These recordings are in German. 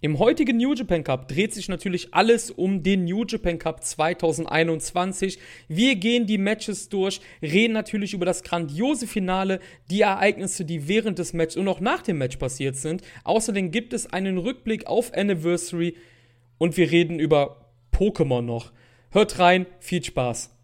Im heutigen New Japan Cup dreht sich natürlich alles um den New Japan Cup 2021. Wir gehen die Matches durch, reden natürlich über das grandiose Finale, die Ereignisse, die während des Matches und auch nach dem Match passiert sind. Außerdem gibt es einen Rückblick auf Anniversary und wir reden über Pokémon noch. Hört rein, viel Spaß.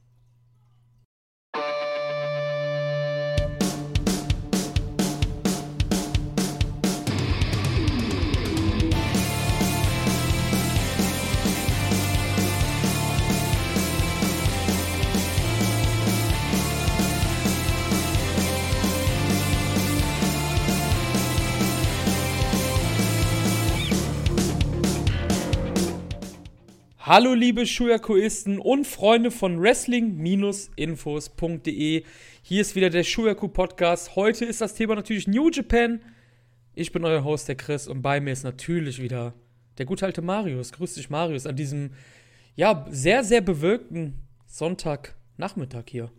Hallo liebe Shuyakuisten und Freunde von Wrestling-Infos.de. Hier ist wieder der Shuyaku Podcast. Heute ist das Thema natürlich New Japan. Ich bin euer Host, der Chris, und bei mir ist natürlich wieder der gute alte Marius. Grüß dich, Marius, an diesem, ja, sehr, sehr bewölkten Sonntagnachmittag hier.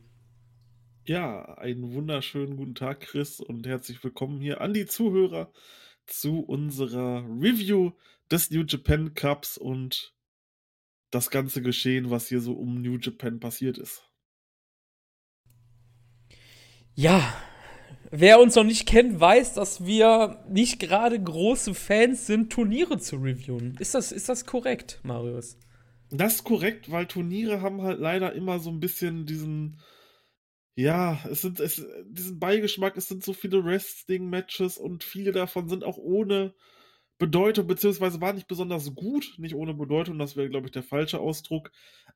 Ja, einen wunderschönen guten Tag, Chris, und herzlich willkommen hier an die Zuhörer zu unserer Review des New Japan Cups und das ganze Geschehen, was hier so um New Japan passiert ist. Ja, wer uns noch nicht kennt, weiß, dass wir nicht gerade große Fans sind, Turniere zu reviewen. Ist das, ist das korrekt, Marius? Das ist korrekt, weil Turniere haben halt leider immer so ein bisschen diesen, ja, es sind, es, diesen Beigeschmack, es sind so viele Wrestling-Matches und viele davon sind auch ohne Bedeutung, beziehungsweise war nicht besonders gut, nicht ohne Bedeutung, das wäre, glaube ich, der falsche Ausdruck.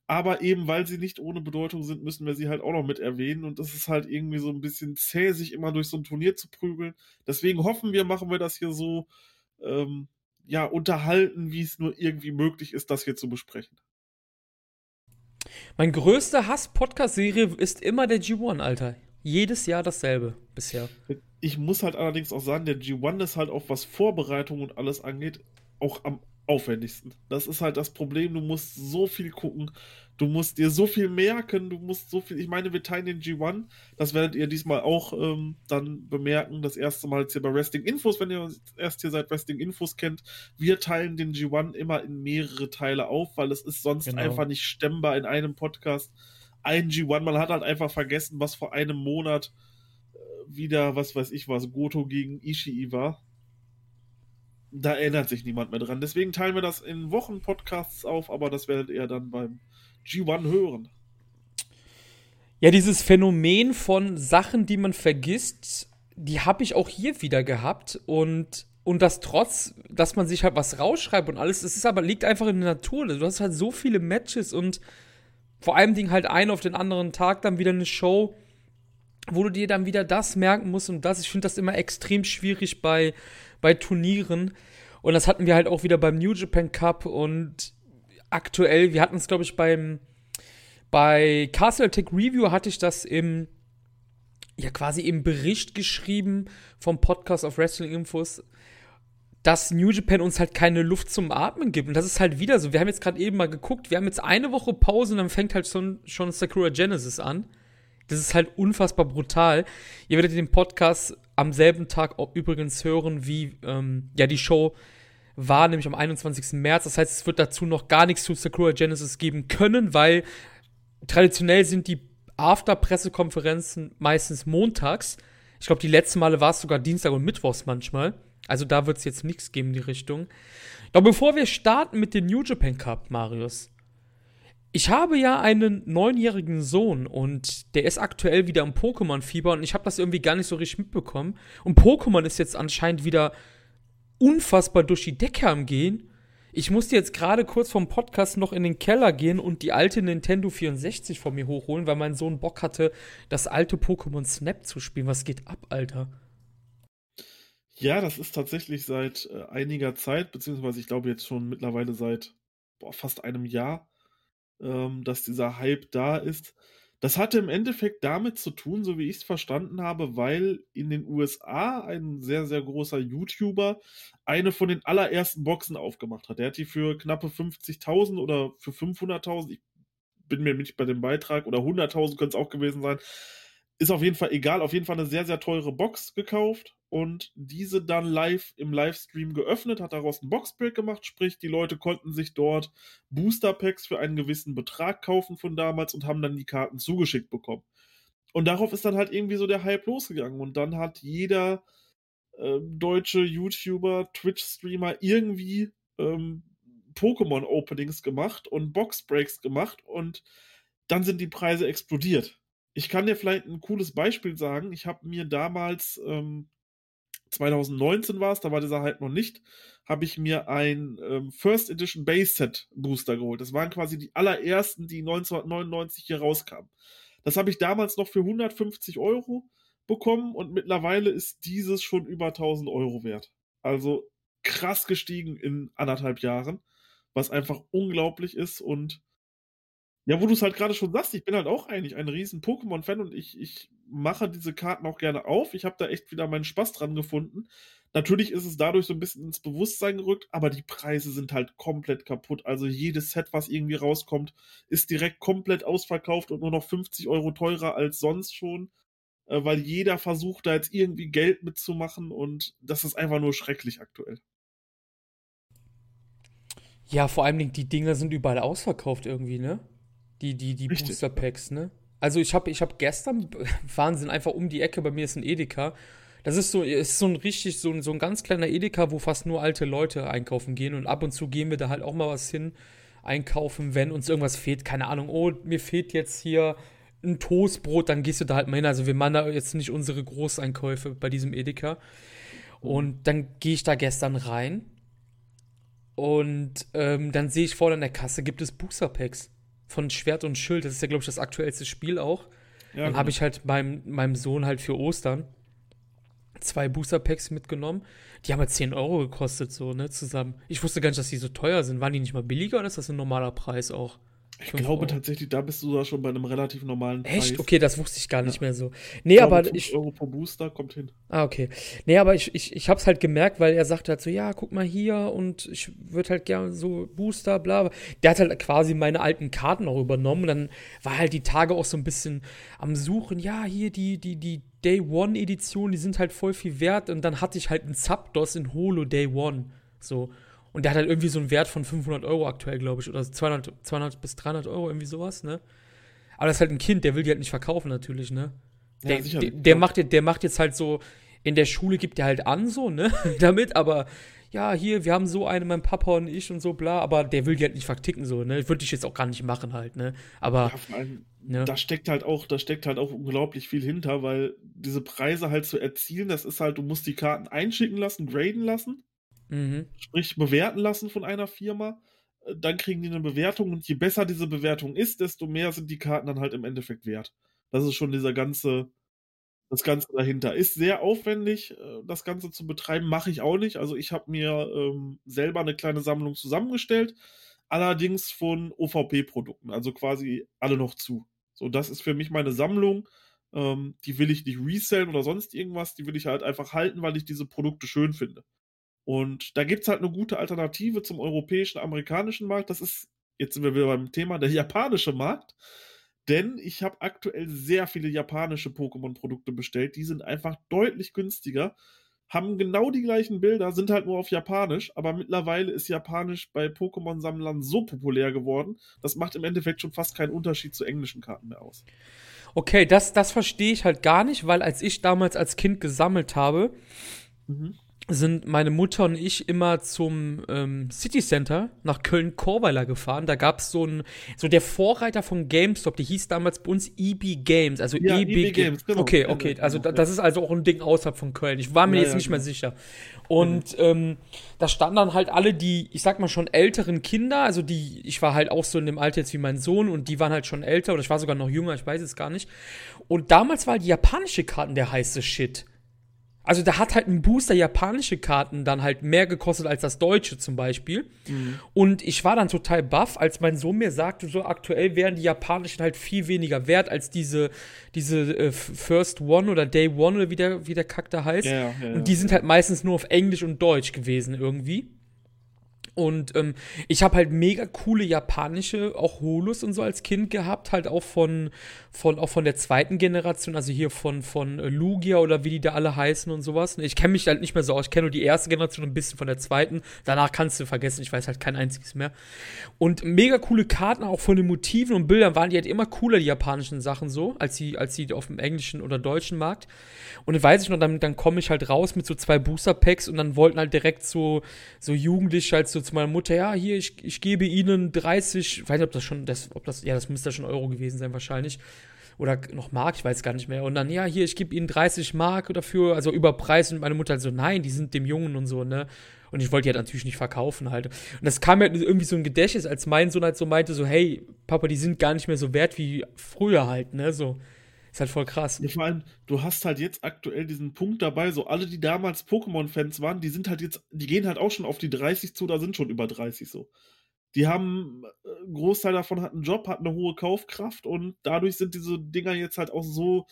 Aber eben, weil sie nicht ohne Bedeutung sind, müssen wir sie halt auch noch mit erwähnen. Und das ist halt irgendwie so ein bisschen zäh, sich immer durch so ein Turnier zu prügeln. Deswegen hoffen wir, machen wir das hier so, ähm, ja, unterhalten, wie es nur irgendwie möglich ist, das hier zu besprechen. Mein größter Hass-Podcast-Serie ist immer der G1, Alter. Jedes Jahr dasselbe bisher. Ich muss halt allerdings auch sagen, der G1 ist halt auch was Vorbereitung und alles angeht, auch am aufwendigsten. Das ist halt das Problem, du musst so viel gucken, du musst dir so viel merken, du musst so viel, ich meine, wir teilen den G1, das werdet ihr diesmal auch ähm, dann bemerken, das erste Mal jetzt hier bei Wrestling Infos, wenn ihr erst hier seit Wrestling Infos kennt, wir teilen den G1 immer in mehrere Teile auf, weil es ist sonst genau. einfach nicht stemmbar in einem Podcast ein G1, man hat halt einfach vergessen, was vor einem Monat wieder, was weiß ich was, Goto gegen Ishii war. Da erinnert sich niemand mehr dran. Deswegen teilen wir das in Wochenpodcasts auf, aber das werdet ihr dann beim G1 hören. Ja, dieses Phänomen von Sachen, die man vergisst, die habe ich auch hier wieder gehabt und und das trotz, dass man sich halt was rausschreibt und alles, es ist aber liegt einfach in der Natur. Du hast halt so viele Matches und vor allem Ding halt ein auf den anderen Tag dann wieder eine Show wo du dir dann wieder das merken musst und das. Ich finde das immer extrem schwierig bei, bei Turnieren. Und das hatten wir halt auch wieder beim New Japan Cup und aktuell, wir hatten es, glaube ich, beim bei Castle Tech Review hatte ich das im ja quasi im Bericht geschrieben vom Podcast of Wrestling Infos, dass New Japan uns halt keine Luft zum Atmen gibt. Und das ist halt wieder so. Wir haben jetzt gerade eben mal geguckt, wir haben jetzt eine Woche Pause und dann fängt halt schon, schon Sakura Genesis an. Das ist halt unfassbar brutal. Ihr werdet den Podcast am selben Tag übrigens hören, wie ähm, ja die Show war, nämlich am 21. März. Das heißt, es wird dazu noch gar nichts zu Sakura Genesis geben können, weil traditionell sind die After-Pressekonferenzen meistens montags. Ich glaube, die letzten Male war es sogar Dienstag und Mittwochs manchmal. Also da wird es jetzt nichts geben in die Richtung. Doch bevor wir starten mit dem New Japan Cup, Marius, ich habe ja einen neunjährigen Sohn und der ist aktuell wieder im Pokémon-Fieber und ich habe das irgendwie gar nicht so richtig mitbekommen. Und Pokémon ist jetzt anscheinend wieder unfassbar durch die Decke am Gehen. Ich musste jetzt gerade kurz vom Podcast noch in den Keller gehen und die alte Nintendo 64 von mir hochholen, weil mein Sohn Bock hatte, das alte Pokémon Snap zu spielen. Was geht ab, Alter? Ja, das ist tatsächlich seit äh, einiger Zeit, beziehungsweise ich glaube jetzt schon mittlerweile seit boah, fast einem Jahr ähm, dass dieser Hype da ist. Das hatte im Endeffekt damit zu tun, so wie ich es verstanden habe, weil in den USA ein sehr, sehr großer YouTuber eine von den allerersten Boxen aufgemacht hat. Der hat die für knappe 50.000 oder für 500.000, ich bin mir nicht bei dem Beitrag, oder 100.000 könnte es auch gewesen sein, ist auf jeden Fall egal, auf jeden Fall eine sehr, sehr teure Box gekauft und diese dann live im Livestream geöffnet, hat daraus ein Boxbreak gemacht, sprich, die Leute konnten sich dort Booster Packs für einen gewissen Betrag kaufen von damals und haben dann die Karten zugeschickt bekommen. Und darauf ist dann halt irgendwie so der Hype losgegangen und dann hat jeder äh, deutsche YouTuber, Twitch-Streamer irgendwie ähm, Pokémon-Openings gemacht und Boxbreaks gemacht und dann sind die Preise explodiert. Ich kann dir vielleicht ein cooles Beispiel sagen. Ich habe mir damals, ähm, 2019 war es, da war dieser halt noch nicht, habe ich mir ein ähm, First Edition Base Set Booster geholt. Das waren quasi die allerersten, die 1999 hier rauskamen. Das habe ich damals noch für 150 Euro bekommen und mittlerweile ist dieses schon über 1000 Euro wert. Also krass gestiegen in anderthalb Jahren, was einfach unglaublich ist und ja, wo du es halt gerade schon sagst, ich bin halt auch eigentlich ein riesen Pokémon-Fan und ich, ich mache diese Karten auch gerne auf. Ich habe da echt wieder meinen Spaß dran gefunden. Natürlich ist es dadurch so ein bisschen ins Bewusstsein gerückt, aber die Preise sind halt komplett kaputt. Also jedes Set, was irgendwie rauskommt, ist direkt komplett ausverkauft und nur noch 50 Euro teurer als sonst schon, äh, weil jeder versucht da jetzt irgendwie Geld mitzumachen und das ist einfach nur schrecklich aktuell. Ja, vor allem die Dinger sind überall ausverkauft irgendwie, ne? Die, die, die Booster Packs, ne? Also ich habe ich hab gestern, Wahnsinn, einfach um die Ecke, bei mir ist ein Edeka. Das ist so, ist so ein richtig, so ein, so ein ganz kleiner Edeka, wo fast nur alte Leute einkaufen gehen. Und ab und zu gehen wir da halt auch mal was hin, einkaufen, wenn uns irgendwas fehlt. Keine Ahnung, oh, mir fehlt jetzt hier ein Toastbrot, dann gehst du da halt mal hin. Also wir machen da jetzt nicht unsere Großeinkäufe bei diesem Edeka. Und dann gehe ich da gestern rein. Und ähm, dann sehe ich vorne an der Kasse, gibt es Booster Packs von Schwert und Schild. Das ist ja, glaube ich, das aktuellste Spiel auch. Ja, dann habe genau. ich halt meinem, meinem Sohn halt für Ostern zwei Booster Packs mitgenommen. Die haben halt 10 Euro gekostet, so, ne, zusammen. Ich wusste gar nicht, dass die so teuer sind. Waren die nicht mal billiger oder ist das ein normaler Preis auch? Ich glaube Euro. tatsächlich, da bist du da schon bei einem relativ normalen Preis. Echt? Okay, das wusste ich gar nicht ja. mehr so. Nee, ich aber ich. Euro pro Booster kommt hin. Ah, okay. Nee, aber ich, ich, ich hab's halt gemerkt, weil er sagte halt so, ja, guck mal hier und ich würde halt gerne so Booster, bla, Der hat halt quasi meine alten Karten auch übernommen. Dann war halt die Tage auch so ein bisschen am Suchen, ja, hier die, die, die Day One Edition, die sind halt voll viel wert. Und dann hatte ich halt einen Zapdos in Holo Day One. So. Und der hat halt irgendwie so einen Wert von 500 Euro aktuell, glaube ich. Oder 200, 200 bis 300 Euro, irgendwie sowas, ne? Aber das ist halt ein Kind, der will die halt nicht verkaufen, natürlich, ne? Der, ja, sicher, der, der macht, der macht jetzt halt so, in der Schule gibt der halt an, so, ne? Damit, aber ja, hier, wir haben so eine, mein Papa und ich und so, bla, aber der will die halt nicht verticken, so, ne? Würde ich jetzt auch gar nicht machen, halt, ne? Aber. Ja, allem, ne? Da steckt halt auch, da steckt halt auch unglaublich viel hinter, weil diese Preise halt zu erzielen, das ist halt, du musst die Karten einschicken lassen, graden lassen. Mhm. Sprich, bewerten lassen von einer Firma. Äh, dann kriegen die eine Bewertung und je besser diese Bewertung ist, desto mehr sind die Karten dann halt im Endeffekt wert. Das ist schon dieser ganze, das Ganze dahinter. Ist sehr aufwendig, äh, das Ganze zu betreiben, mache ich auch nicht. Also ich habe mir ähm, selber eine kleine Sammlung zusammengestellt, allerdings von OVP-Produkten, also quasi alle noch zu. So, das ist für mich meine Sammlung. Ähm, die will ich nicht resellen oder sonst irgendwas, die will ich halt einfach halten, weil ich diese Produkte schön finde. Und da gibt es halt eine gute Alternative zum europäischen, amerikanischen Markt. Das ist, jetzt sind wir wieder beim Thema, der japanische Markt. Denn ich habe aktuell sehr viele japanische Pokémon-Produkte bestellt. Die sind einfach deutlich günstiger, haben genau die gleichen Bilder, sind halt nur auf Japanisch. Aber mittlerweile ist Japanisch bei Pokémon-Sammlern so populär geworden, das macht im Endeffekt schon fast keinen Unterschied zu englischen Karten mehr aus. Okay, das, das verstehe ich halt gar nicht, weil als ich damals als Kind gesammelt habe, mhm sind meine Mutter und ich immer zum ähm, City Center nach Köln-Korweiler gefahren. Da gab es so ein, so der Vorreiter von GameStop, die hieß damals bei uns EB Games, also ja, EB, EB Games. Genau. Okay, okay, also da, das ist also auch ein Ding außerhalb von Köln. Ich war mir ja, jetzt ja, nicht genau. mehr sicher. Und mhm. ähm, da standen dann halt alle die, ich sag mal schon älteren Kinder, also die, ich war halt auch so in dem Alter jetzt wie mein Sohn und die waren halt schon älter oder ich war sogar noch jünger, ich weiß es gar nicht. Und damals war die japanische Karten der heiße Shit. Also da hat halt ein Booster japanische Karten dann halt mehr gekostet als das deutsche zum Beispiel. Mhm. Und ich war dann total baff, als mein Sohn mir sagte, so aktuell wären die japanischen halt viel weniger wert als diese, diese äh, First One oder Day One oder wie der, wie der Kack da heißt. Ja, ja, ja, und die sind halt meistens nur auf Englisch und Deutsch gewesen irgendwie. Und ähm, ich habe halt mega coole japanische, auch Holus und so als Kind gehabt, halt auch von, von, auch von der zweiten Generation, also hier von, von äh, Lugia oder wie die da alle heißen und sowas. Ich kenne mich halt nicht mehr so aus, ich kenne nur die erste Generation und ein bisschen von der zweiten. Danach kannst du vergessen, ich weiß halt kein einziges mehr. Und mega coole Karten, auch von den Motiven und Bildern waren die halt immer cooler, die japanischen Sachen so, als die, als die auf dem englischen oder deutschen Markt. Und dann weiß ich noch, dann, dann komme ich halt raus mit so zwei Booster-Packs und dann wollten halt direkt so, so Jugendliche halt so zu meiner Mutter, ja, hier, ich, ich gebe ihnen 30, ich weiß nicht, ob das schon, das, ob das, ja, das müsste schon Euro gewesen sein wahrscheinlich. Oder noch Mark, ich weiß gar nicht mehr. Und dann, ja, hier, ich gebe ihnen 30 Mark dafür, also über Preis. Und meine Mutter halt so, nein, die sind dem Jungen und so, ne? Und ich wollte die halt natürlich nicht verkaufen halt. Und das kam mir halt irgendwie so ein Gedächtnis, als mein Sohn halt so meinte, so, hey, Papa, die sind gar nicht mehr so wert wie früher halt, ne? So. Ist halt voll krass. Vor allem, du hast halt jetzt aktuell diesen Punkt dabei, so alle, die damals Pokémon-Fans waren, die sind halt jetzt, die gehen halt auch schon auf die 30 zu, da sind schon über 30 so. Die haben, äh, ein Großteil davon hat einen Job, hat eine hohe Kaufkraft und dadurch sind diese Dinger jetzt halt auch so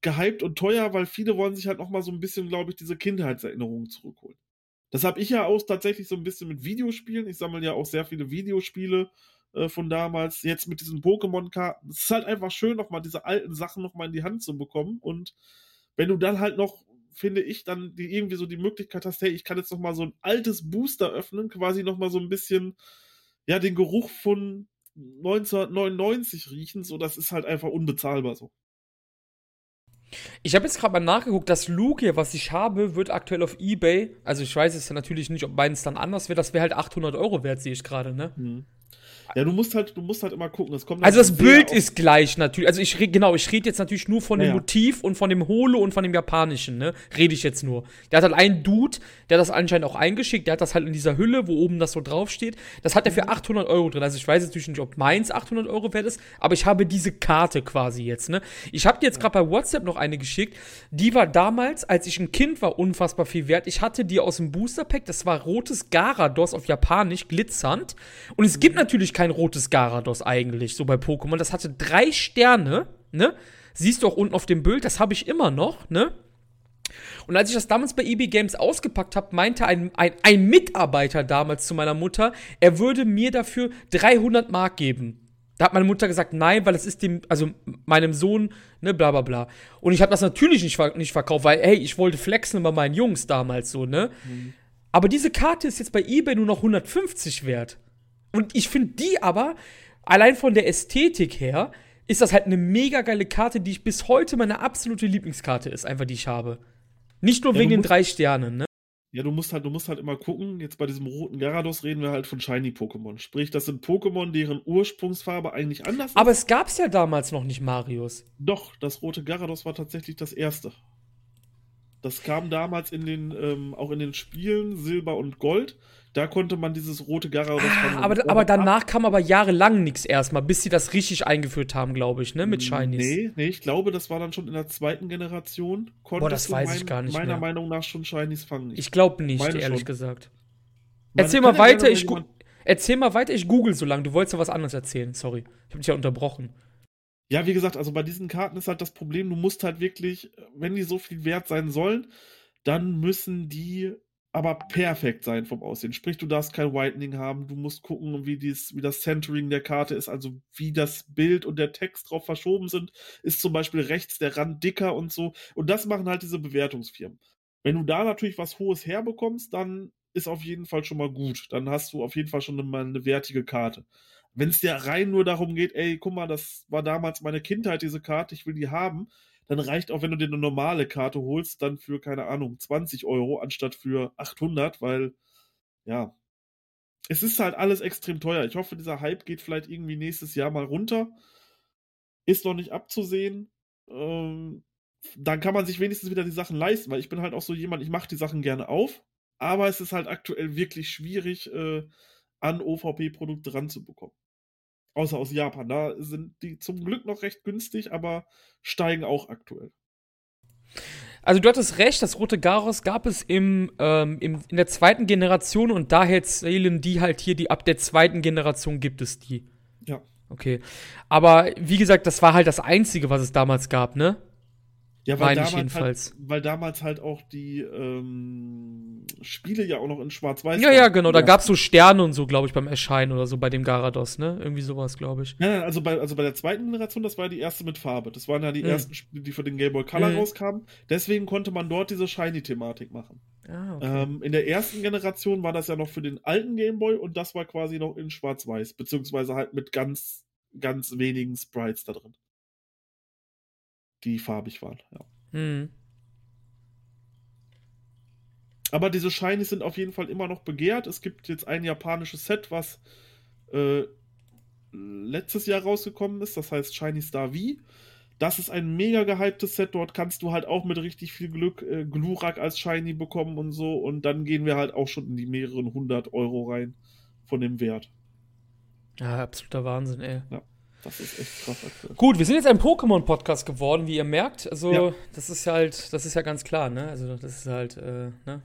gehypt und teuer, weil viele wollen sich halt nochmal so ein bisschen, glaube ich, diese Kindheitserinnerungen zurückholen. Das habe ich ja auch tatsächlich so ein bisschen mit Videospielen. Ich sammle ja auch sehr viele Videospiele äh, von damals, jetzt mit diesen Pokémon-Karten. Es ist halt einfach schön, nochmal diese alten Sachen nochmal in die Hand zu bekommen. Und wenn du dann halt noch, finde ich, dann die, irgendwie so die Möglichkeit hast, hey, ich kann jetzt nochmal so ein altes Booster öffnen, quasi nochmal so ein bisschen, ja, den Geruch von 1999 riechen, so, das ist halt einfach unbezahlbar so. Ich habe jetzt gerade mal nachgeguckt, das Luke, was ich habe, wird aktuell auf Ebay, also ich weiß es natürlich nicht, ob meins dann anders wäre, das wäre halt 800 Euro wert, sehe ich gerade, ne? Mhm. Ja, du musst halt, du musst halt immer gucken. Es kommt also das Bild ist gleich natürlich. Also ich rede, genau, ich rede jetzt natürlich nur von dem ja. Motiv und von dem Holo und von dem Japanischen, ne? Rede ich jetzt nur. Der hat halt einen Dude, der hat das anscheinend auch eingeschickt, der hat das halt in dieser Hülle, wo oben das so draufsteht. Das hat er für 800 mhm. Euro drin. Also ich weiß natürlich nicht, ob meins 800 Euro wert ist, aber ich habe diese Karte quasi jetzt, ne? Ich habe dir jetzt gerade bei WhatsApp noch eine geschickt. Die war damals, als ich ein Kind war, unfassbar viel wert. Ich hatte die aus dem Booster Pack. Das war rotes Garados auf Japanisch, glitzernd. Und es gibt mhm. natürlich kein rotes Garados eigentlich, so bei Pokémon. Das hatte drei Sterne, ne? Siehst du auch unten auf dem Bild, das habe ich immer noch, ne? Und als ich das damals bei EB Games ausgepackt habe, meinte ein, ein, ein, Mitarbeiter damals zu meiner Mutter, er würde mir dafür 300 Mark geben. Da hat meine Mutter gesagt, nein, weil es ist dem, also meinem Sohn, ne, bla bla bla. Und ich habe das natürlich nicht, nicht verkauft, weil, hey, ich wollte flexen bei meinen Jungs damals so, ne? Mhm. Aber diese Karte ist jetzt bei eBay nur noch 150 wert. Und ich finde die aber, allein von der Ästhetik her, ist das halt eine mega geile Karte, die ich bis heute meine absolute Lieblingskarte ist, einfach die ich habe. Nicht nur ja, wegen den drei Sternen, ne? Ja, du musst halt, du musst halt immer gucken, jetzt bei diesem roten Garados reden wir halt von Shiny-Pokémon. Sprich, das sind Pokémon, deren Ursprungsfarbe eigentlich anders ist. Aber es gab's ja damals noch nicht, Marius. Doch, das rote Garados war tatsächlich das erste. Das kam damals in den, ähm, auch in den Spielen Silber und Gold. Da konnte man dieses rote Garados ah, aber, aber danach kam aber jahrelang nichts erstmal, bis sie das richtig eingeführt haben, glaube ich, ne, mit Shinies. Nee, nee, ich glaube, das war dann schon in der zweiten Generation. Boah, das weiß mein, ich gar nicht Meiner mehr. Meinung nach schon Shinies fangen. Ich glaube nicht, Meine ehrlich schon. gesagt. Erzähl mal weiter, ich erzähl mal weiter, ich google so lange. Du wolltest ja was anderes erzählen, sorry. Ich habe dich ja unterbrochen. Ja, wie gesagt, also bei diesen Karten ist halt das Problem, du musst halt wirklich, wenn die so viel wert sein sollen, dann müssen die aber perfekt sein vom Aussehen. Sprich, du darfst kein Whitening haben, du musst gucken, wie, dies, wie das Centering der Karte ist, also wie das Bild und der Text drauf verschoben sind. Ist zum Beispiel rechts der Rand dicker und so. Und das machen halt diese Bewertungsfirmen. Wenn du da natürlich was Hohes herbekommst, dann ist auf jeden Fall schon mal gut. Dann hast du auf jeden Fall schon eine, eine wertige Karte. Wenn es dir rein nur darum geht, ey, guck mal, das war damals meine Kindheit, diese Karte, ich will die haben, dann reicht auch, wenn du dir eine normale Karte holst, dann für, keine Ahnung, 20 Euro anstatt für 800, weil, ja, es ist halt alles extrem teuer. Ich hoffe, dieser Hype geht vielleicht irgendwie nächstes Jahr mal runter. Ist noch nicht abzusehen. Ähm, dann kann man sich wenigstens wieder die Sachen leisten, weil ich bin halt auch so jemand, ich mache die Sachen gerne auf, aber es ist halt aktuell wirklich schwierig, äh, an OVP-Produkte ranzubekommen. Außer aus Japan. Da sind die zum Glück noch recht günstig, aber steigen auch aktuell. Also du hattest recht, das rote Garos gab es im, ähm, im, in der zweiten Generation und daher zählen die halt hier, die ab der zweiten Generation gibt es die. Ja. Okay. Aber wie gesagt, das war halt das Einzige, was es damals gab, ne? Ja, weil Meine damals, jedenfalls. halt, weil damals halt auch die ähm, Spiele ja auch noch in Schwarz-Weiß Ja, waren. ja, genau. Da gab es so Sterne und so, glaube ich, beim Erscheinen oder so bei dem Garados, ne? Irgendwie sowas, glaube ich. Nein, nein, also bei, also bei der zweiten Generation, das war die erste mit Farbe. Das waren ja die Mhm. ersten Spiele, die für den Game Boy Color Mhm. rauskamen. Deswegen konnte man dort diese Shiny-Thematik machen. Ah, okay. Ähm, in der ersten Generation war das ja noch für den alten Game Boy und das war quasi noch in Schwarz-Weiß, beziehungsweise halt mit ganz, ganz wenigen Sprites da drin. Die farbig waren, ja. Hm. Aber diese Shinies sind auf jeden Fall immer noch begehrt. Es gibt jetzt ein japanisches Set, was äh, letztes Jahr rausgekommen ist. Das heißt Shiny Star V. Das ist ein mega gehyptes Set. Dort kannst du halt auch mit richtig viel Glück äh, Glurak als Shiny bekommen und so. Und dann gehen wir halt auch schon in die mehreren hundert Euro rein von dem Wert. Ja, absoluter Wahnsinn, ey. Das ist echt krass aktuell. Gut, wir sind jetzt ein Pokémon-Podcast geworden, wie ihr merkt. Also, Ja. das ist ja halt, das ist ja ganz klar, ne? Also, das ist halt, äh, ne?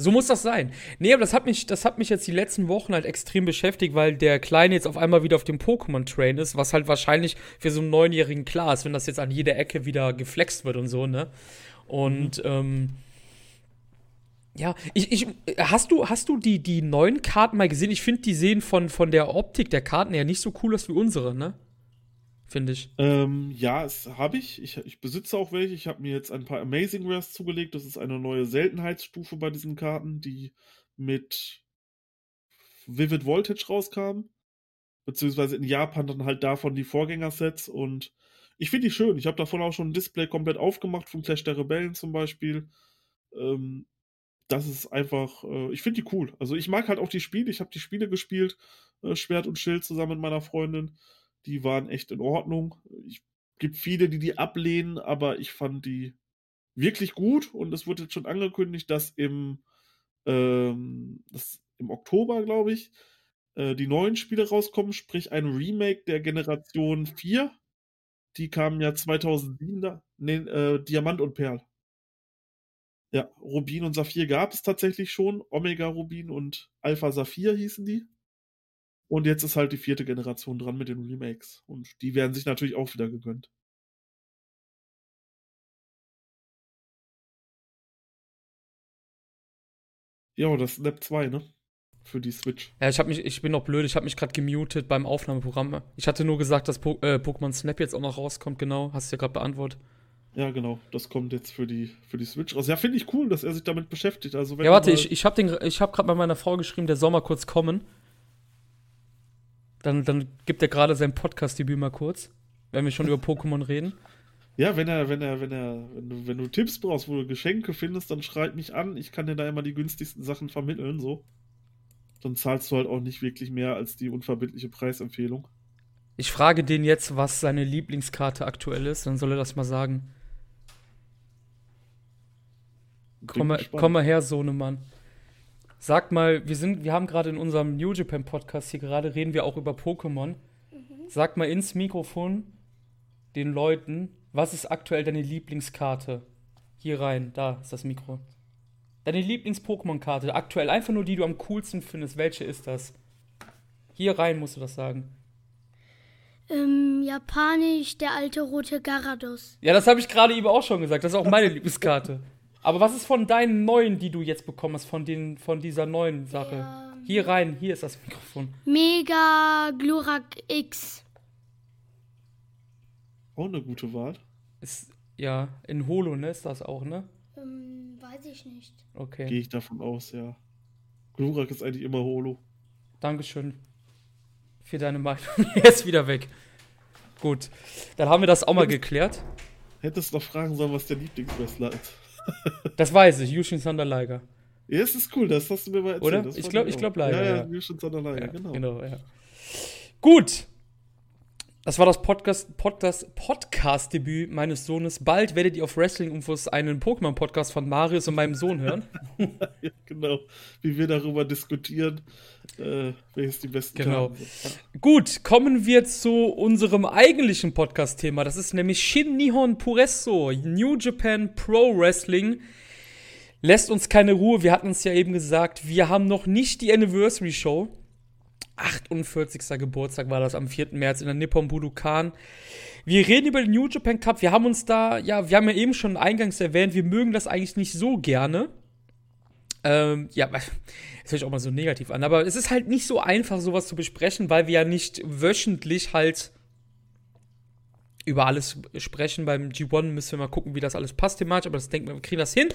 So muss das sein. Nee, aber das hat mich, das hat mich jetzt die letzten Wochen halt extrem beschäftigt, weil der Kleine jetzt auf einmal wieder auf dem Pokémon-Train ist, was halt wahrscheinlich für so einen Neunjährigen klar ist, wenn das jetzt an jeder Ecke wieder geflext wird und so, ne? Und, ähm, ja, ich, ich, hast du, hast du die, die neuen Karten mal gesehen? Ich finde, die sehen von, von der Optik der Karten her nicht so cool aus wie unsere, ne? Finde ich. Ähm, ja, es habe ich. ich. Ich besitze auch welche. Ich habe mir jetzt ein paar Amazing Rares zugelegt. Das ist eine neue Seltenheitsstufe bei diesen Karten, die mit Vivid Voltage rauskam. Beziehungsweise in Japan dann halt davon die Vorgängersets. Und ich finde die schön. Ich habe davon auch schon ein Display komplett aufgemacht, von Clash der Rebellen zum Beispiel. Ähm, das ist einfach, äh, ich finde die cool. Also ich mag halt auch die Spiele. Ich habe die Spiele gespielt, äh, Schwert und Schild zusammen mit meiner Freundin. Die waren echt in Ordnung. Ich gibt viele, die die ablehnen, aber ich fand die wirklich gut und es wurde jetzt schon angekündigt, dass im, ähm, das, im Oktober, glaube ich, äh, die neuen Spiele rauskommen, sprich ein Remake der Generation 4. Die kamen ja 2007 da. Nee, äh, Diamant und Perl. Ja, Rubin und Saphir gab es tatsächlich schon. Omega Rubin und Alpha Saphir hießen die. Und jetzt ist halt die vierte Generation dran mit den Remakes. Und die werden sich natürlich auch wieder gegönnt. Ja, das ist Snap 2, ne? Für die Switch. Ja, ich, hab mich, ich bin noch blöd, ich habe mich gerade gemutet beim Aufnahmeprogramm. Ich hatte nur gesagt, dass po äh, Pokémon Snap jetzt auch noch rauskommt, genau. Hast du ja gerade beantwortet. Ja, genau. Das kommt jetzt für die, für die Switch raus. Ja, finde ich cool, dass er sich damit beschäftigt. Also, wenn Ja, warte, ich, ich habe hab gerade bei meiner Frau geschrieben, der soll mal kurz kommen. Dann, dann gibt er gerade sein Podcast-Debüt mal kurz, wenn wir schon über Pokémon reden. Ja, wenn er, wenn er, wenn er, wenn du, wenn du Tipps brauchst, wo du Geschenke findest, dann schreib mich an. Ich kann dir da immer die günstigsten Sachen vermitteln, so. Dann zahlst du halt auch nicht wirklich mehr als die unverbindliche Preisempfehlung. Ich frage den jetzt, was seine Lieblingskarte aktuell ist, dann soll er das mal sagen. Bin Komm komm mal her, Sohnemann. Sag mal, wir sind, wir haben gerade in unserem New Japan Podcast hier gerade reden wir auch über Pokémon. Sag mal ins Mikrofon den Leuten, was ist aktuell deine Lieblingskarte? Hier rein, da ist das Mikro. Deine Lieblings-Pokémon-Karte, aktuell einfach nur die du am coolsten findest. Welche ist das? Hier rein musst du das sagen. Ähm, Japanisch, der alte rote Garados. Ja, das habe ich gerade eben auch schon gesagt. Das ist auch meine Lieblingskarte. Aber was ist von deinen neuen, die du jetzt bekommen hast, von, den, von dieser neuen Sache? Ja. Hier rein, hier ist das Mikrofon. Mega Glurak X. Auch eine gute Wahl. Ist, ja, in Holo, ne, ist das auch, ne? Ähm, weiß ich nicht. Okay. Gehe ich davon aus, ja. Glurak ist eigentlich immer Holo. Dankeschön für deine Meinung. er ist wieder weg. Gut, dann haben wir das auch mal geklärt. Hättest noch fragen sollen, was der Lieblingswrestler ist. Das weiß ich, Yushin Thunder Liger. Ja, es ist cool, das hast du mir mal erzählt. Oder? Ich fand glaub- ich auch. glaub leider, Ja, ja. ja, Yushin Thunder Liger, Ja, genau. genau, ja. Gut. Das war das Podcast, Podcast, Podcast-Debüt meines Sohnes. Bald werdet ihr auf Wrestling-Infos einen Pokémon-Podcast von Marius und meinem Sohn hören. Ja, genau. Wie wir darüber diskutieren, äh, welches die besten Genau. Sind. Gut, kommen wir zu unserem eigentlichen Podcast-Thema. Das ist nämlich Shin Nihon Puresso, New Japan Pro Wrestling. Lässt uns keine Ruhe. Wir hatten es ja eben gesagt, wir haben noch nicht die Anniversary Show. 48. Geburtstag war das am 4. März in der Nippon Budokan. Wir reden über den New Japan Cup. Wir haben uns da, ja, wir haben ja eben schon eingangs erwähnt, wir mögen das eigentlich nicht so gerne. Ähm, ja, das hört sich auch mal so negativ an, aber es ist halt nicht so einfach, sowas zu besprechen, weil wir ja nicht wöchentlich halt über alles sprechen. Beim G1 müssen wir mal gucken, wie das alles passt thematisch, aber das denken wir, wir kriegen das hin.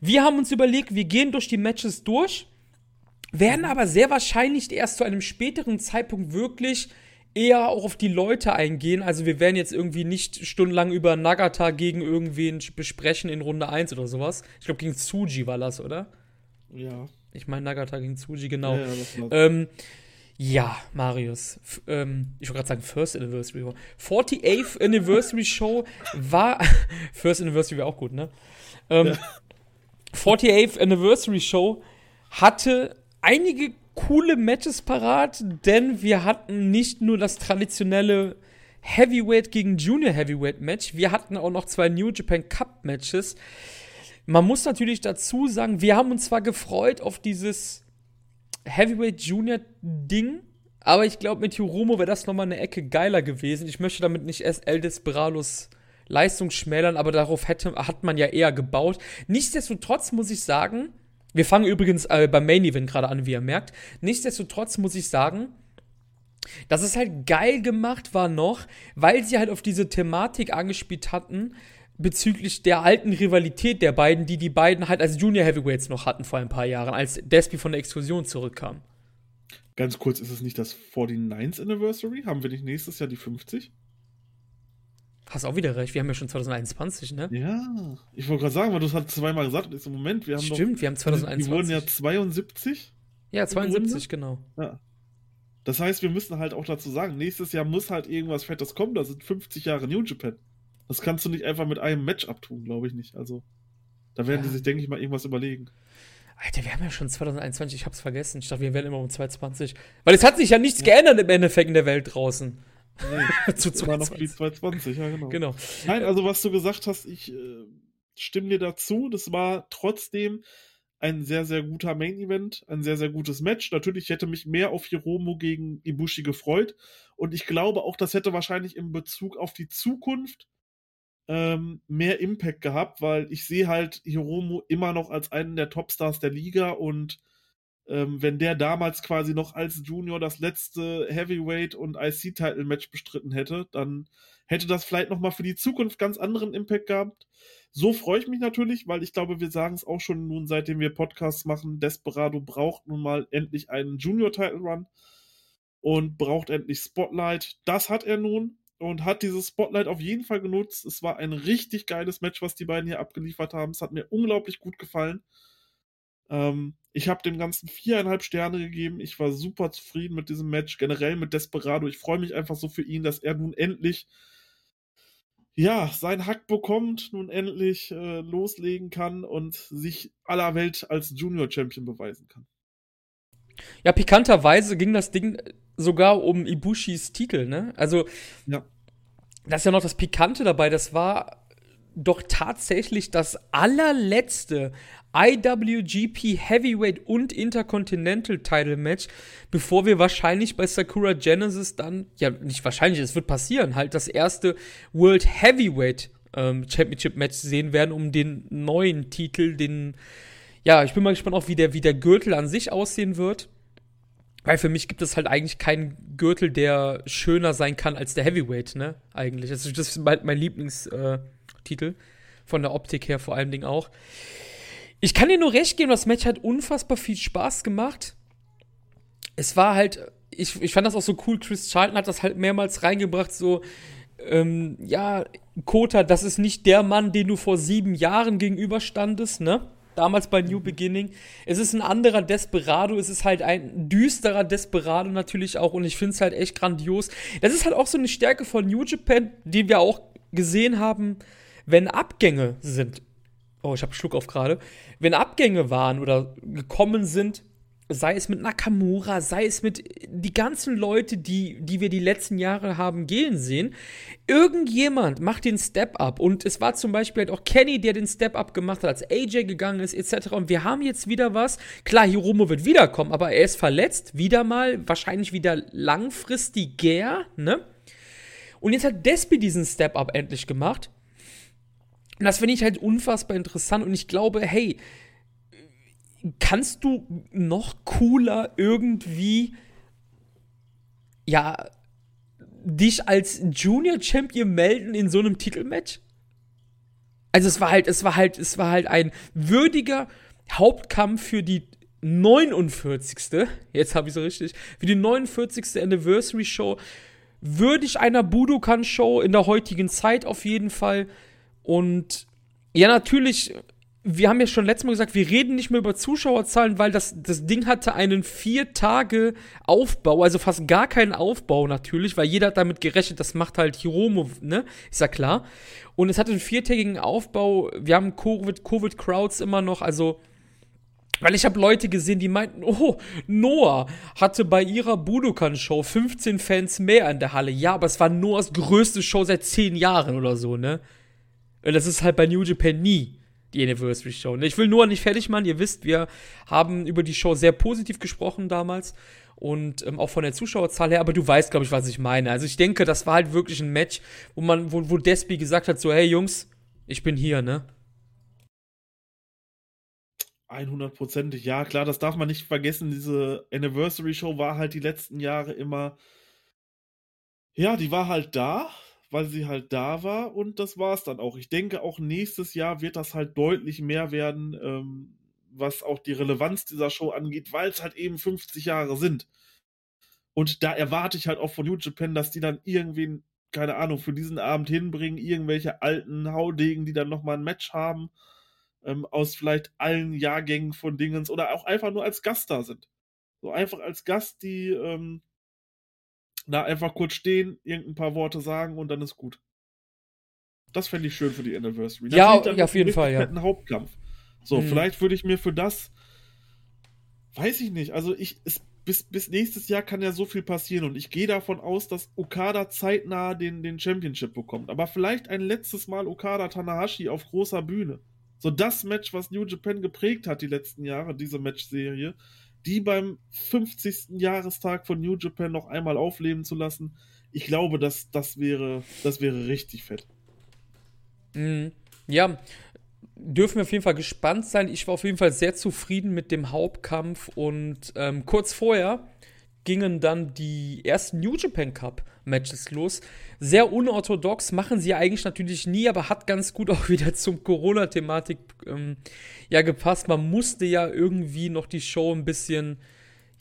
Wir haben uns überlegt, wir gehen durch die Matches durch, werden aber sehr wahrscheinlich erst zu einem späteren Zeitpunkt wirklich eher auch auf die Leute eingehen. Also wir werden jetzt irgendwie nicht stundenlang über Nagata gegen irgendwen besprechen in Runde 1 oder sowas. Ich glaube, gegen Tsuji war das, oder? Ja. Ich meine Nagata gegen Tsuji, genau. Ja, ja, Ähm, ja, Marius. Ähm, ich wollte gerade sagen First Anniversary. 48th Anniversary Show war. First Anniversary wäre auch gut, ne? Ähm, 48th Anniversary Show hatte einige coole Matches parat, denn wir hatten nicht nur das traditionelle Heavyweight gegen Junior Heavyweight Match, wir hatten auch noch zwei New Japan Cup Matches. Man muss natürlich dazu sagen, wir haben uns zwar gefreut auf dieses Heavyweight Junior Ding, aber ich glaube, mit Hiromo wäre das nochmal eine Ecke geiler gewesen. Ich möchte damit nicht erst El Desperados Leistung schmälern, aber darauf hätte, hat man ja eher gebaut. Nichtsdestotrotz muss ich sagen, wir fangen übrigens äh, beim Main Event gerade an, wie ihr merkt. Nichtsdestotrotz muss ich sagen, dass es halt geil gemacht war noch, weil sie halt auf diese Thematik angespielt hatten, bezüglich der alten Rivalität der beiden, die die beiden halt als Junior Heavyweights noch hatten vor ein paar Jahren, als Despi von der Exkursion zurückkam. Ganz kurz, ist es nicht das 49th Anniversary? Haben wir nicht nächstes Jahr die 50? Hast auch wieder recht, wir haben ja schon 2021, ne? Ja. Ich wollte gerade sagen, weil du es halt zweimal gesagt hast. Im Moment, wir haben Stimmt, wir haben doch. Die wurden 2021. ja 72. ja, 72, genau. Ja. Das heißt, wir müssen halt auch dazu sagen, nächstes Jahr muss halt irgendwas Fettes kommen. Da sind 50 Jahre New Japan. Das kannst du nicht einfach mit einem Match abtun, glaube ich nicht. Also, da werden Ja. die sich, denke ich mal, irgendwas überlegen. Alter, wir haben ja schon 2021, ich hab's vergessen. Ich dachte, wir werden immer um 2020. Weil es hat sich ja nichts geändert im Endeffekt in der Welt draußen. Nee, Zu immer noch die 220, 2020. ja, genau. Genau. Nein, also was du gesagt hast, ich äh, stimme dir dazu. Das war trotzdem ein sehr, sehr guter Main Event, ein sehr, sehr gutes Match. Natürlich hätte mich mehr auf Hiromo gegen Ibushi gefreut. Und ich glaube auch, das hätte wahrscheinlich in Bezug auf die Zukunft ähm, mehr Impact gehabt, weil ich sehe halt Hiromo immer noch als einen der Topstars der Liga und ähm, wenn der damals quasi noch als Junior das letzte Heavyweight und IC-Title-Match bestritten hätte, dann hätte das vielleicht nochmal für die Zukunft ganz anderen Impact gehabt. So freue ich mich natürlich, weil ich glaube, wir sagen es auch schon nun, seitdem wir Podcasts machen, Desperado braucht nun mal endlich einen Junior-Title-Run und braucht endlich Spotlight. Das hat er nun und hat dieses Spotlight auf jeden Fall genutzt. Es war ein richtig geiles Match, was die beiden hier abgeliefert haben. Es hat mir unglaublich gut gefallen. Ähm, ich habe dem Ganzen viereinhalb Sterne gegeben. Ich war super zufrieden mit diesem Match, generell mit Desperado. Ich freue mich einfach so für ihn, dass er nun endlich ja, sein Hack bekommt, nun endlich äh, loslegen kann und sich aller Welt als Junior Champion beweisen kann. Ja, pikanterweise ging das Ding sogar um Ibushis Titel, ne? Also, Ja. das ist ja noch das Pikante dabei. Das war doch tatsächlich das allerletzte IWGP Heavyweight und Intercontinental Title Match, bevor wir wahrscheinlich bei Sakura Genesis dann, ja, nicht wahrscheinlich, es wird passieren, halt das erste World Heavyweight ähm, Championship Match sehen werden, um den neuen Titel, den, ja, ich bin mal gespannt auch, wie der, wie der Gürtel an sich aussehen wird. Weil für mich gibt es halt eigentlich keinen Gürtel, der schöner sein kann als der Heavyweight, ne? Eigentlich. Das ist, das ist mein, mein Lieblingstitel. Von der Optik her vor allen Dingen auch. Ich kann dir nur recht geben, das Match hat unfassbar viel Spaß gemacht. Es war halt, ich, ich fand das auch so cool, Chris Charlton hat das halt mehrmals reingebracht, so, ähm, ja, Kota, das ist nicht der Mann, den du vor sieben Jahren gegenüberstandest, ne? Damals bei New Beginning. Es ist ein anderer Desperado, es ist halt ein düsterer Desperado natürlich auch und ich finde es halt echt grandios. Das ist halt auch so eine Stärke von New Japan, die wir auch gesehen haben, wenn Abgänge sind. Oh, ich habe Schluck auf gerade. Wenn Abgänge waren oder gekommen sind, sei es mit Nakamura, sei es mit die ganzen Leute, die, die wir die letzten Jahre haben gehen sehen. Irgendjemand macht den Step-Up. Und es war zum Beispiel halt auch Kenny, der den Step-Up gemacht hat, als AJ gegangen ist, etc. Und wir haben jetzt wieder was. Klar, Hiromo wird wiederkommen, aber er ist verletzt. Wieder mal, wahrscheinlich wieder langfristiger, ne? Und jetzt hat Despi diesen Step-Up endlich gemacht. Und das finde ich halt unfassbar interessant. Und ich glaube, hey, kannst du noch cooler irgendwie, ja, dich als Junior Champion melden in so einem Titelmatch? Also es war halt, es war halt, es war halt ein würdiger Hauptkampf für die 49. Jetzt habe ich so richtig. Für die 49. Anniversary Show. Würdig einer Budokan Show in der heutigen Zeit auf jeden Fall. Und ja, natürlich wir haben ja schon letztes Mal gesagt, wir reden nicht mehr über Zuschauerzahlen, weil das, das Ding hatte einen vier Tage Aufbau, also fast gar keinen Aufbau natürlich, weil jeder hat damit gerechnet, das macht halt Hiromo, ne? Ist ja klar. Und es hatte einen viertägigen Aufbau. Wir haben Covid, Covid immer noch, also weil ich habe Leute gesehen, die meinten, oh, Noah hatte bei ihrer Budokan-Show 15 Fans mehr in der Halle. Ja, aber es war Noahs größte Show seit 10 Jahren oder so, ne? Und das ist halt bei New Japan nie die Anniversary Show. Ich will nur nicht fertig machen. Ihr wisst, wir haben über die Show sehr positiv gesprochen damals und ähm, auch von der Zuschauerzahl her, aber du weißt, glaube ich, was ich meine. Also ich denke, das war halt wirklich ein Match, wo man, wo, wo Despi gesagt hat, so, hey Jungs, ich bin hier, ne? 100%ig, ja, klar, das darf man nicht vergessen. Diese Anniversary Show war halt die letzten Jahre immer, ja, die war halt da weil sie halt da war und das war es dann auch. Ich denke, auch nächstes Jahr wird das halt deutlich mehr werden, ähm, was auch die Relevanz dieser Show angeht, weil es halt eben 50 Jahre sind. Und da erwarte ich halt auch von New Japan, dass die dann irgendwen, keine Ahnung, für diesen Abend hinbringen, irgendwelche alten Haudegen, die dann nochmal ein Match haben, ähm, aus vielleicht allen Jahrgängen von Dingens oder auch einfach nur als Gast da sind. So einfach als Gast, die ähm, na, einfach kurz stehen, irgendein paar Worte sagen und dann ist gut. Das fände ich schön für die Anniversary. Ja, ja auf jeden Fall, ja. Ein Hauptkampf. So, mhm. vielleicht würde ich mir für das, weiß ich nicht, also ich, es, bis, bis nächstes Jahr kann ja so viel passieren und ich gehe davon aus, dass Okada zeitnah den, den Championship bekommt. Aber vielleicht ein letztes Mal Okada Tanahashi auf großer Bühne. So das Match, was New Japan geprägt hat die letzten Jahre, diese Matchserie, die beim 50. Jahrestag von New Japan noch einmal aufleben zu lassen, ich glaube, das, das, wäre, das wäre richtig fett. Mhm. Ja, dürfen wir auf jeden Fall gespannt sein. Ich war auf jeden Fall sehr zufrieden mit dem Hauptkampf und ähm, kurz vorher gingen dann die ersten New Japan Cup Matches los. Sehr unorthodox, machen sie eigentlich natürlich nie, aber hat ganz gut auch wieder zum Corona-Thematik ähm, ja gepasst. Man musste ja irgendwie noch die Show ein bisschen,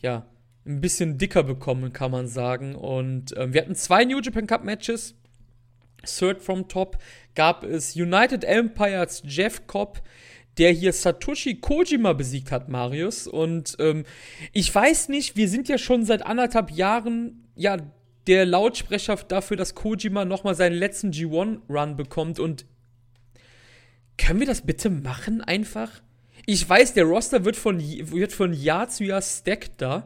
ja, ein bisschen dicker bekommen, kann man sagen. Und ähm, wir hatten zwei New Japan Cup Matches. Third from Top gab es United Empire als Jeff Cobb der hier Satoshi Kojima besiegt hat, Marius. Und ähm, ich weiß nicht, wir sind ja schon seit anderthalb Jahren, ja, der Lautsprecher dafür, dass Kojima nochmal seinen letzten G1-Run bekommt. Und können wir das bitte machen einfach? Ich weiß, der Roster wird von, wird von Jahr zu Jahr stacked da.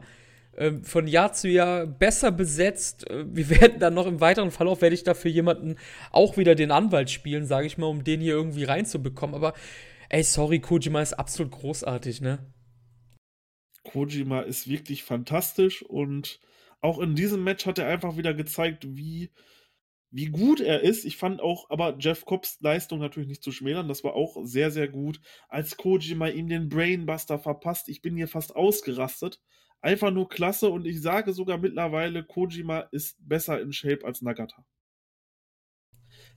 Ähm, von Jahr zu Jahr besser besetzt. Äh, wir werden dann noch im weiteren Verlauf, werde ich dafür jemanden auch wieder den Anwalt spielen, sage ich mal, um den hier irgendwie reinzubekommen. Aber Ey, sorry, Kojima ist absolut großartig, ne? Kojima ist wirklich fantastisch und auch in diesem Match hat er einfach wieder gezeigt, wie, wie gut er ist. Ich fand auch aber Jeff Cobbs Leistung natürlich nicht zu schmälern. Das war auch sehr, sehr gut. Als Kojima ihm den Brainbuster verpasst, ich bin hier fast ausgerastet. Einfach nur klasse und ich sage sogar mittlerweile, Kojima ist besser in Shape als Nagata.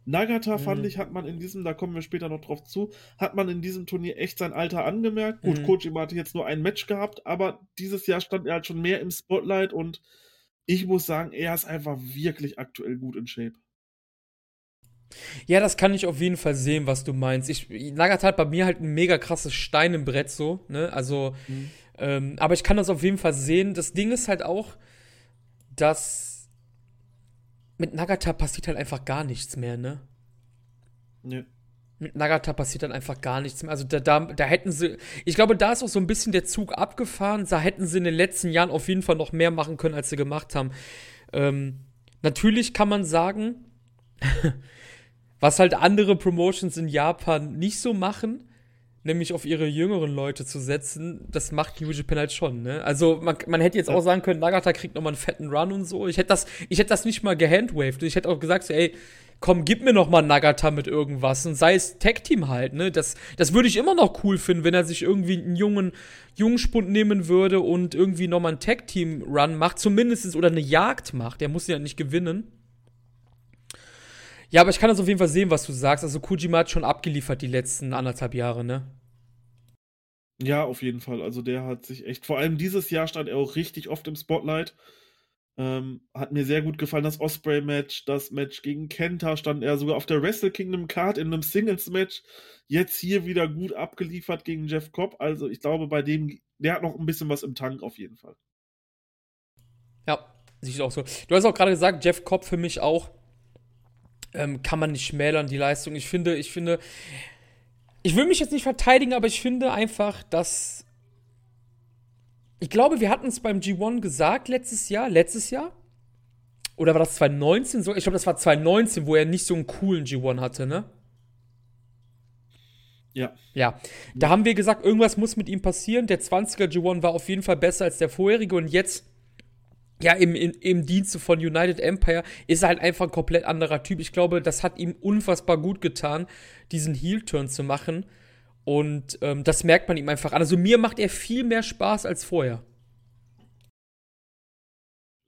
Nagata, mhm. fand ich, hat man in diesem, da kommen wir später noch drauf zu, hat man in diesem Turnier echt sein Alter angemerkt. Gut, mhm. Kojima hatte jetzt nur ein Match gehabt, aber dieses Jahr stand er halt schon mehr im Spotlight und ich muss sagen, er ist einfach wirklich aktuell gut in Shape. Ja, das kann ich auf jeden Fall sehen, was du meinst. Ich, Nagata hat bei mir halt ein mega krasses Stein im Brett so, ne? Also, mhm. ähm, aber ich kann das auf jeden Fall sehen. Das Ding ist halt auch, dass mit Nagata passiert halt einfach gar nichts mehr, ne? Nee. Mit Nagata passiert dann einfach gar nichts mehr. Also da, da, da hätten sie, ich glaube, da ist auch so ein bisschen der Zug abgefahren. Da hätten sie in den letzten Jahren auf jeden Fall noch mehr machen können, als sie gemacht haben. Ähm, natürlich kann man sagen, was halt andere Promotions in Japan nicht so machen, nämlich auf ihre jüngeren Leute zu setzen, das macht New Japan halt schon, ne? Also man, man hätte jetzt auch sagen können, Nagata kriegt nochmal einen fetten Run und so. Ich hätte das, ich hätte das nicht mal gehandwaved. Ich hätte auch gesagt, so, ey, komm, gib mir noch mal Nagata mit irgendwas und sei es Tag Team halt, ne? Das, das würde ich immer noch cool finden, wenn er sich irgendwie einen jungen Jungspund nehmen würde und irgendwie noch mal einen Tag Team Run macht, zumindest oder eine Jagd macht. Der muss ja nicht gewinnen. Ja, aber ich kann das auf jeden Fall sehen, was du sagst. Also Kujima hat schon abgeliefert die letzten anderthalb Jahre, ne? Ja, auf jeden Fall. Also der hat sich echt, vor allem dieses Jahr stand er auch richtig oft im Spotlight. Ähm, hat mir sehr gut gefallen, das Osprey-Match, das Match gegen Kenta stand er sogar auf der Wrestle Kingdom Card in einem Singles-Match. Jetzt hier wieder gut abgeliefert gegen Jeff Cobb. Also ich glaube, bei dem, der hat noch ein bisschen was im Tank auf jeden Fall. Ja, sieht auch so. Du hast auch gerade gesagt, Jeff Cobb für mich auch. Ähm, kann man nicht schmälern, die Leistung. Ich finde, ich finde, ich will mich jetzt nicht verteidigen, aber ich finde einfach, dass. Ich glaube, wir hatten es beim G1 gesagt letztes Jahr. Letztes Jahr? Oder war das 2019 so? Ich glaube, das war 2019, wo er nicht so einen coolen G1 hatte, ne? Ja. Ja. Da haben wir gesagt, irgendwas muss mit ihm passieren. Der 20er G1 war auf jeden Fall besser als der vorherige und jetzt ja, im, im, im Dienste von United Empire ist er halt einfach ein komplett anderer Typ. Ich glaube, das hat ihm unfassbar gut getan, diesen Heel-Turn zu machen. Und ähm, das merkt man ihm einfach an. Also mir macht er viel mehr Spaß als vorher.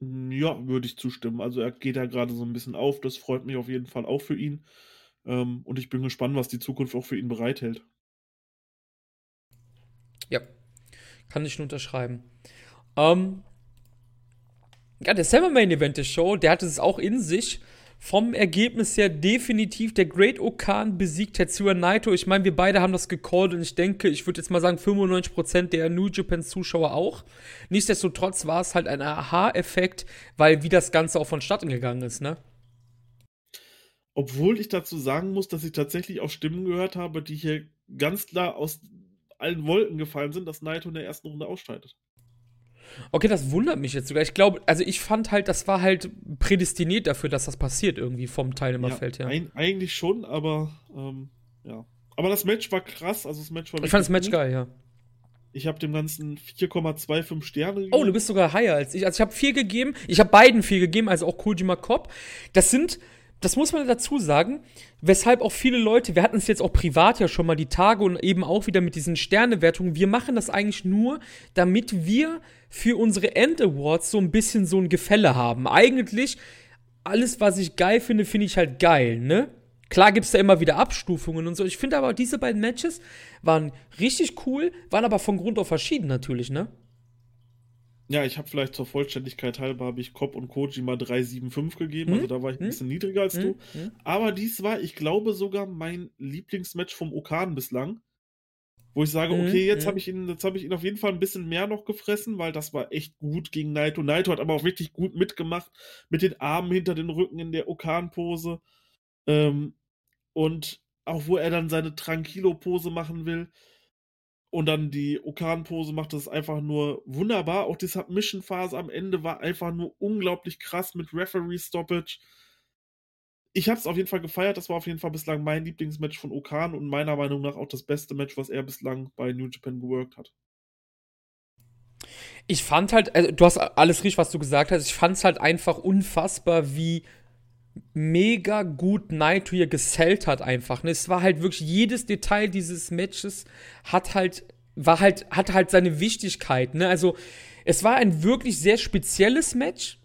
Ja, würde ich zustimmen. Also er geht da gerade so ein bisschen auf. Das freut mich auf jeden Fall auch für ihn. Ähm, und ich bin gespannt, was die Zukunft auch für ihn bereithält. Ja, kann ich nur unterschreiben. Ähm, ja, der Summer Main Event der Show, der hatte es auch in sich. Vom Ergebnis her definitiv der Great Okan besiegt Tetsuya Naito. Ich meine, wir beide haben das gecallt und ich denke, ich würde jetzt mal sagen, 95% der New Japan Zuschauer auch. Nichtsdestotrotz war es halt ein Aha-Effekt, weil wie das Ganze auch vonstatten gegangen ist, ne? Obwohl ich dazu sagen muss, dass ich tatsächlich auch Stimmen gehört habe, die hier ganz klar aus allen Wolken gefallen sind, dass Naito in der ersten Runde ausscheidet. Okay, das wundert mich jetzt sogar. Ich glaube, also ich fand halt, das war halt prädestiniert dafür, dass das passiert irgendwie vom Teilnehmerfeld ja, her. Ein, eigentlich schon, aber ähm, ja. Aber das Match war krass, also das Match war Ich fand das Match gut. geil, ja. Ich habe dem Ganzen 4,25 Sterne gegeben. Oh, du bist sogar higher als ich. Also ich habe 4 gegeben. Ich habe beiden 4 gegeben, also auch Kojima Cop. Das sind das muss man dazu sagen, weshalb auch viele Leute, wir hatten es jetzt auch privat ja schon mal die Tage und eben auch wieder mit diesen Sternewertungen, wir machen das eigentlich nur, damit wir für unsere End-Awards so ein bisschen so ein Gefälle haben. Eigentlich, alles, was ich geil finde, finde ich halt geil, ne? Klar gibt es da immer wieder Abstufungen und so. Ich finde aber, diese beiden Matches waren richtig cool, waren aber von Grund auf verschieden natürlich, ne? Ja, ich habe vielleicht zur Vollständigkeit halber habe ich Cobb und Kojima 375 gegeben, hm? also da war ich ein hm? bisschen niedriger als hm? du. Hm? Aber dies war, ich glaube, sogar mein Lieblingsmatch vom Okan bislang. Wo ich sage, hm? okay, jetzt habe ich ihn, jetzt habe ich ihn auf jeden Fall ein bisschen mehr noch gefressen, weil das war echt gut gegen Naito. Naito hat aber auch wirklich gut mitgemacht mit den Armen hinter den Rücken in der Okan-Pose. Ähm, und auch wo er dann seine Tranquilo-Pose machen will und dann die Okan-Pose macht das einfach nur wunderbar. Auch die Submission-Phase am Ende war einfach nur unglaublich krass mit Referee-Stoppage. Ich habe es auf jeden Fall gefeiert. Das war auf jeden Fall bislang mein Lieblingsmatch von Okan und meiner Meinung nach auch das beste Match, was er bislang bei New Japan geworkt hat. Ich fand halt, also du hast alles richtig, was du gesagt hast. Ich fand es halt einfach unfassbar, wie mega gut Naito hier gesellt hat einfach. Ne? Es war halt wirklich jedes Detail dieses Matches hat halt war halt hat halt seine Wichtigkeit. Ne? Also es war ein wirklich sehr spezielles Match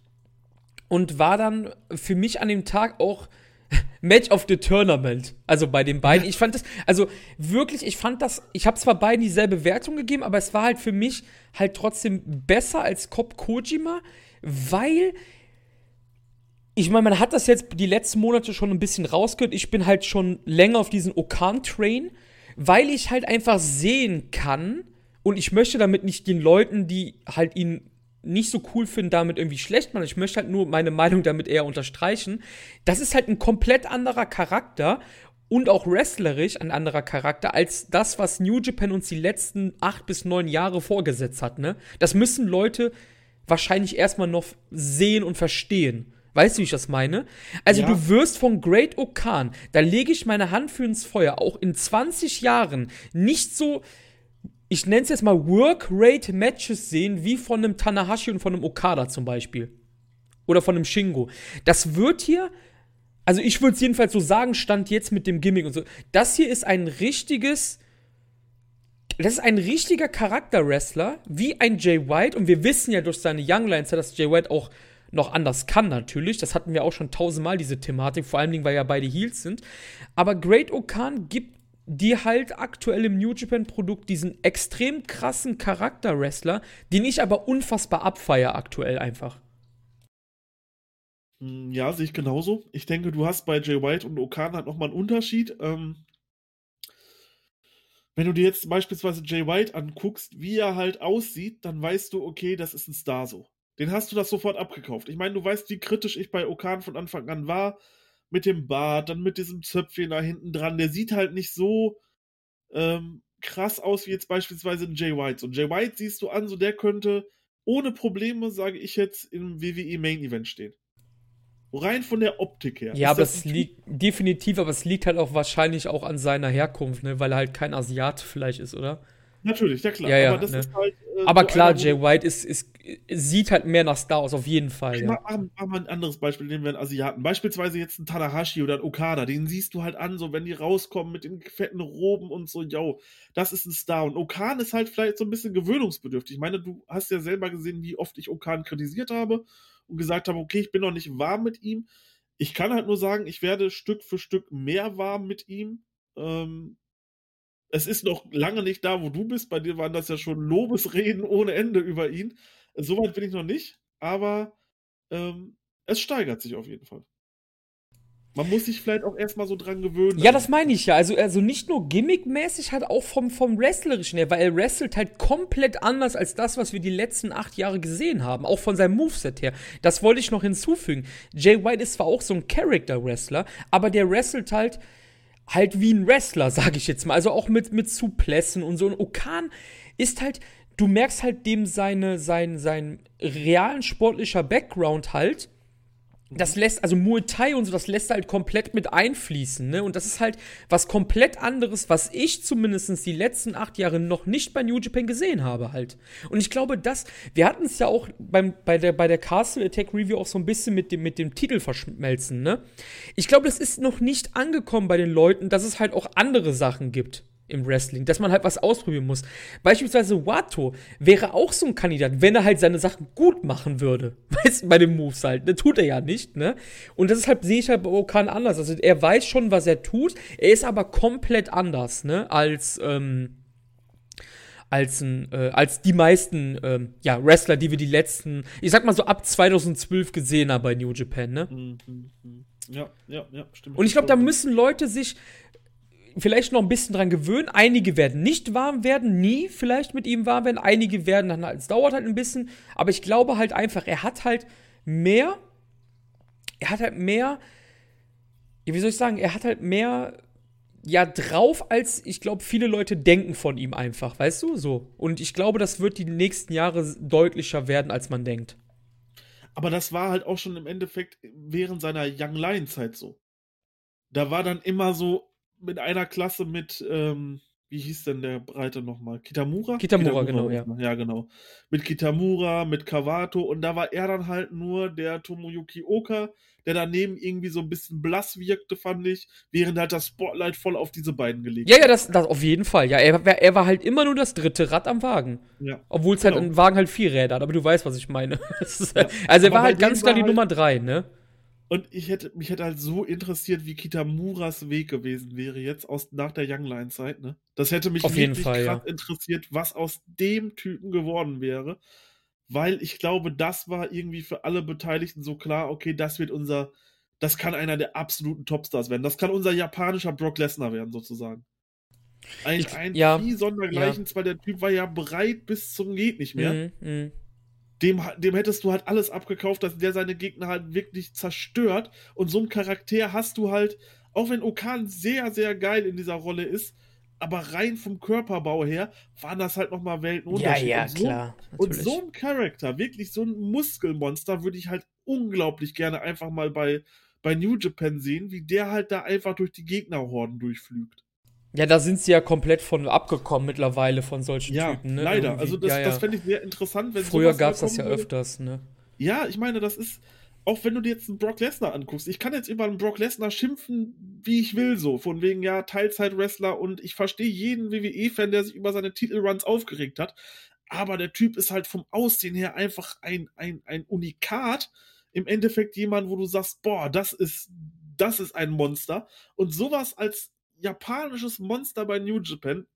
und war dann für mich an dem Tag auch Match of the Tournament. Also bei den beiden. Ich fand das, also wirklich, ich fand das, ich habe zwar beiden dieselbe Wertung gegeben, aber es war halt für mich halt trotzdem besser als Cop Kojima, weil ich meine, man hat das jetzt die letzten Monate schon ein bisschen rausgehört. Ich bin halt schon länger auf diesen Okan-Train, weil ich halt einfach sehen kann und ich möchte damit nicht den Leuten, die halt ihn nicht so cool finden, damit irgendwie schlecht machen. Ich möchte halt nur meine Meinung damit eher unterstreichen. Das ist halt ein komplett anderer Charakter und auch wrestlerisch ein anderer Charakter als das, was New Japan uns die letzten acht bis neun Jahre vorgesetzt hat. Ne? Das müssen Leute wahrscheinlich erstmal noch sehen und verstehen. Weißt du, wie ich das meine? Also Ja. du wirst von Great Okan, da lege ich meine Hand für ins Feuer, auch in 20 Jahren nicht so, ich nenne es jetzt mal Work-Rate-Matches sehen, wie von einem Tanahashi und von einem Okada zum Beispiel. Oder von einem Shingo. Das wird hier, also ich würde es jedenfalls so sagen, stand jetzt mit dem Gimmick und so. Das hier ist ein richtiges, das ist ein richtiger Charakter-Wrestler, wie ein Jay White. Und wir wissen ja durch seine Young Lions, dass Jay White auch noch anders kann, natürlich. Das hatten wir auch schon tausendmal, diese Thematik. Vor allen Dingen, weil ja beide Heels sind. Aber Great Okan gibt dir halt aktuell im New Japan-Produkt diesen extrem krassen Charakter-Wrestler, den ich aber unfassbar abfeier aktuell einfach. Hm, Ja, sehe ich genauso. Ich denke, du hast bei Jay White und Okan halt nochmal einen Unterschied. Ähm, wenn du dir jetzt beispielsweise Jay White anguckst, wie er halt aussieht, dann weißt du, okay, das ist ein Star so. Den hast du das sofort abgekauft. Ich meine, du weißt, wie kritisch ich bei Okan von Anfang an war. Mit dem Bart, dann mit diesem Zöpfchen da hinten dran. Der sieht halt nicht so ähm, krass aus wie jetzt beispielsweise ein Jay White. So Jay White siehst du an, so der könnte ohne Probleme, sage ich jetzt, im WWE Main Event stehen. Rein von der Optik her. Ja, Ist aber das es liegt definitiv, aber es liegt halt auch wahrscheinlich auch an seiner Herkunft, ne, weil er halt kein Asiat vielleicht ist, oder? Natürlich, ja klar. Ja, ja, aber das ne. ist halt. äh, Aber so klar, einer, Jay White ist, ist, sieht halt mehr nach Star aus, auf jeden Fall. Ja. Mach, mach mal ein anderes Beispiel, nehmen wir einen Asiaten. Beispielsweise jetzt einen Tanahashi oder einen Okada, den siehst du halt an, so wenn die rauskommen mit den fetten Roben und so, yo, das ist ein Star. Und Okan ist halt vielleicht so ein bisschen gewöhnungsbedürftig. Ich meine, du hast ja selber gesehen, wie oft ich Okan kritisiert habe und gesagt habe, okay, ich bin noch nicht warm mit ihm. Ich kann halt nur sagen, ich werde Stück für Stück mehr warm mit ihm. Ähm, es ist noch lange nicht da, wo du bist. Bei dir waren das ja schon Lobesreden ohne Ende über ihn. Soweit bin ich noch nicht, aber ähm, es steigert sich auf jeden Fall. Man muss sich vielleicht auch erstmal so dran gewöhnen. Ja, das meine ich ja. Also, also nicht nur gimmickmäßig, halt auch vom, vom Wrestlerischen her, weil er wrestelt halt komplett anders als das, was wir die letzten acht Jahre gesehen haben. Auch von seinem Moveset her. Das wollte ich noch hinzufügen. Jay White ist zwar auch so ein Character-Wrestler, aber der wrestelt halt halt wie ein Wrestler, sage ich jetzt mal. Also auch mit, mit Suplessen und so. Und Okan ist halt, du merkst halt dem seine, sein, sein realen sportlicher Background halt. Das lässt, also Muay Thai und so, das lässt halt komplett mit einfließen, ne? Und das ist halt was komplett anderes, was ich zumindest die letzten acht Jahre noch nicht bei New Japan gesehen habe halt. Und ich glaube, das, wir hatten es ja auch beim, bei, der, bei der Castle Attack Review auch so ein bisschen mit dem, mit dem Titel verschmelzen, ne? Ich glaube, das ist noch nicht angekommen bei den Leuten, dass es halt auch andere Sachen gibt im Wrestling, dass man halt was ausprobieren muss. Beispielsweise Wato wäre auch so ein Kandidat, wenn er halt seine Sachen gut machen würde. Weißt du, bei den Moves halt. Ne, tut er ja nicht, ne? Und deshalb sehe ich halt bei Okan anders. Also er weiß schon, was er tut. Er ist aber komplett anders, ne? Als, ähm, als, ein, äh, als die meisten ähm, ja, Wrestler, die wir die letzten, ich sag mal so ab 2012 gesehen haben bei New Japan, ne? Mhm, mhm. Ja, ja, ja, stimmt. Und ich glaube, da müssen Leute sich vielleicht noch ein bisschen dran gewöhnen. Einige werden nicht warm werden, nie vielleicht mit ihm warm werden. Einige werden dann halt, es dauert halt ein bisschen. Aber ich glaube halt einfach, er hat halt mehr, er hat halt mehr, wie soll ich sagen, er hat halt mehr, ja, drauf, als ich glaube, viele Leute denken von ihm einfach, weißt du, so. Und ich glaube, das wird die nächsten Jahre deutlicher werden, als man denkt. Aber das war halt auch schon im Endeffekt während seiner Young Lion Zeit so. Da war dann immer so mit einer Klasse mit, ähm, wie hieß denn der Breite nochmal? Kitamura? Kitamura, genau, ja. Ja, genau. Mit Kitamura, mit Kawato und da war er dann halt nur der Tomoyuki Oka, der daneben irgendwie so ein bisschen blass wirkte, fand ich, während halt das Spotlight voll auf diese beiden gelegt Ja, ja, das, das auf jeden Fall. Ja, er, war- er war halt immer nur das dritte Rad am Wagen. Ja. Obwohl es halt Genau. ein Wagen halt vier Räder hat, aber du weißt, was ich meine. Ist, Ja. Also er Aber war halt ganz klar die halt- Nummer drei, ne? Und ich hätte, mich hätte halt so interessiert, wie Kitamuras Weg gewesen wäre, jetzt aus, nach der Young Line Zeit, ne? Das hätte mich Auf jeden wirklich Fall, krass ja. interessiert, was aus dem Typen geworden wäre. Weil ich glaube, das war irgendwie für alle Beteiligten so klar, okay, das wird unser, das kann einer der absoluten Topstars werden. Das kann unser japanischer Brock Lesnar werden, sozusagen. Ein, Ich- ein ja, sondergleichen, weil der Typ war ja bereit bis zum geht nicht mehr Mhm, mhm. Dem, dem hättest du halt alles abgekauft, dass der seine Gegner halt wirklich zerstört. Und so einen Charakter hast du halt Auch wenn Okan sehr, sehr geil in dieser Rolle ist, aber rein vom Körperbau her waren das halt nochmal Welten Ja, ja, und so, klar. Und natürlich. so ein Charakter, wirklich so ein Muskelmonster, würde ich halt unglaublich gerne einfach mal bei, bei New Japan sehen, wie der halt da einfach durch die Gegnerhorden durchflügt. Ja, da sind sie ja komplett von abgekommen mittlerweile von solchen Ja, Typen, ne? leider. Irgendwie. Also das, ja, ja. das fände ich sehr interessant, wenn Früher gab es das ja würde. öfters, ne? Ja, ich meine, das ist, auch wenn du dir jetzt einen Brock Lesnar anguckst, ich kann jetzt über einen Brock Lesnar schimpfen, wie ich will, so. Von wegen, ja, Teilzeit-Wrestler und ich verstehe jeden WWE-Fan, der sich über seine Titelruns aufgeregt hat. Aber der Typ ist halt vom Aussehen her einfach ein, ein, ein Unikat. Im Endeffekt jemand, wo du sagst, boah, das ist, das ist ein Monster. Und sowas als japanisches Monster bei New Japan,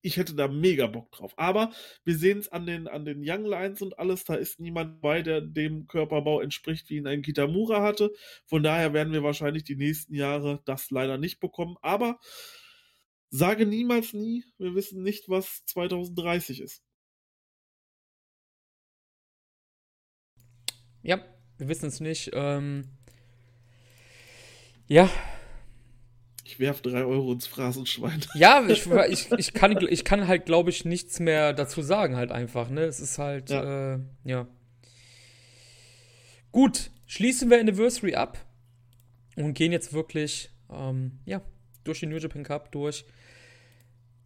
ich hätte da mega Bock drauf. Aber wir sehen es an den, an den Young Lions und alles, da ist niemand bei, der dem Körperbau entspricht, wie ihn ein Kitamura hatte. Von daher werden wir wahrscheinlich die nächsten Jahre das leider nicht bekommen. Aber sage niemals nie, wir wissen nicht, was 2030 ist. Ja, wir wissen es nicht. Ähm, ja, Ich werf drei Euro ins Phrasenschwein. ja, ich, ich, ich, kann, ich kann halt, glaube ich, nichts mehr dazu sagen, halt einfach, ne? Es ist halt, ja. Äh, ja. Gut, schließen wir Anniversary ab und gehen jetzt wirklich, ähm, ja, durch den New Japan Cup durch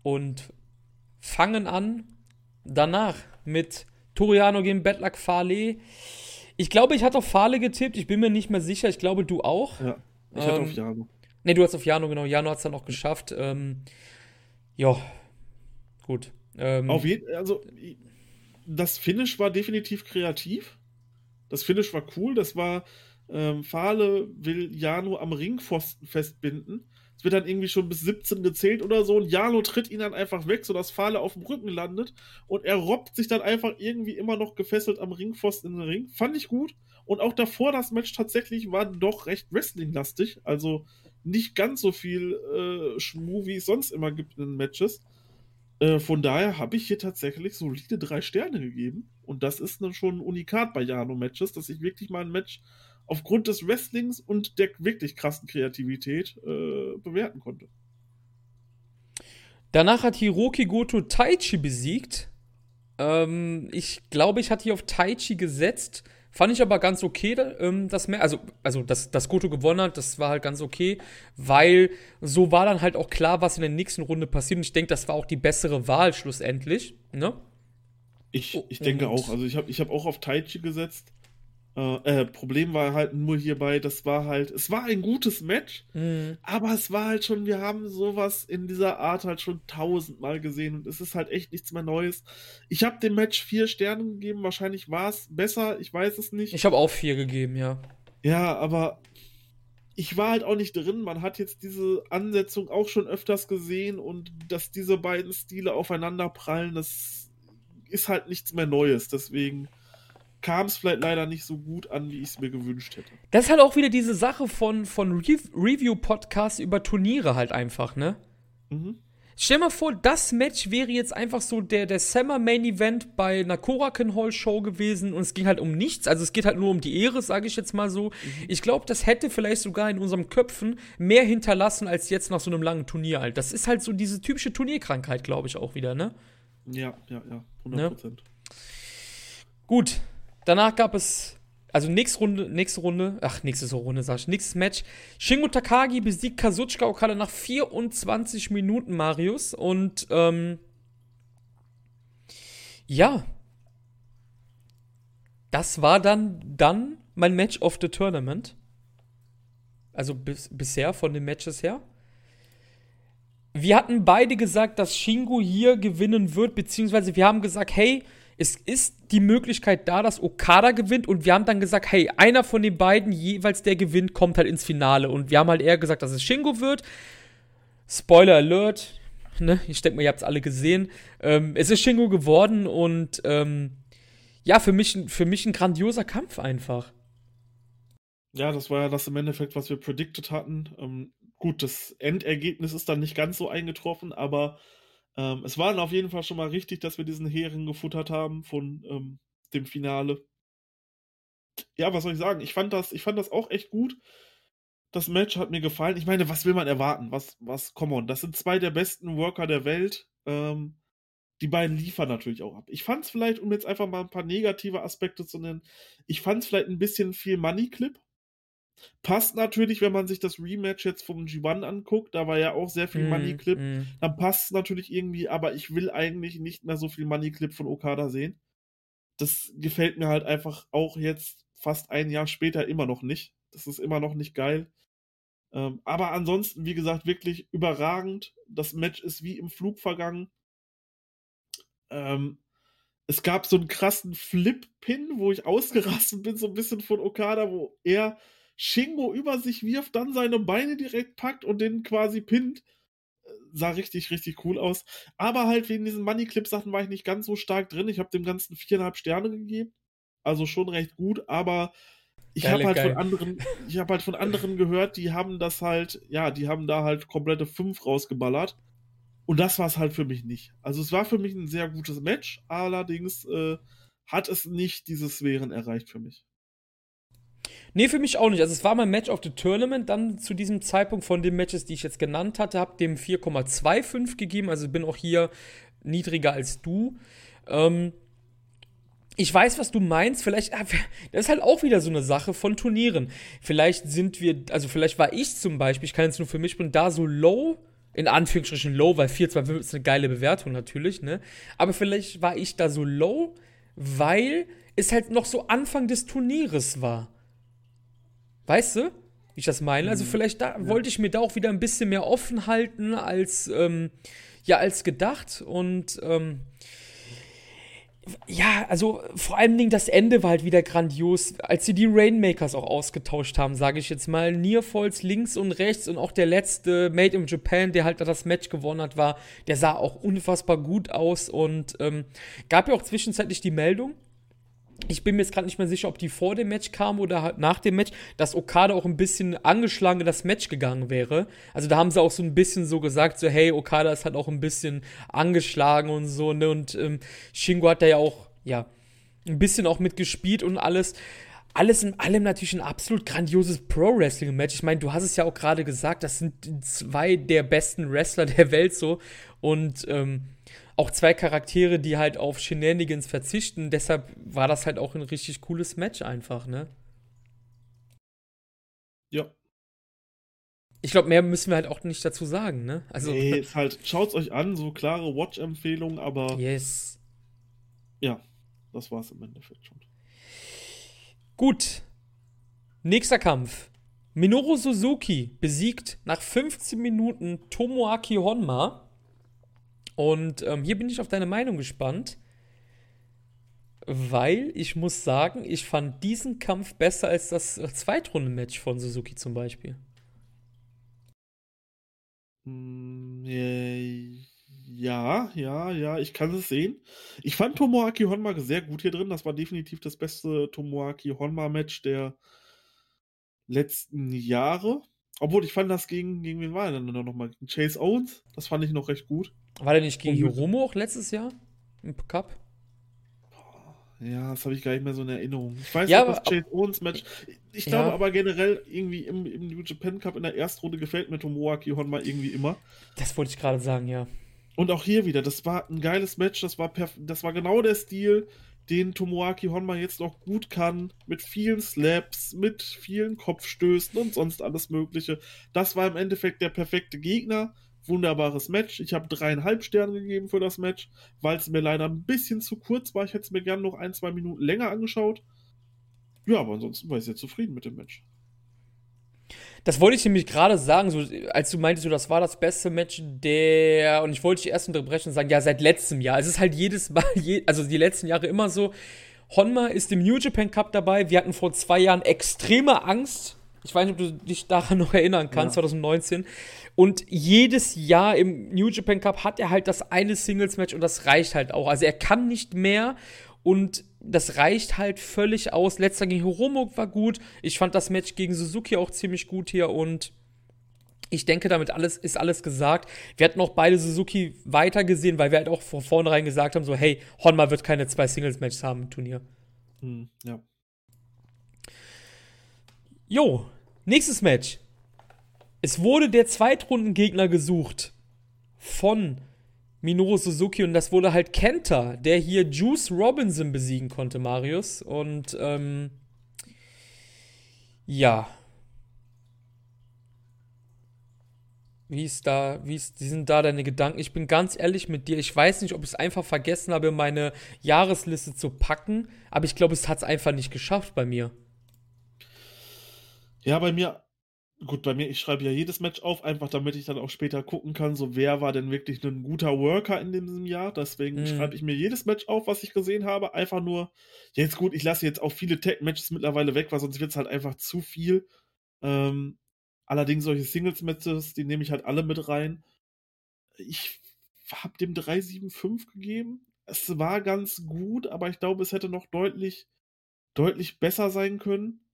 und fangen an danach mit Toriano gegen Bedlak Fale. Ich glaube, ich hatte auf Fale getippt, ich bin mir nicht mehr sicher, ich glaube, du auch. Ja, ich hatte Ähm, auf Jano. Ne, du hast auf Jano, genau. Jano hat es dann auch geschafft. Ähm, ja, gut. Ähm, Auf jeden also das Finish war definitiv kreativ. Das Finish war cool. Das war, ähm, Fahle will Jano am Ringpfosten festbinden. Es wird dann irgendwie schon bis 17 gezählt oder so und Jano tritt ihn dann einfach weg, sodass Fahle auf dem Rücken landet und er robbt sich dann einfach irgendwie immer noch gefesselt am Ringpfosten in den Ring. Fand ich gut. Und auch davor das Match tatsächlich war doch recht Wrestling-lastig. Also nicht ganz so viel äh, Schmu, wie es sonst immer gibt in Matches. Äh, von daher habe ich hier tatsächlich solide drei Sterne gegeben. Und das ist dann schon ein Unikat bei Jano-Matches, dass ich wirklich mal ein Match aufgrund des Wrestlings und der wirklich krassen Kreativität äh, bewerten konnte. Danach hat Hiroki Goto Taichi besiegt. Ähm, ich glaube, ich hatte hier auf Taichi gesetzt. Fand ich aber ganz okay, ähm, das mehr, also, also dass, dass Goto gewonnen hat, das war halt ganz okay, weil so war dann halt auch klar, was in der nächsten Runde passiert. Und ich denke, das war auch die bessere Wahl schlussendlich. Ne? Ich, Oh, ich denke und- auch. Also ich habe ich hab auch auf Taichi gesetzt. Äh, äh, Problem war halt nur hierbei, das war halt, es war ein gutes Match, Mhm. aber es war halt schon, wir haben sowas in dieser Art halt schon tausendmal gesehen und es ist halt echt nichts mehr Neues. Ich habe dem Match vier Sterne gegeben, wahrscheinlich war es besser, ich weiß es nicht. Ich habe auch vier gegeben, ja. Ja, aber ich war halt auch nicht drin. Man hat jetzt diese Ansetzung auch schon öfters gesehen und dass diese beiden Stile aufeinander prallen, das ist halt nichts mehr Neues. Deswegen kam es vielleicht leider nicht so gut an, wie ich es mir gewünscht hätte. Das ist halt auch wieder diese Sache von, von Re Review-Podcasts über Turniere halt einfach, ne? Mhm. Stell mal vor, das Match wäre jetzt einfach so der, der Summer Main Event bei einer Korakuen Hall Show gewesen und es ging halt um nichts. Also es geht halt nur um die Ehre, sage ich jetzt mal so. Ich glaube, das hätte vielleicht sogar in unseren Köpfen mehr hinterlassen als jetzt nach so einem langen Turnier halt. Das ist halt so diese typische Turnierkrankheit, glaube ich auch wieder, ne? Ja, ja, ja, 100 Prozent. Gut, danach gab es, also nächste Runde, nächste Runde, ach, nächste Runde, sag ich, nächstes Match. Shingo Takagi besiegt Kazuchika Okada nach 24 Minuten, Marius. Und, ähm, ja. Das war dann, dann mein Match of the Tournament. Also bis, bisher von den Matches her. Wir hatten beide gesagt, dass Shingo hier gewinnen wird, beziehungsweise wir haben gesagt, hey, es ist die Möglichkeit da, dass Okada gewinnt und wir haben dann gesagt, hey, einer von den beiden, jeweils der gewinnt, kommt halt ins Finale. Und wir haben halt eher gesagt, dass es Shingo wird. Spoiler Alert, ne? Ich denke mal, ihr habt es alle gesehen. Ähm, es ist Shingo geworden und ähm, ja, für mich, für mich ein grandioser Kampf einfach. Ja, das war ja das im Endeffekt, was wir predicted hatten. Ähm, gut, das Endergebnis ist dann nicht ganz so eingetroffen, aber ähm, es war dann auf jeden Fall schon mal richtig, dass wir diesen Hering gefuttert haben von ähm, dem Finale. Ja, was soll ich sagen? Ich fand das, ich fand das auch echt gut. Das Match hat mir gefallen. Ich meine, was will man erwarten? Was, was, come on. Das sind zwei der besten Worker der Welt. Ähm, die beiden liefern natürlich auch ab. Ich fand es vielleicht, um jetzt einfach mal ein paar negative Aspekte zu nennen, ich fand es vielleicht ein bisschen viel Money Clip. Passt natürlich, wenn man sich das Rematch jetzt vom G1 anguckt, da war ja auch sehr viel Mm, Money Clip. mm. Dann passt es natürlich irgendwie, aber ich will eigentlich nicht mehr so viel Money Clip von Okada sehen. Das gefällt mir halt einfach auch jetzt fast ein Jahr später immer noch nicht. Das ist immer noch nicht geil. Ähm, aber ansonsten, wie gesagt, wirklich überragend. Das Match ist wie im Flug vergangen. Ähm, es gab so einen krassen Flip-Pin, wo ich ausgerastet bin, so ein bisschen von Okada, wo er Shingo über sich wirft, dann seine Beine direkt packt und den quasi pinnt. Äh, Sah richtig, richtig cool aus. Aber halt wegen diesen Money-Clip-Sachen war ich nicht ganz so stark drin. Ich habe dem Ganzen viereinhalb Sterne gegeben. Also schon recht gut, aber ich habe halt geil. von anderen, ich habe halt von anderen gehört, die haben das halt, ja, die haben da halt komplette fünf rausgeballert. Und das war es halt für mich nicht. Also es war für mich ein sehr gutes Match, allerdings äh, hat es nicht diese Sphären erreicht für mich. Nee, für mich auch nicht. Also es war mein Match of the Tournament. Dann zu diesem Zeitpunkt von den Matches, die ich jetzt genannt hatte, habe dem 4,25 gegeben. Also bin auch hier niedriger als du. Ähm, ich weiß, was du meinst. Vielleicht, ah, das ist halt auch wieder so eine Sache von Turnieren. Vielleicht sind wir, also vielleicht war ich zum Beispiel, ich kann jetzt nur für mich bin, da so low, in Anführungsstrichen low, weil 4,25 ist eine geile Bewertung natürlich, ne? Aber vielleicht war ich da so low, weil es halt noch so Anfang des Turnieres war. Weißt du, wie ich das meine? Also vielleicht da wollte ich mir da auch wieder ein bisschen mehr offen halten als ähm, ja als gedacht und ähm, ja, also vor allen Dingen das Ende war halt wieder grandios, als sie die Rainmakers auch ausgetauscht haben, sage ich jetzt mal. Nearfalls links und rechts und auch der letzte Made in Japan, der halt da das Match gewonnen hat, war, der sah auch unfassbar gut aus und ähm, gab ja auch zwischenzeitlich die Meldung, ich bin mir jetzt gerade nicht mehr sicher, ob die vor dem Match kam oder halt nach dem Match, dass Okada auch ein bisschen angeschlagen in das Match gegangen wäre. Also da haben sie auch so ein bisschen so gesagt, so hey, Okada ist halt auch ein bisschen angeschlagen und so, ne? Und ähm, Shingo hat da ja auch, ja, ein bisschen auch mitgespielt und alles. Alles in allem natürlich ein absolut grandioses Pro-Wrestling-Match. Ich meine, du hast es ja auch gerade gesagt, das sind zwei der besten Wrestler der Welt so. Und ähm, auch zwei Charaktere, die halt auf Shenanigans verzichten. Deshalb war das halt auch ein richtig cooles Match einfach, ne? Ja. Ich glaube, mehr müssen wir halt auch nicht dazu sagen, ne? Also, nee, ist halt, schaut's euch an, so klare Watch-Empfehlung, aber yes. ja, das war's im Endeffekt schon. Gut. Nächster Kampf. Minoru Suzuki besiegt nach 15 Minuten Tomoaki Honma. Und ähm, hier bin ich auf deine Meinung gespannt. Weil ich muss sagen, ich fand diesen Kampf besser als das Zweitrunden-Match von Suzuki zum Beispiel. Hm, äh, ja, ja, ja, ich kann es sehen. Ich fand Tomoaki Honma sehr gut hier drin. Das war definitiv das beste Tomoaki Honma-Match der letzten Jahre. Obwohl, ich fand das gegen, gegen wen war er dann nochmal? Gegen Chase Owens? Das fand ich noch recht gut. War der nicht gegen Hiromo auch letztes Jahr im Cup? Ja, das habe ich gar nicht mehr so in Erinnerung. Ich weiß Ja, noch, das Chase Owens Match. Ich Ja. glaube aber generell irgendwie im, im New Japan Cup in der Erstrunde gefällt mir Tomoaki Honma irgendwie immer. Das wollte ich gerade sagen, ja. Und auch hier wieder, das war ein geiles Match, das war, das war genau der Stil, den Tomoaki Honma jetzt noch gut kann, mit vielen Slaps, mit vielen Kopfstößen und sonst alles Mögliche. Das war im Endeffekt der perfekte Gegner. Wunderbares Match. Ich habe dreieinhalb Sterne gegeben für das Match, weil es mir leider ein bisschen zu kurz war. Ich hätte es mir gerne noch ein, zwei Minuten länger angeschaut. Ja, aber ansonsten war ich sehr zufrieden mit dem Match. Das wollte ich nämlich gerade sagen, so, als du meintest, so, das war das beste Match der. Und ich wollte dich erst unterbrechen und sagen, ja, seit letztem Jahr. Es ist halt jedes Mal, je, also die letzten Jahre immer so. Honma ist im New Japan Cup dabei. Wir hatten vor zwei Jahren extreme Angst. Ich weiß nicht, ob du dich daran noch erinnern kannst, Ja. 2019. Und jedes Jahr im New Japan Cup hat er halt das eine Singles-Match und das reicht halt auch. Also er kann nicht mehr und das reicht halt völlig aus. Letzter gegen Hiromo war gut. Ich fand das Match gegen Suzuki auch ziemlich gut hier und ich denke, damit alles ist alles gesagt. Wir hatten auch beide Suzuki weitergesehen, weil wir halt auch von vornherein gesagt haben, so hey, Honma wird keine zwei Singles-Matches haben im Turnier. Hm, ja. Jo, nächstes Match. es wurde der Zweitrundengegner gesucht von Minoru Suzuki und das wurde halt Kenta, der hier Juice Robinson besiegen konnte, Marius. Und ähm, ja. Wie ist da, wie ist, sind da deine Gedanken? Ich bin ganz ehrlich mit dir. Ich weiß nicht, ob ich es einfach vergessen habe, meine Jahresliste zu packen, aber ich glaube, es hat es einfach nicht geschafft bei mir. Ja, bei mir, gut, bei mir, ich schreibe ja jedes Match auf, einfach damit ich dann auch später gucken kann, so wer war denn wirklich ein guter Worker in diesem Jahr. Deswegen Mhm. schreibe ich mir jedes Match auf, was ich gesehen habe. Einfach nur, jetzt gut, ich lasse jetzt auch viele Tag-Matches mittlerweile weg, weil sonst wird es halt einfach zu viel. Ähm, allerdings solche Singles-Matches, die nehme ich halt alle mit rein. Ich habe dem 375 gegeben. Es war ganz gut, aber ich glaube, es hätte noch deutlich, deutlich besser sein können.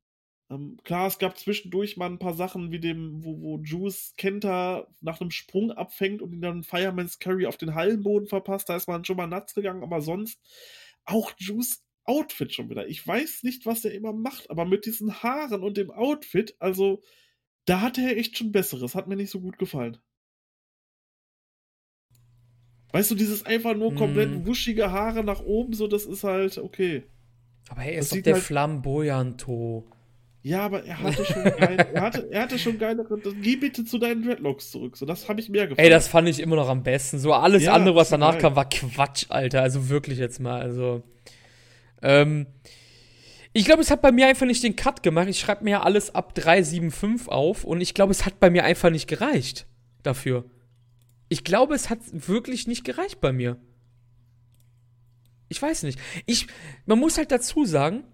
Ähm, klar, es gab zwischendurch mal ein paar Sachen, wie dem, wo, wo Juice Kenta nach einem Sprung abfängt und ihn dann Fireman's Carry auf den Hallenboden verpasst. Da ist man schon mal nuts gegangen, aber sonst auch Juice Outfit schon wieder. Ich weiß nicht, was er immer macht, aber mit diesen Haaren und dem Outfit, also da hatte er echt schon Besseres. Hat mir nicht so gut gefallen. Weißt du, dieses einfach nur komplett Mm. wuschige Haare nach oben, so, das ist halt okay. Aber er Das ist doch sieht der halt- Flamboyanto. Ja, aber er hatte schon geile, er hatte, er hatte schon geilere. Geh bitte zu deinen Dreadlocks zurück. So, das habe ich mehr gefallen. Ey, das fand ich immer noch am besten. So alles Ja, andere, was danach geil. kam, war Quatsch, Alter. Also wirklich jetzt mal. Also. Ähm, ich glaube, es hat bei mir einfach nicht den Cut gemacht. Ich schreibe mir ja alles ab 375 auf und ich glaube, es hat bei mir einfach nicht gereicht dafür. Ich glaube, es hat wirklich nicht gereicht bei mir. Ich weiß nicht. Ich, man muss halt dazu sagen,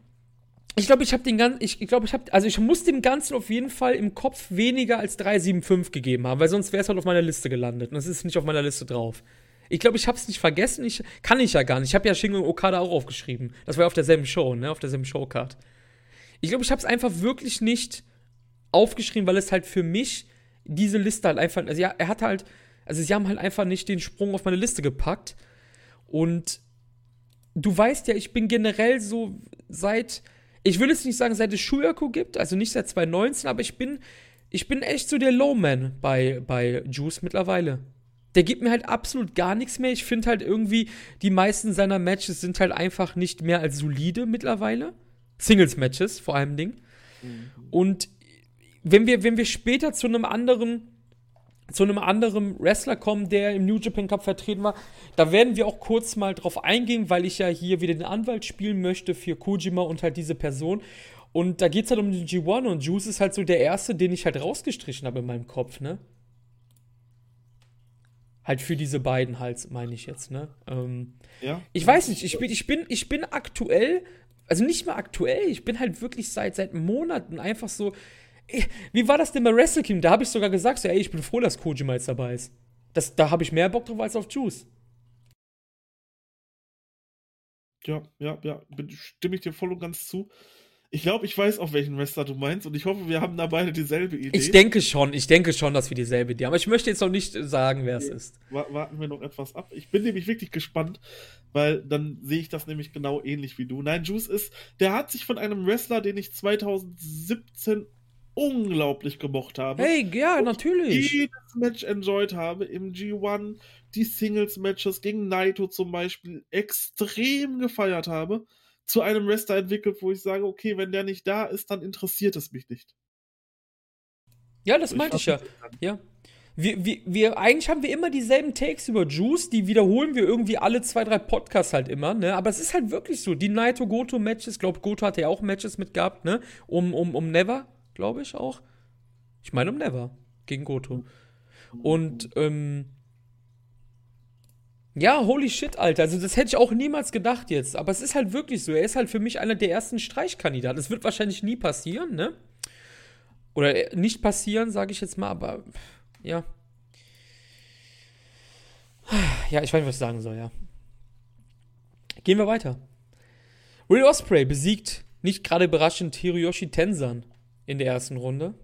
ich glaube, ich habe den ganzen, ich, glaube, ich habe, also ich muss dem Ganzen auf jeden Fall im Kopf weniger als 375 gegeben haben, weil sonst wäre es halt auf meiner Liste gelandet und es ist nicht auf meiner Liste drauf. Ich glaube, ich habe es nicht vergessen, ich kann ich ja gar nicht. Ich habe ja Shingo Okada auch aufgeschrieben. Das war ja auf derselben Show, ne, auf derselben Showcard. Ich glaube, ich habe es einfach wirklich nicht aufgeschrieben, weil es halt für mich diese Liste halt einfach, also ja, er hat halt, also sie haben halt einfach nicht den Sprung auf meine Liste gepackt und du weißt ja, ich bin generell so seit, ich will jetzt nicht sagen, seit es Shuyaku gibt, also nicht seit 2019, aber ich bin, ich bin echt so der Lowman bei, bei Juice mittlerweile. Der gibt mir halt absolut gar nichts mehr. Ich finde halt irgendwie, die meisten seiner Matches sind halt einfach nicht mehr als solide mittlerweile. Singles-Matches vor allem Ding. Und wenn wir, wenn wir später zu einem anderen, zu einem anderen Wrestler kommen, der im New Japan Cup vertreten war, da werden wir auch kurz mal drauf eingehen, weil ich ja hier wieder den Anwalt spielen möchte für Kojima und halt diese Person. Und da geht es halt um den G1 und Juice ist halt so der erste, den ich halt rausgestrichen habe in meinem Kopf, ne? Halt für diese beiden halt, meine ich jetzt, ne? Ähm, ja. ich weiß nicht, ich bin, ich bin, ich bin aktuell, also nicht mal aktuell, ich bin halt wirklich seit, seit Monaten einfach so. Wie war das denn bei Wrestle Kingdom? Da habe ich sogar gesagt, so, ey, ich bin froh, dass Kojima jetzt dabei ist. Das, da habe ich mehr Bock drauf als auf Juice. Ja, ja, ja, stimme ich dir voll und ganz zu. Ich glaube, ich weiß, auf welchen Wrestler du meinst und ich hoffe, wir haben da beide dieselbe Idee. Ich denke schon, ich denke schon, dass wir dieselbe Idee haben. Aber ich möchte jetzt noch nicht sagen, wer es Okay. ist. Wa- Warten wir noch etwas ab. Ich bin nämlich wirklich gespannt, weil dann sehe ich das nämlich genau ähnlich wie du. Nein, Juice ist, der hat sich von einem Wrestler, den ich 2017 unglaublich gemocht habe. Hey, ja, natürlich. jedes Match enjoyed habe im G1, die Singles-Matches gegen Naito zum Beispiel extrem gefeiert habe, zu einem Wrestler entwickelt, wo ich sage, okay, wenn der nicht da ist, dann interessiert es mich nicht. Ja, das meinte ich ja. Ja. Wir, wir, wir, eigentlich haben wir immer dieselben Takes über Juice, die wiederholen wir irgendwie alle zwei, drei Podcasts halt immer, ne? Aber es ist halt wirklich so. Die Naito Goto Matches, glaub, Goto hatte ja auch Matches mit gehabt, ne? Um, um, um Never, glaube ich auch. Ich meine um Never gegen Goto. Und, ähm, ja, holy shit, Alter. Also, das hätte ich auch niemals gedacht jetzt. Aber es ist halt wirklich so. Er ist halt für mich einer der ersten Streichkandidaten. Das wird wahrscheinlich nie passieren, ne? Oder äh, nicht passieren, sage ich jetzt mal, aber ja. Ja, ich weiß nicht, was ich sagen soll, ja. Gehen wir weiter. Will Osprey besiegt nicht gerade überraschend Hiroyoshi Tensan in der ersten Runde.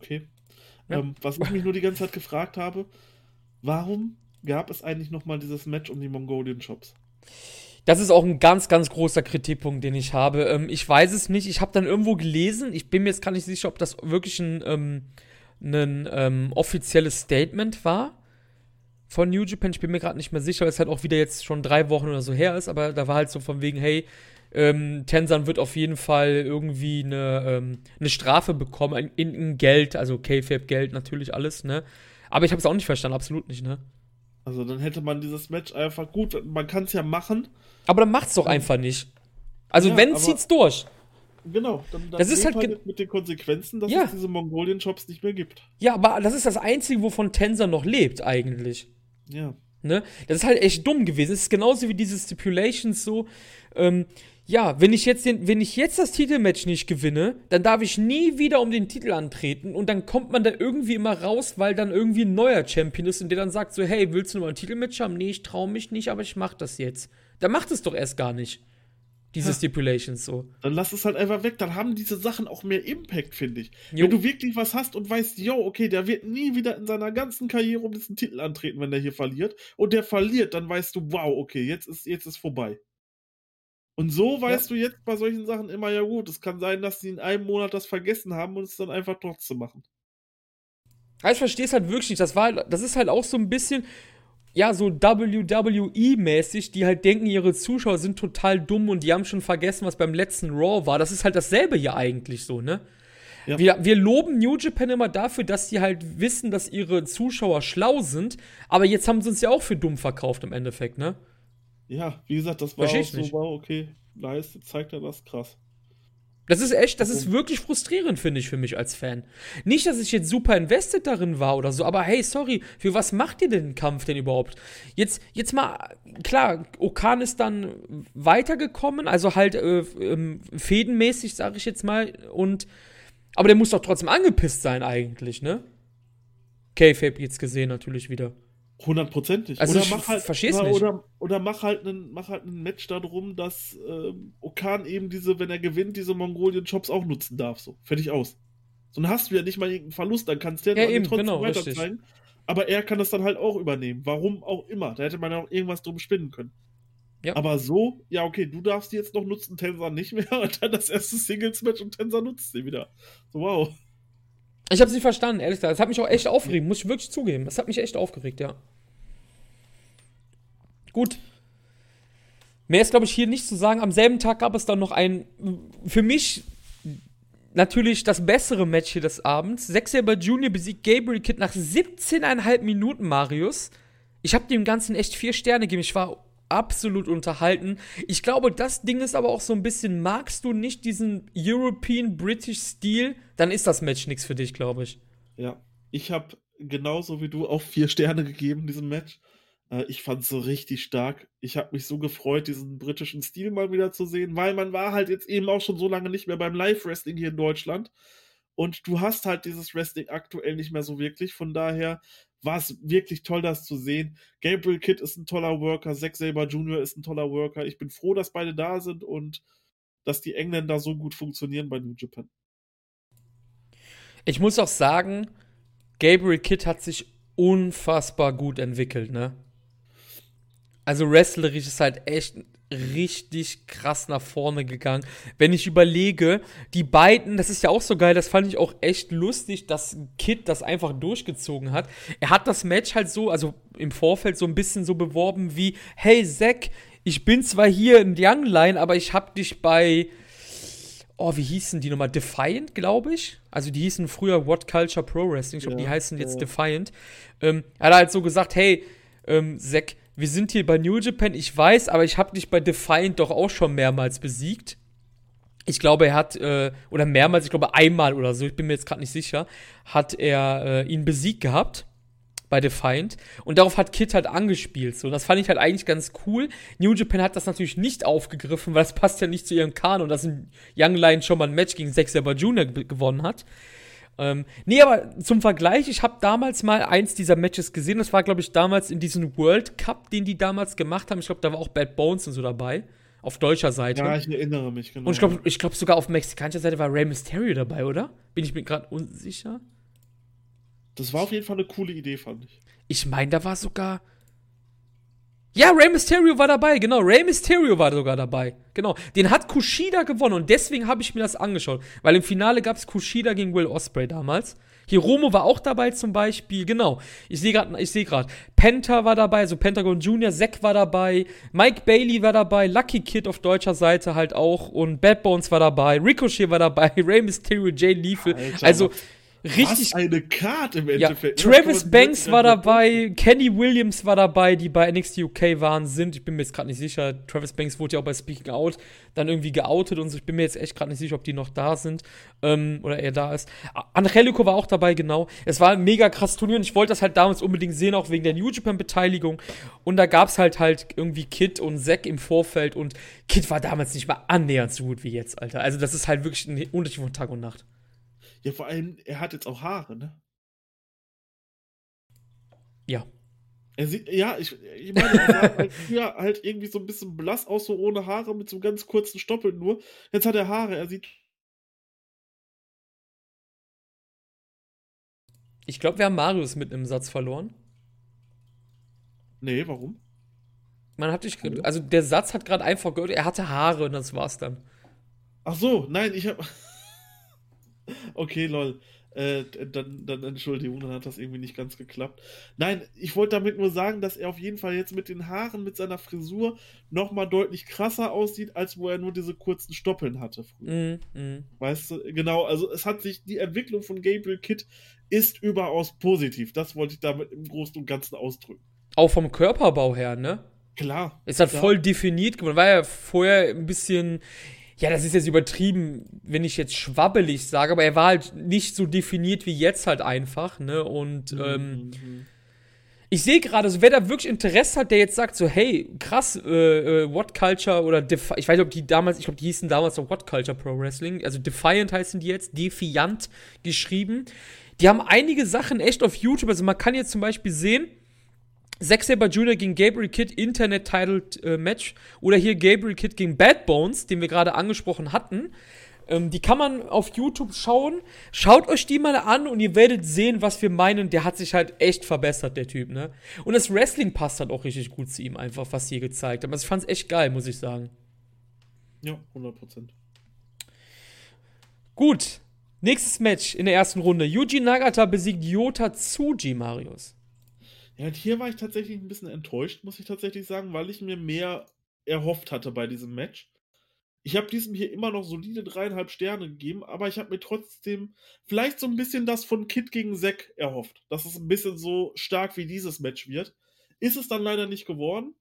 Okay. Ja. Ähm, was ich mich nur die ganze Zeit gefragt habe, warum gab es eigentlich nochmal dieses Match um die Mongolian Shops? Das ist auch ein ganz, ganz großer Kritikpunkt, den ich habe. Ähm, ich weiß es nicht. Ich habe dann irgendwo gelesen, ich bin mir jetzt gar nicht sicher, ob das wirklich ein, ähm, ein ähm, offizielles Statement war von New Japan. Ich bin mir gerade nicht mehr sicher, weil es halt auch wieder jetzt schon drei Wochen oder so her ist, aber da war halt so von wegen, hey, ähm, Tensan wird auf jeden Fall irgendwie eine, ähm, eine Strafe bekommen in, in Geld, also K-Fab-Geld natürlich alles, ne? Aber ich habe es auch nicht verstanden, absolut nicht, ne? Also dann hätte man dieses Match einfach gut, man kann es ja machen. Aber dann macht's doch einfach nicht. Also Ja, wenn, zieht's durch. Genau, dann, dann Das ist halt ge- mit den Konsequenzen, dass Ja. es diese Mongolien-Shops nicht mehr gibt. Ja, aber das ist das Einzige, wovon Tensa noch lebt, eigentlich. Ja. Ne? Das ist halt echt dumm gewesen. Es ist genauso wie diese Stipulations so. Ähm, ja, wenn ich, jetzt den, wenn ich jetzt das Titelmatch nicht gewinne, dann darf ich nie wieder um den Titel antreten und dann kommt man da irgendwie immer raus, weil dann irgendwie ein neuer Champion ist und der dann sagt so, hey, willst du noch mal ein Titelmatch haben? Nee, ich traue mich nicht, aber ich mach das jetzt. Dann macht es doch erst gar nicht. Diese Ja. Stipulations so. Dann lass es halt einfach weg. Dann haben diese Sachen auch mehr Impact, finde ich. Jo. Wenn du wirklich was hast und weißt, yo, okay, der wird nie wieder in seiner ganzen Karriere um diesen Titel antreten, wenn der hier verliert. Und der verliert, dann weißt du, wow, okay, jetzt ist, jetzt ist vorbei. Und so weißt du jetzt bei solchen Sachen immer, ja gut, es kann sein, dass sie in einem Monat das vergessen haben und es dann einfach trotzdem machen. Ja, Ich verstehe es halt wirklich nicht. Das, war, das ist halt auch so ein bisschen, ja, so WWE-mäßig, die halt denken, ihre Zuschauer sind total dumm und die haben schon vergessen, was beim letzten Raw war. Das ist halt dasselbe hier eigentlich so, ne? Ja. Wir, wir loben New Japan immer dafür, dass sie halt wissen, dass ihre Zuschauer schlau sind, aber jetzt haben sie uns ja auch für dumm verkauft im Endeffekt, ne? Ja, wie gesagt, das war auch so, wow, okay, nice, zeigt er das, krass. Das ist echt, das ist wirklich frustrierend, finde ich, für mich als Fan. Nicht, dass ich jetzt super invested darin war oder so, aber hey, sorry, für was macht ihr denn den Kampf denn überhaupt? Jetzt, jetzt mal, klar, Okan ist dann weitergekommen, also halt äh, ähm, fädenmäßig, sage ich jetzt mal, und, aber der muss doch trotzdem angepisst sein eigentlich, ne? K-Fape jetzt gesehen natürlich wieder. Hundertprozentig. Also oder mach halt, versteh's oder, nicht. Oder, oder mach halt einen, mach halt ein Match darum, dass ähm, Okan eben diese, wenn er gewinnt, diese Mongolien-Shops auch nutzen darf. So, fertig aus. So, dann hast du ja nicht mal irgendeinen Verlust, dann kannst du Ja, eben, trotzdem genau, weiter richtig. zeigen. Aber er kann das dann halt auch übernehmen. Warum auch immer. Da hätte man ja auch irgendwas drum spinnen können. Ja. Aber so, ja, okay, du darfst die jetzt noch nutzen, Tensa nicht mehr. Und dann das erste Singles-Match und Tensa nutzt sie wieder. So, wow. Ich hab's nicht verstanden, ehrlich gesagt. Das hat mich auch echt aufgeregt, muss ich wirklich zugeben. Das hat mich echt aufgeregt, ja. Gut. Mehr ist, glaube ich, hier nicht zu sagen. Am selben Tag gab es dann noch ein, für mich natürlich das bessere Match hier des Abends. Sechser Junior besiegt Gabriel Kidd nach 17,5 Minuten, Marius. Ich habe dem Ganzen echt vier Sterne gegeben. Ich war absolut unterhalten. Ich glaube, das Ding ist aber auch so ein bisschen, magst du nicht diesen European British Stil, dann ist das Match nichts für dich, glaube ich. Ja, ich habe genauso wie du auch vier Sterne gegeben, diesem Match. Äh, ich fand es so richtig stark. Ich habe mich so gefreut, diesen britischen Stil mal wieder zu sehen, weil man war halt jetzt eben auch schon so lange nicht mehr beim Live-Wrestling hier in Deutschland. Und du hast halt dieses Wrestling aktuell nicht mehr so wirklich. Von daher war es wirklich toll, das zu sehen. Gabriel Kidd ist ein toller Worker, Zack Saber Jr. ist ein toller Worker. Ich bin froh, dass beide da sind und dass die Engländer so gut funktionieren bei New Japan. Ich muss auch sagen, Gabriel Kidd hat sich unfassbar gut entwickelt, ne? Also wrestlerisch ist halt echt richtig krass nach vorne gegangen. Wenn ich überlege, die beiden, das ist ja auch so geil, das fand ich auch echt lustig, dass Kid das einfach durchgezogen hat. Er hat das Match halt so, also im Vorfeld so ein bisschen so beworben wie, hey Zack, ich bin zwar hier in Young Line, aber ich hab dich bei, oh, wie hießen die nochmal? Defiant, glaube ich. Also die hießen früher What Culture Pro Wrestling. Ich glaube, Ja, die heißen jetzt ja. Defiant. Ähm, er hat halt so gesagt, hey, ähm, Zack, wir sind hier bei New Japan, ich weiß, aber ich habe dich bei Defiant doch auch schon mehrmals besiegt. Ich glaube, er hat, äh, oder mehrmals, ich glaube einmal oder so, ich bin mir jetzt gerade nicht sicher, hat er äh, ihn besiegt gehabt bei Defiant. Und darauf hat Kid halt angespielt. So, das fand ich halt eigentlich ganz cool. New Japan hat das natürlich nicht aufgegriffen, weil das passt ja nicht zu ihrem Kanon, dass ein Young Lion schon mal ein Match gegen Zack Saber Jr. ge- gewonnen hat. Ähm, nee, aber zum Vergleich, ich habe damals mal eins dieser Matches gesehen. Das war, glaube ich, damals in diesem World Cup, den die damals gemacht haben. Ich glaube, da war auch Bad Bones und so dabei. Auf deutscher Seite. Ja, ich erinnere mich, genau. und ich glaube, ich glaub sogar auf mexikanischer Seite war Rey Mysterio dabei, oder? Bin ich mir gerade unsicher. Das war auf jeden Fall eine coole Idee, fand ich. Ich meine, da war sogar. Ja, Rey Mysterio war dabei, genau. Rey Mysterio war sogar dabei. Genau. Den hat Kushida gewonnen und deswegen habe ich mir das angeschaut. Weil im Finale gab es Kushida gegen Will Osprey damals. Hiromo war auch dabei zum Beispiel, genau. Ich sehe gerade, ich sehe gerade. Penta war dabei, also Pentagon Junior, Zack war dabei, Mike Bailey war dabei, Lucky Kid auf deutscher Seite halt auch und Bad Bones war dabei, Ricochet war dabei, Rey Mysterio, Jay Lethal. Also richtig. Was eine Karte im Endeffekt. Ja, Travis Banks war dabei, Kenny Williams war dabei, die bei NXT UK waren, sind. Ich bin mir jetzt gerade nicht sicher. Travis Banks wurde ja auch bei Speaking Out dann irgendwie geoutet und so. Ich bin mir jetzt echt gerade nicht sicher, ob die noch da sind ähm, oder er da ist. Angelico war auch dabei, genau. Es war ein mega krasses Turnier und ich wollte das halt damals unbedingt sehen, auch wegen der New Japan-Beteiligung. Und da gab es halt halt irgendwie Kid und Zack im Vorfeld und Kid war damals nicht mal annähernd so gut wie jetzt, Alter. Also das ist halt wirklich ein Unterschied von Tag und Nacht. Ja, vor allem, er hat jetzt auch Haare, ne? Ja. Er sieht, ja, ich, ich meine, er sah halt früher halt irgendwie so ein bisschen blass aus, so ohne Haare, mit so einem ganz kurzen Stoppeln nur. Jetzt hat er Haare, er sieht. Ich glaube, wir haben Marius mit einem Satz verloren. Nee, warum? Man hat dich, also der Satz hat gerade einfach gehört, er hatte Haare und das war's dann. Ach so, nein, ich habe Okay, lol. Äh, dann, dann Entschuldigung, dann hat das irgendwie nicht ganz geklappt. Nein, ich wollte damit nur sagen, dass er auf jeden Fall jetzt mit den Haaren, mit seiner Frisur nochmal deutlich krasser aussieht, als wo er nur diese kurzen Stoppeln hatte früher. Mm, mm. Weißt du, genau, also es hat sich, die Entwicklung von Gabriel Kidd ist überaus positiv. Das wollte ich damit im Großen und Ganzen ausdrücken. Auch vom Körperbau her, ne? Klar. Ist halt voll definiert geworden. War ja vorher ein bisschen ja, das ist jetzt übertrieben, wenn ich jetzt schwabbelig sage, aber er war halt nicht so definiert wie jetzt halt einfach, ne? Und mhm. ähm, mhm. ich sehe gerade, also wer da wirklich Interesse hat, der jetzt sagt so, hey, krass, äh, äh, What Culture oder Defi ich weiß nicht, ob die damals, ich glaube, die hießen damals noch What Culture Pro Wrestling, also Defiant heißen die jetzt, Defiant geschrieben. Die haben einige Sachen echt auf YouTube, also man kann jetzt zum Beispiel sehen, Zack Saber Jr. gegen Gabriel Kidd Internet-Titled äh, Match oder hier Gabriel Kidd gegen Bad Bones, den wir gerade angesprochen hatten. Ähm, die kann man auf YouTube schauen. Schaut euch die mal an und ihr werdet sehen, was wir meinen. Der hat sich halt echt verbessert, der Typ, ne? Und das Wrestling passt halt auch richtig gut zu ihm, einfach, was hier gezeigt hat. Also ich fand's echt geil, muss ich sagen. Ja, 100%. Gut. Nächstes Match in der ersten Runde. Yuji Nagata besiegt Yota Tsuji, Marius. Ja, und hier war ich tatsächlich ein bisschen enttäuscht, muss ich tatsächlich sagen, weil ich mir mehr erhofft hatte bei diesem Match. Ich habe diesem hier immer noch solide dreieinhalb Sterne gegeben, aber ich habe mir trotzdem vielleicht so ein bisschen das von Kid gegen Zack erhofft, dass es ein bisschen so stark wie dieses Match wird. Ist es dann leider nicht geworden.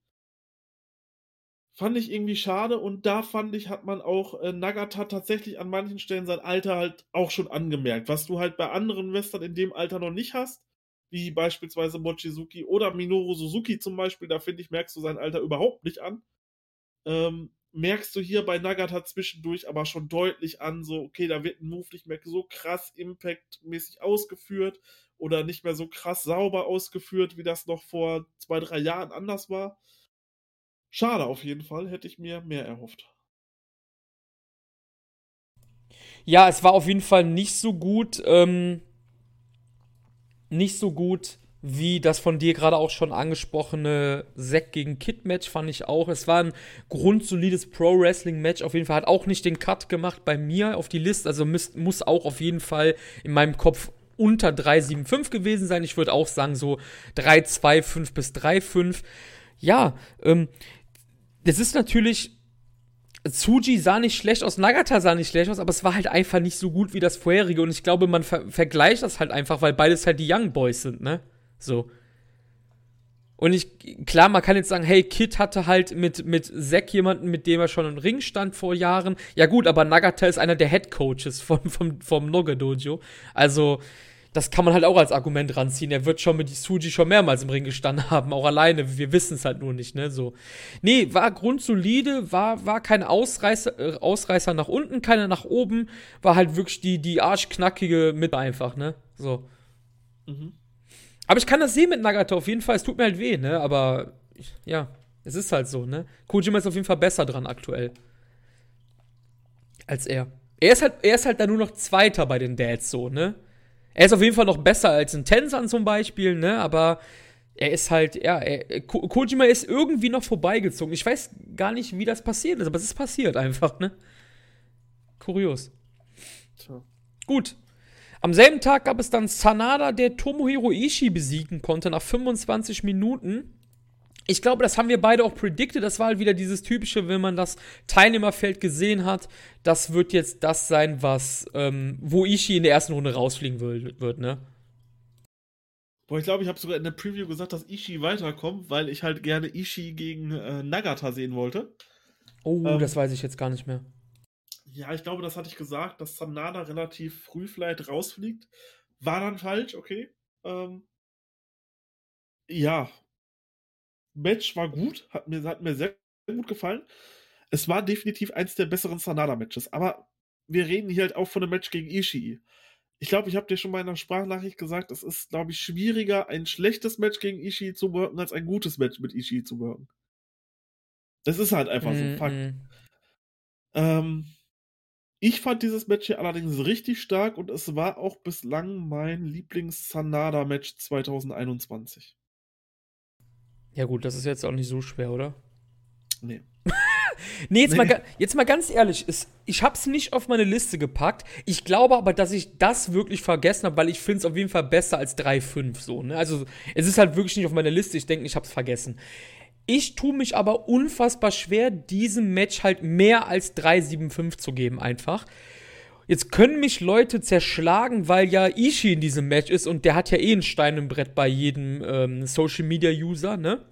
Fand ich irgendwie schade und da fand ich, hat man auch äh, Nagata tatsächlich an manchen Stellen sein Alter halt auch schon angemerkt, was du halt bei anderen Western in dem Alter noch nicht hast wie beispielsweise Mochizuki oder Minoru Suzuki zum Beispiel, da finde ich, merkst du sein Alter überhaupt nicht an. Ähm, merkst du hier bei Nagata zwischendurch aber schon deutlich an, so, okay, da wird ein Move nicht mehr so krass impactmäßig ausgeführt oder nicht mehr so krass sauber ausgeführt, wie das noch vor zwei, drei Jahren anders war. Schade auf jeden Fall, hätte ich mir mehr erhofft. Ja, es war auf jeden Fall nicht so gut. Ähm, nicht so gut wie das von dir gerade auch schon angesprochene Zack gegen Kid Match fand ich auch. Es war ein grundsolides Pro Wrestling Match. Auf jeden Fall hat auch nicht den Cut gemacht bei mir auf die Liste. Also muss, muss auch auf jeden Fall in meinem Kopf unter 3,75 gewesen sein. Ich würde auch sagen so 3,25 bis 3,5. Ja, ähm, das ist natürlich Tsuji sah nicht schlecht aus, Nagata sah nicht schlecht aus, aber es war halt einfach nicht so gut wie das vorherige. Und ich glaube, man ver vergleicht das halt einfach, weil beides halt die Young Boys sind, ne? So. Und ich, klar, man kann jetzt sagen, hey, Kid hatte halt mit, mit Zack jemanden, mit dem er schon im Ring stand vor Jahren. Ja, gut, aber Nagata ist einer der Head Coaches vom, vom, vom Noga Dojo. Also, das kann man halt auch als Argument ranziehen. Er wird schon mit Suji schon mehrmals im Ring gestanden haben, auch alleine. Wir wissen es halt nur nicht, ne? So. Nee, war grundsolide, war, war kein Ausreißer, äh, Ausreißer nach unten, keiner nach oben. War halt wirklich die, die arschknackige mit einfach, ne? So. Mhm. Aber ich kann das sehen mit Nagata auf jeden Fall. Es tut mir halt weh, ne? Aber ich, ja, es ist halt so, ne? Kojima ist auf jeden Fall besser dran aktuell. Als er. Er ist halt, er ist halt da nur noch Zweiter bei den Dads so, ne? Er ist auf jeden Fall noch besser als ein Tenzan zum Beispiel, ne? Aber er ist halt, ja, er, Ko Kojima ist irgendwie noch vorbeigezogen. Ich weiß gar nicht, wie das passiert ist, aber es ist passiert einfach, ne? Kurios. Tja. Gut. Am selben Tag gab es dann Sanada, der Tomohiro Ishii besiegen konnte nach 25 Minuten. Ich glaube, das haben wir beide auch predicted. Das war halt wieder dieses typische, wenn man das Teilnehmerfeld gesehen hat. Das wird jetzt das sein, was, ähm, wo Ishii in der ersten Runde rausfliegen wird, wird ne? Boah, ich glaube, ich habe sogar in der Preview gesagt, dass Ishii weiterkommt, weil ich halt gerne Ishii gegen äh, Nagata sehen wollte. Oh, ähm, das weiß ich jetzt gar nicht mehr. Ja, ich glaube, das hatte ich gesagt, dass Sanada relativ früh vielleicht rausfliegt. War dann falsch, okay. Ähm, ja. Match war gut, hat mir, hat mir sehr gut gefallen. Es war definitiv eins der besseren Sanada-Matches, aber wir reden hier halt auch von einem Match gegen Ishii ich glaube, ich habe dir schon mal in einer Sprachnachricht gesagt, es ist, glaube ich, schwieriger, ein schlechtes Match gegen Ishii zu worken, als ein gutes Match mit Ishii zu worken. Das ist halt einfach mm -mm. so Fakt. Mhm. Ähm, ich fand dieses Match hier allerdings richtig stark und es war auch bislang mein Lieblings-Sanada-Match 2021. Ja, gut, das ist jetzt auch nicht so schwer, oder? Nee. nee, jetzt, nee. Mal, jetzt mal ganz ehrlich, ist, ich habe es nicht auf meine Liste gepackt. Ich glaube aber, dass ich das wirklich vergessen habe, weil ich finde es auf jeden Fall besser als 3,5 so. Ne? Also es ist halt wirklich nicht auf meiner Liste. Ich denke, ich habe es vergessen. Ich tue mich aber unfassbar schwer, diesem Match halt mehr als 3,75 zu geben einfach. Jetzt können mich Leute zerschlagen, weil ja Ishii in diesem Match ist und der hat ja eh ein Stein im Brett bei jedem ähm, Social Media User, ne?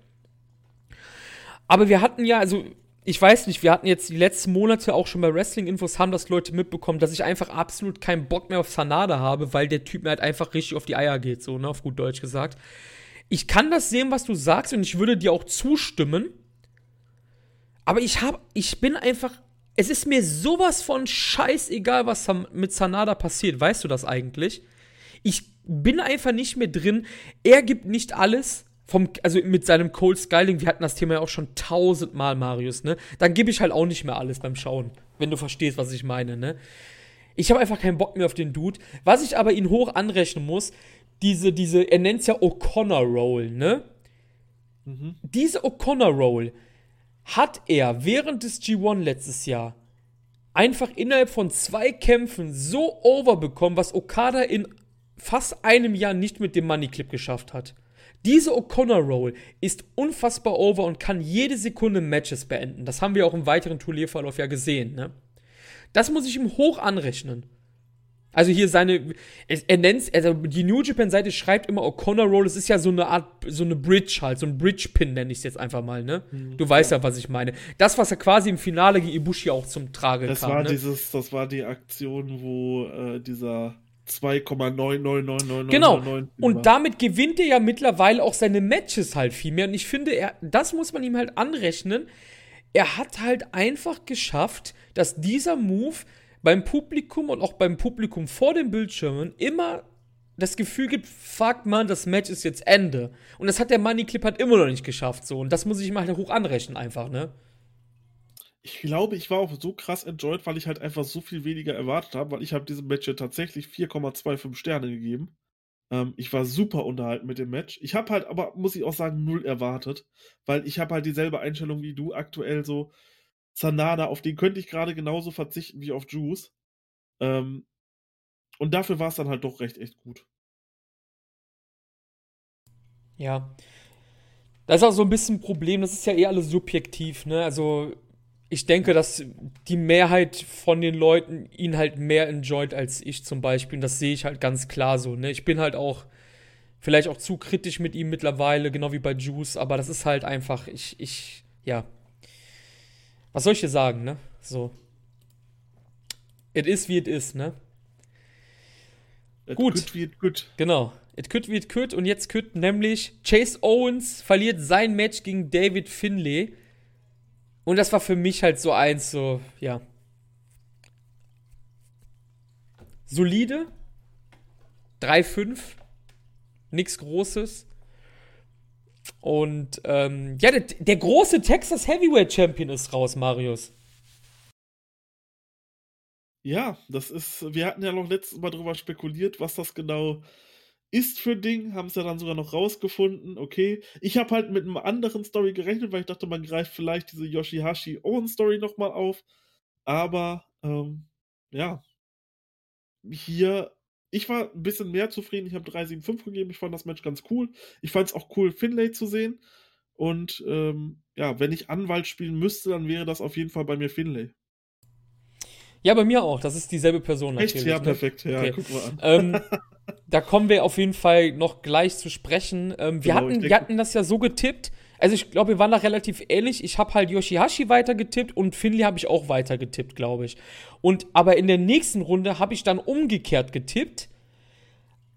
Aber wir hatten ja, also ich weiß nicht, wir hatten jetzt die letzten Monate auch schon bei Wrestling-Infos, haben das Leute mitbekommen, dass ich einfach absolut keinen Bock mehr auf Sanada habe, weil der Typ mir halt einfach richtig auf die Eier geht, so, ne, auf gut Deutsch gesagt. Ich kann das sehen, was du sagst, und ich würde dir auch zustimmen. Aber ich hab, ich bin einfach, es ist mir sowas von scheißegal, was mit Sanada passiert. Weißt du das eigentlich? Ich bin einfach nicht mehr drin. Er gibt nicht alles vom, also mit seinem Cold Skyling, wir hatten das Thema ja auch schon tausendmal, Marius, ne? Dann gebe ich halt auch nicht mehr alles beim Schauen, wenn du verstehst, was ich meine, ne? Ich habe einfach keinen Bock mehr auf den Dude. Was ich aber ihn hoch anrechnen muss, diese, diese, er nennt es ja O'Connor Roll, ne? Mhm. Diese O'Connor Roll hat er während des G1 letztes Jahr einfach innerhalb von zwei Kämpfen so over bekommen, was Okada in fast einem Jahr nicht mit dem Money Clip geschafft hat. Diese O'Connor-Roll ist unfassbar over und kann jede Sekunde Matches beenden. Das haben wir auch im weiteren Turnierverlauf ja gesehen. Ne? Das muss ich ihm hoch anrechnen. Also hier seine, er nennt also die New Japan Seite schreibt immer O'Connor Roll, es ist ja so eine Art, so eine Bridge halt, so ein Bridge Pin nenne ich es jetzt einfach mal, ne? Mhm, du weißt ja. was ich meine. Das, was er quasi im Finale gegen Ibushi auch zum Trage das kam. Das war ne? dieses, das war die Aktion, wo äh, dieser 2,99999. Genau. Und damit gewinnt er ja mittlerweile auch seine Matches halt viel mehr. Und ich finde, er, das muss man ihm halt anrechnen. Er hat halt einfach geschafft, dass dieser Move beim Publikum und auch beim Publikum vor den Bildschirmen immer das Gefühl gibt, fuck man, das Match ist jetzt Ende. Und das hat der Money Clip halt immer noch nicht geschafft, so. Und das muss ich mal halt hoch anrechnen, einfach, ne? ich glaube, ich war auch so krass enjoyed, weil ich halt einfach so viel weniger erwartet habe, weil ich habe diesem Match ja tatsächlich 4,25 Sterne gegeben. Ähm, ich war super unterhalten mit dem Match. Ich habe halt aber, muss ich auch sagen, null erwartet, weil ich habe halt dieselbe Einstellung wie du aktuell so. Sanada, auf den könnte ich gerade genauso verzichten wie auf Juice. Ähm, und dafür war es dann halt doch recht echt gut. Ja. Das ist auch so ein bisschen ein Problem, das ist ja eh alles subjektiv, ne? Also ich denke, dass die Mehrheit von den Leuten ihn halt mehr enjoyt als ich zum Beispiel. Und das sehe ich halt ganz klar so. Ne? Ich bin halt auch vielleicht auch zu kritisch mit ihm mittlerweile, genau wie bei Juice, aber das ist halt einfach, ich, ich, ja. Was soll ich dir sagen, ne? So. It is wie it is, ne? It gut. Could wie it could. Genau. It could wie it could. Und jetzt could nämlich Chase Owens verliert sein Match gegen David Finlay. Und das war für mich halt so eins, so, ja. Solide. 3-5. Nichts Großes. Und ähm, ja, der, der, große Texas Heavyweight Champion ist raus, Marius. Ja, das ist, wir hatten ja noch letztes Mal drüber spekuliert, was das genau ist für Ding, haben es ja dann sogar noch rausgefunden, okay. Ich habe halt mit einer anderen Story gerechnet, weil ich dachte, man greift vielleicht diese Yoshihashi-Owen-Story nochmal auf. Aber, ähm, ja, hier, ich war ein bisschen mehr zufrieden. Ich habe 3,75 gegeben. Ich fand das Match ganz cool. Ich fand es auch cool, Finlay zu sehen. Und ähm, ja, wenn ich Anwalt spielen müsste, dann wäre das auf jeden Fall bei mir Finlay. Ja, bei mir auch. Das ist dieselbe Person natürlich. Echt? Ja, ne? perfekt. Ja, okay. guck mal an. Ähm, da kommen wir auf jeden Fall noch gleich zu sprechen. Ähm, wir, genau, hatten, wir hatten das ja so getippt. Also ich glaube, wir waren da relativ ähnlich. Ich habe halt Yoshihashi weiter getippt und Finley habe ich auch weiter getippt, glaube ich. Und aber in der nächsten Runde habe ich dann umgekehrt getippt.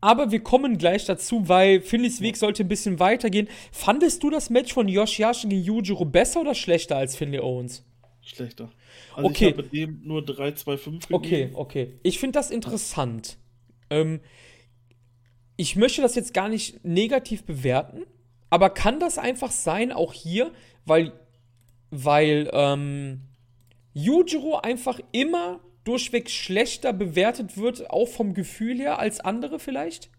Aber wir kommen gleich dazu, weil Finleys Weg sollte ein bisschen weitergehen. Fandest du das Match von Yoshihashi gegen Yujiro besser oder schlechter als Finley Owens? Schlechter. Also okay. ich habe dem nur 3, 2, 5 gegeben. Okay, okay. Ich finde das interessant. Ähm, ich möchte das jetzt gar nicht negativ bewerten, aber kann das einfach sein, auch hier, weil, weil ähm, Yujiro einfach immer durchweg schlechter bewertet wird, auch vom Gefühl her, als andere vielleicht?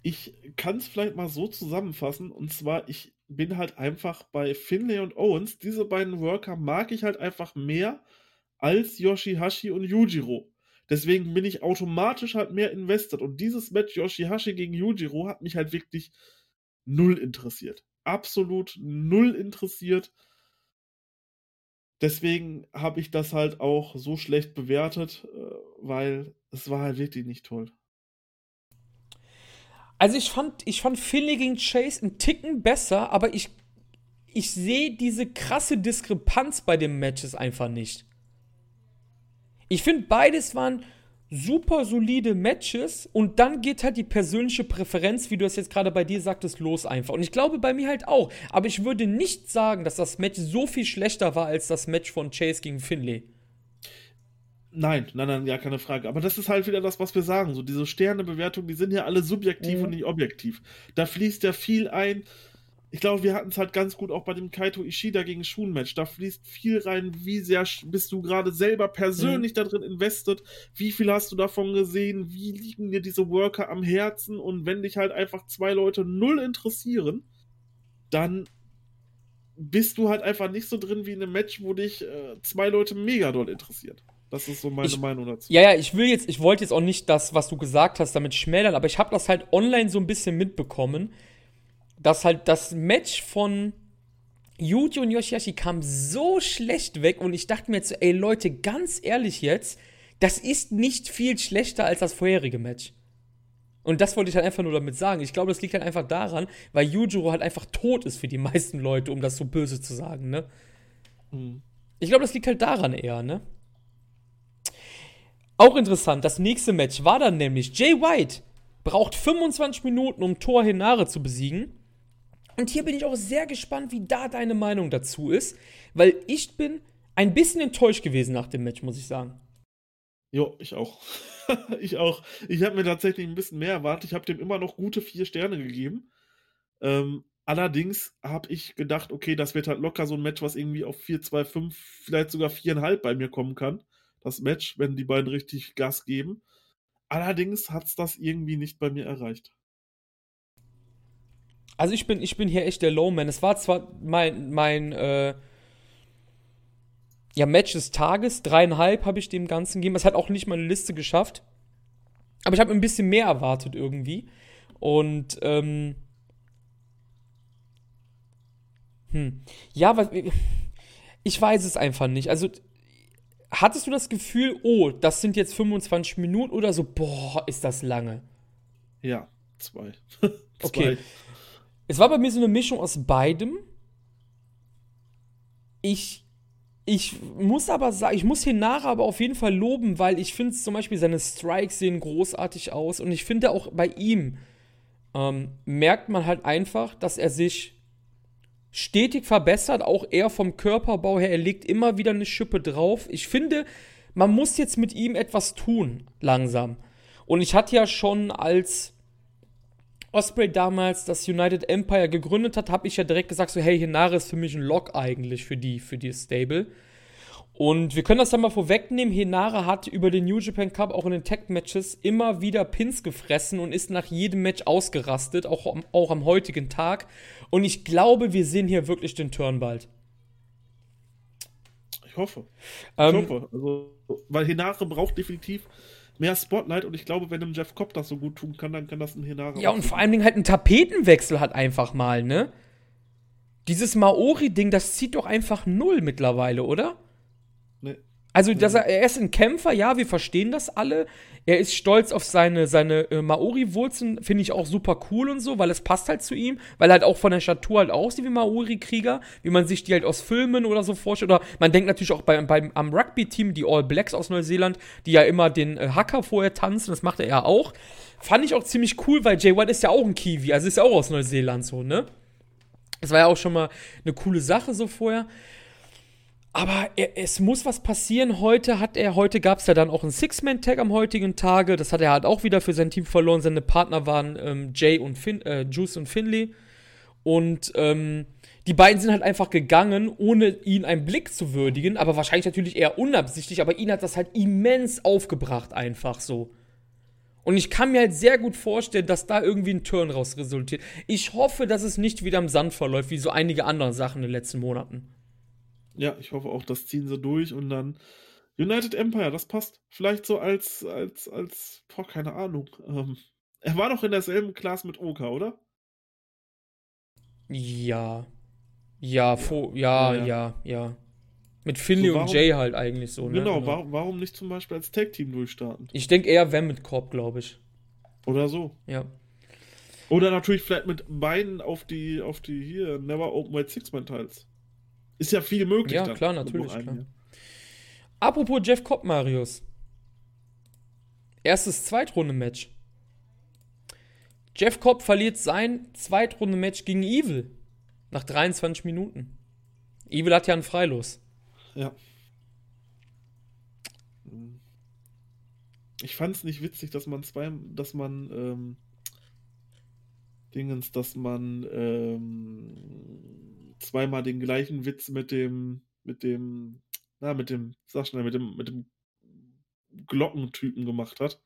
Ich kann es vielleicht mal so zusammenfassen, und zwar, ich bin halt einfach bei Finlay und Owens, diese beiden Worker mag ich halt einfach mehr als Yoshihashi und Yujiro. Deswegen bin ich automatisch halt mehr invested. Und dieses Match Yoshihashi gegen Yujiro hat mich halt wirklich null interessiert. Absolut null interessiert. Deswegen habe ich das halt auch so schlecht bewertet, äh, weil es war halt wirklich nicht toll. Also ich fand, ich fand Philly gegen Chase einen Ticken besser, aber ich, ich sehe diese krasse Diskrepanz bei den Matches einfach nicht. Ich finde, beides waren super solide Matches und dann geht halt die persönliche Präferenz, wie du es jetzt gerade bei dir sagtest, los einfach. Und ich glaube bei mir halt auch. Aber ich würde nicht sagen, dass das Match so viel schlechter war als das Match von Chase gegen Finlay. Nein, nein, nein, ja, keine Frage. Aber das ist halt wieder das, was wir sagen. So, diese Sternebewertungen, die sind ja alle subjektiv mhm. und nicht objektiv. Da fließt ja viel ein ich glaube, wir hatten es halt ganz gut auch bei dem Kaito Ishida gegen Shun-Match. Da fließt viel rein, wie sehr bist du gerade selber persönlich mhm. da drin invested, wie viel hast du davon gesehen, wie liegen dir diese Worker am Herzen und wenn dich halt einfach zwei Leute null interessieren, dann bist du halt einfach nicht so drin wie in einem Match, wo dich äh, zwei Leute mega doll interessiert. Das ist so meine ich, Meinung dazu. Ja, ja, ich will jetzt, ich wollte jetzt auch nicht das, was du gesagt hast, damit schmälern, aber ich habe das halt online so ein bisschen mitbekommen dass halt das Match von Yuji und Yoshihashi kam so schlecht weg und ich dachte mir jetzt so, ey Leute, ganz ehrlich jetzt, das ist nicht viel schlechter als das vorherige Match. Und das wollte ich halt einfach nur damit sagen. Ich glaube, das liegt halt einfach daran, weil Yujiro halt einfach tot ist für die meisten Leute, um das so böse zu sagen, ne? Mhm. Ich glaube, das liegt halt daran eher, ne? Auch interessant, das nächste Match war dann nämlich Jay White braucht 25 Minuten, um Thor Hinare zu besiegen. Und hier bin ich auch sehr gespannt, wie da deine Meinung dazu ist, weil ich bin ein bisschen enttäuscht gewesen nach dem Match, muss ich sagen. Jo, ich auch. ich auch. Ich habe mir tatsächlich ein bisschen mehr erwartet. Ich habe dem immer noch gute vier Sterne gegeben. Ähm, allerdings habe ich gedacht, okay, das wird halt locker so ein Match, was irgendwie auf 4, 2, 5, vielleicht sogar 4,5 bei mir kommen kann. Das Match, wenn die beiden richtig Gas geben. Allerdings hat es das irgendwie nicht bei mir erreicht. Also ich bin, ich bin hier echt der Lowman. Es war zwar mein, mein äh, ja, Match des Tages, dreieinhalb habe ich dem Ganzen gegeben. Es hat auch nicht meine Liste geschafft. Aber ich habe ein bisschen mehr erwartet irgendwie. Und, ähm, hm. Ja, was, ich weiß es einfach nicht. Also, hattest du das Gefühl, oh, das sind jetzt 25 Minuten oder so, boah, ist das lange? Ja, zwei. zwei. Okay. Es war bei mir so eine Mischung aus beidem. Ich, ich muss aber sagen, ich muss Hinara aber auf jeden Fall loben, weil ich finde zum Beispiel seine Strikes sehen großartig aus und ich finde auch bei ihm ähm, merkt man halt einfach, dass er sich stetig verbessert, auch er vom Körperbau her, er legt immer wieder eine Schippe drauf. Ich finde, man muss jetzt mit ihm etwas tun, langsam. Und ich hatte ja schon als Osprey damals das United Empire gegründet hat, habe ich ja direkt gesagt, so hey, Hinare ist für mich ein Lock eigentlich für die, für die Stable. Und wir können das dann mal vorwegnehmen. Hinare hat über den New Japan Cup auch in den Tag-Matches immer wieder Pins gefressen und ist nach jedem Match ausgerastet, auch, am- auch am heutigen Tag. Und ich glaube, wir sehen hier wirklich den Turn bald. Ich hoffe. Ich Ähm, hoffe. Also, weil Hinare braucht definitiv mehr Spotlight und ich glaube, wenn einem Jeff Cobb das so gut tun kann, dann kann das ein Hinare Ja, und vor allen Dingen halt ein Tapetenwechsel hat einfach mal, ne? Dieses Maori-Ding, das zieht doch einfach null mittlerweile, oder? Also, dass er, er ist ein Kämpfer, ja, wir verstehen das alle. Er ist stolz auf seine, seine äh, Maori-Wurzeln, finde ich auch super cool und so, weil es passt halt zu ihm, weil er halt auch von der Statur halt aussieht wie Maori-Krieger, wie man sich die halt aus Filmen oder so vorstellt. Oder man denkt natürlich auch beim, beim, am Rugby-Team, die All Blacks aus Neuseeland, die ja immer den äh, Hacker vorher tanzen, das macht er ja auch. Fand ich auch ziemlich cool, weil Jay White ist ja auch ein Kiwi, also ist ja auch aus Neuseeland so, ne? Das war ja auch schon mal eine coole Sache so vorher. Aber er, es muss was passieren. Heute hat er, heute gab es ja dann auch einen Six-Man-Tag am heutigen Tage. Das hat er halt auch wieder für sein Team verloren. Seine Partner waren ähm, Jay und Fin, äh, Juice und Finley. Und ähm, die beiden sind halt einfach gegangen, ohne ihn einen Blick zu würdigen, aber wahrscheinlich natürlich eher unabsichtlich, aber ihn hat das halt immens aufgebracht, einfach so. Und ich kann mir halt sehr gut vorstellen, dass da irgendwie ein Turn raus resultiert. Ich hoffe, dass es nicht wieder im Sand verläuft, wie so einige andere Sachen in den letzten Monaten. Ja, ich hoffe auch, das ziehen sie durch und dann United Empire, das passt. Vielleicht so als, als, als, boah, keine Ahnung. Ähm, er war doch in derselben Class mit Oka, oder? Ja. Ja, fo ja, Ja, ja, ja. Mit Finley So, und warum- Jay halt eigentlich so, ne? genau, Warum, warum nicht zum Beispiel als Tag-Team durchstarten? Ich denke eher Van mit Korb, glaube ich. Oder so. Ja. Oder natürlich vielleicht mit beiden auf die, auf die hier, Never Open Weight Six-Man-Teils. Ist ja viel möglich. Ja, klar, natürlich, klar. Apropos Jeff Cobb, Marius. Erstes Zweitrunde-Match. Jeff Cobb verliert sein Zweitrunde-Match gegen Evil. Nach 23 Minuten. Evil hat ja einen Freilos. Ja. Ich fand es nicht witzig, dass man zwei, dass man ähm, Dingens, dass man ähm, zweimal den gleichen Witz mit dem, mit dem, na, mit dem, sag schnell, mit dem, mit dem Glockentypen gemacht hat.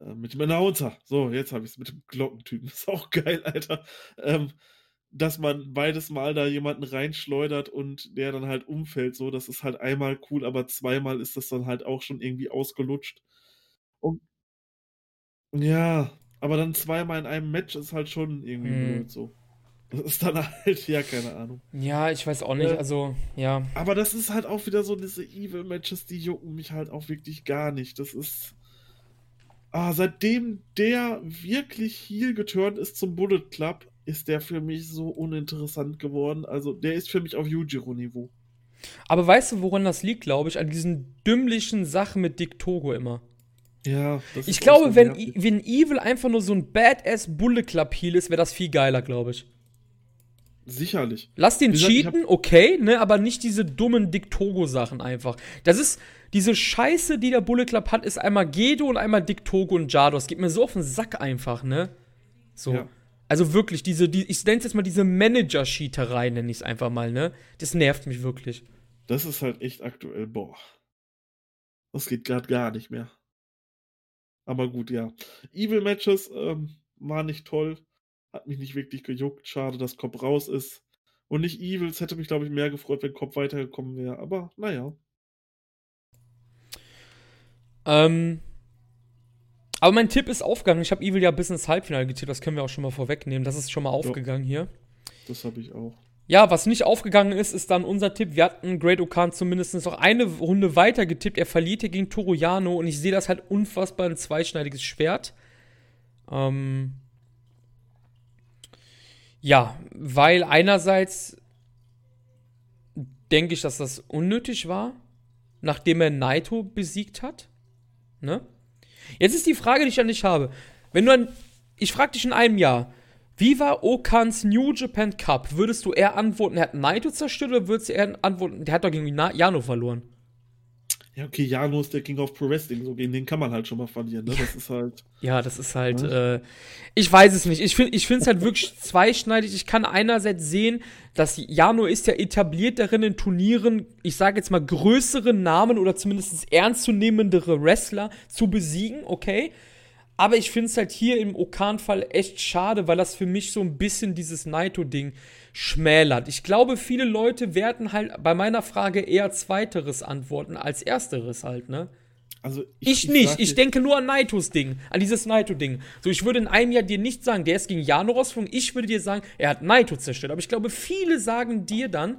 Äh, mit dem Announcer. So, jetzt habe ich es mit dem Glockentypen. Ist auch geil, Alter. Ähm, dass man beides Mal da jemanden reinschleudert und der dann halt umfällt. So, das ist halt einmal cool, aber zweimal ist das dann halt auch schon irgendwie ausgelutscht. Und ja, aber dann zweimal in einem Match ist halt schon irgendwie Hm. blöd so. Das ist dann halt, ja, keine Ahnung. Ja, ich weiß auch nicht. Äh, Also, ja. Aber das ist halt auch wieder so diese Evil-Matches, die jucken mich halt auch wirklich gar nicht. Das ist. Ah, seitdem der wirklich heel geturnt ist zum Bullet Club, ist der für mich so uninteressant geworden. Also, der ist für mich auf Yujiro-Niveau. Aber weißt du, woran das liegt, glaube ich? An diesen dümmlichen Sachen mit Dick Togo immer. Ja, das Ich ist glaube, wenn, wenn Evil einfach nur so ein Badass Bullet Club Heel ist, wäre das viel geiler, glaube ich. Sicherlich. Lass den gesagt, cheaten, okay, ne, aber nicht diese dummen Dick Togo Sachen einfach. Das ist diese Scheiße, die der Bullet Club hat, ist einmal Gedo und einmal Dick Togo und Jado. Das geht mir so auf den Sack einfach, ne? So. Ja. Also wirklich, diese, die, ich nenne es jetzt mal diese Manager-Cheaterei, nenne ich es einfach mal, ne? Das nervt mich wirklich. Das ist halt echt aktuell, boah. Das geht gerade gar nicht mehr. Aber gut, ja. Evil-Matches ähm, war nicht toll. Hat mich nicht wirklich gejuckt. Schade, dass Cobb raus ist. Und nicht Evils. Hätte mich, glaube ich, mehr gefreut, wenn Cobb weitergekommen wäre. Aber naja. Ähm, aber mein Tipp ist aufgegangen. Ich habe Evil ja bis ins Halbfinale getippt, das können wir auch schon mal vorwegnehmen. Das ist schon mal aufgegangen hier. Das habe ich auch. Ja, was nicht aufgegangen ist, ist dann unser Tipp. Wir hatten Great Okan zumindest noch eine Runde weiter getippt. Er verliert hier gegen Toroyano und ich sehe das halt unfassbar ein zweischneidiges Schwert. Ähm ja, weil einerseits denke ich, dass das unnötig war, nachdem er Naito besiegt hat. Ne? Jetzt ist die Frage, die ich an dich habe. Wenn du an, ich frage dich in einem Jahr, wie war Okans New Japan Cup? Würdest du eher antworten, er hat Naito zerstört oder würdest du eher antworten, der hat doch gegen Jano verloren? Ja, okay, Jano ist der King of Pro Wrestling, so gegen den kann man halt schon mal verlieren, ne? Das ist halt. Ja, das ist halt, äh, ich weiß es nicht. Ich finde ich es halt wirklich zweischneidig. Ich kann einerseits sehen, dass Jano ist ja etabliert darin in Turnieren, ich sage jetzt mal größere Namen oder zumindest ernstzunehmendere Wrestler zu besiegen, okay? Aber ich finde es halt hier im Okan-Fall echt schade, weil das für mich so ein bisschen dieses Naito-Ding schmälert. Ich glaube, viele Leute werden halt bei meiner Frage eher Zweiteres antworten als Ersteres halt, ne? Also ich, ich nicht. Ich denke nur an Naitos Ding, an dieses Naito-Ding. So, ich würde in einem Jahr dir nicht sagen, der ist gegen Jano rausgeflogen. Ich würde dir sagen, er hat Naito zerstört. Aber ich glaube, viele sagen dir dann,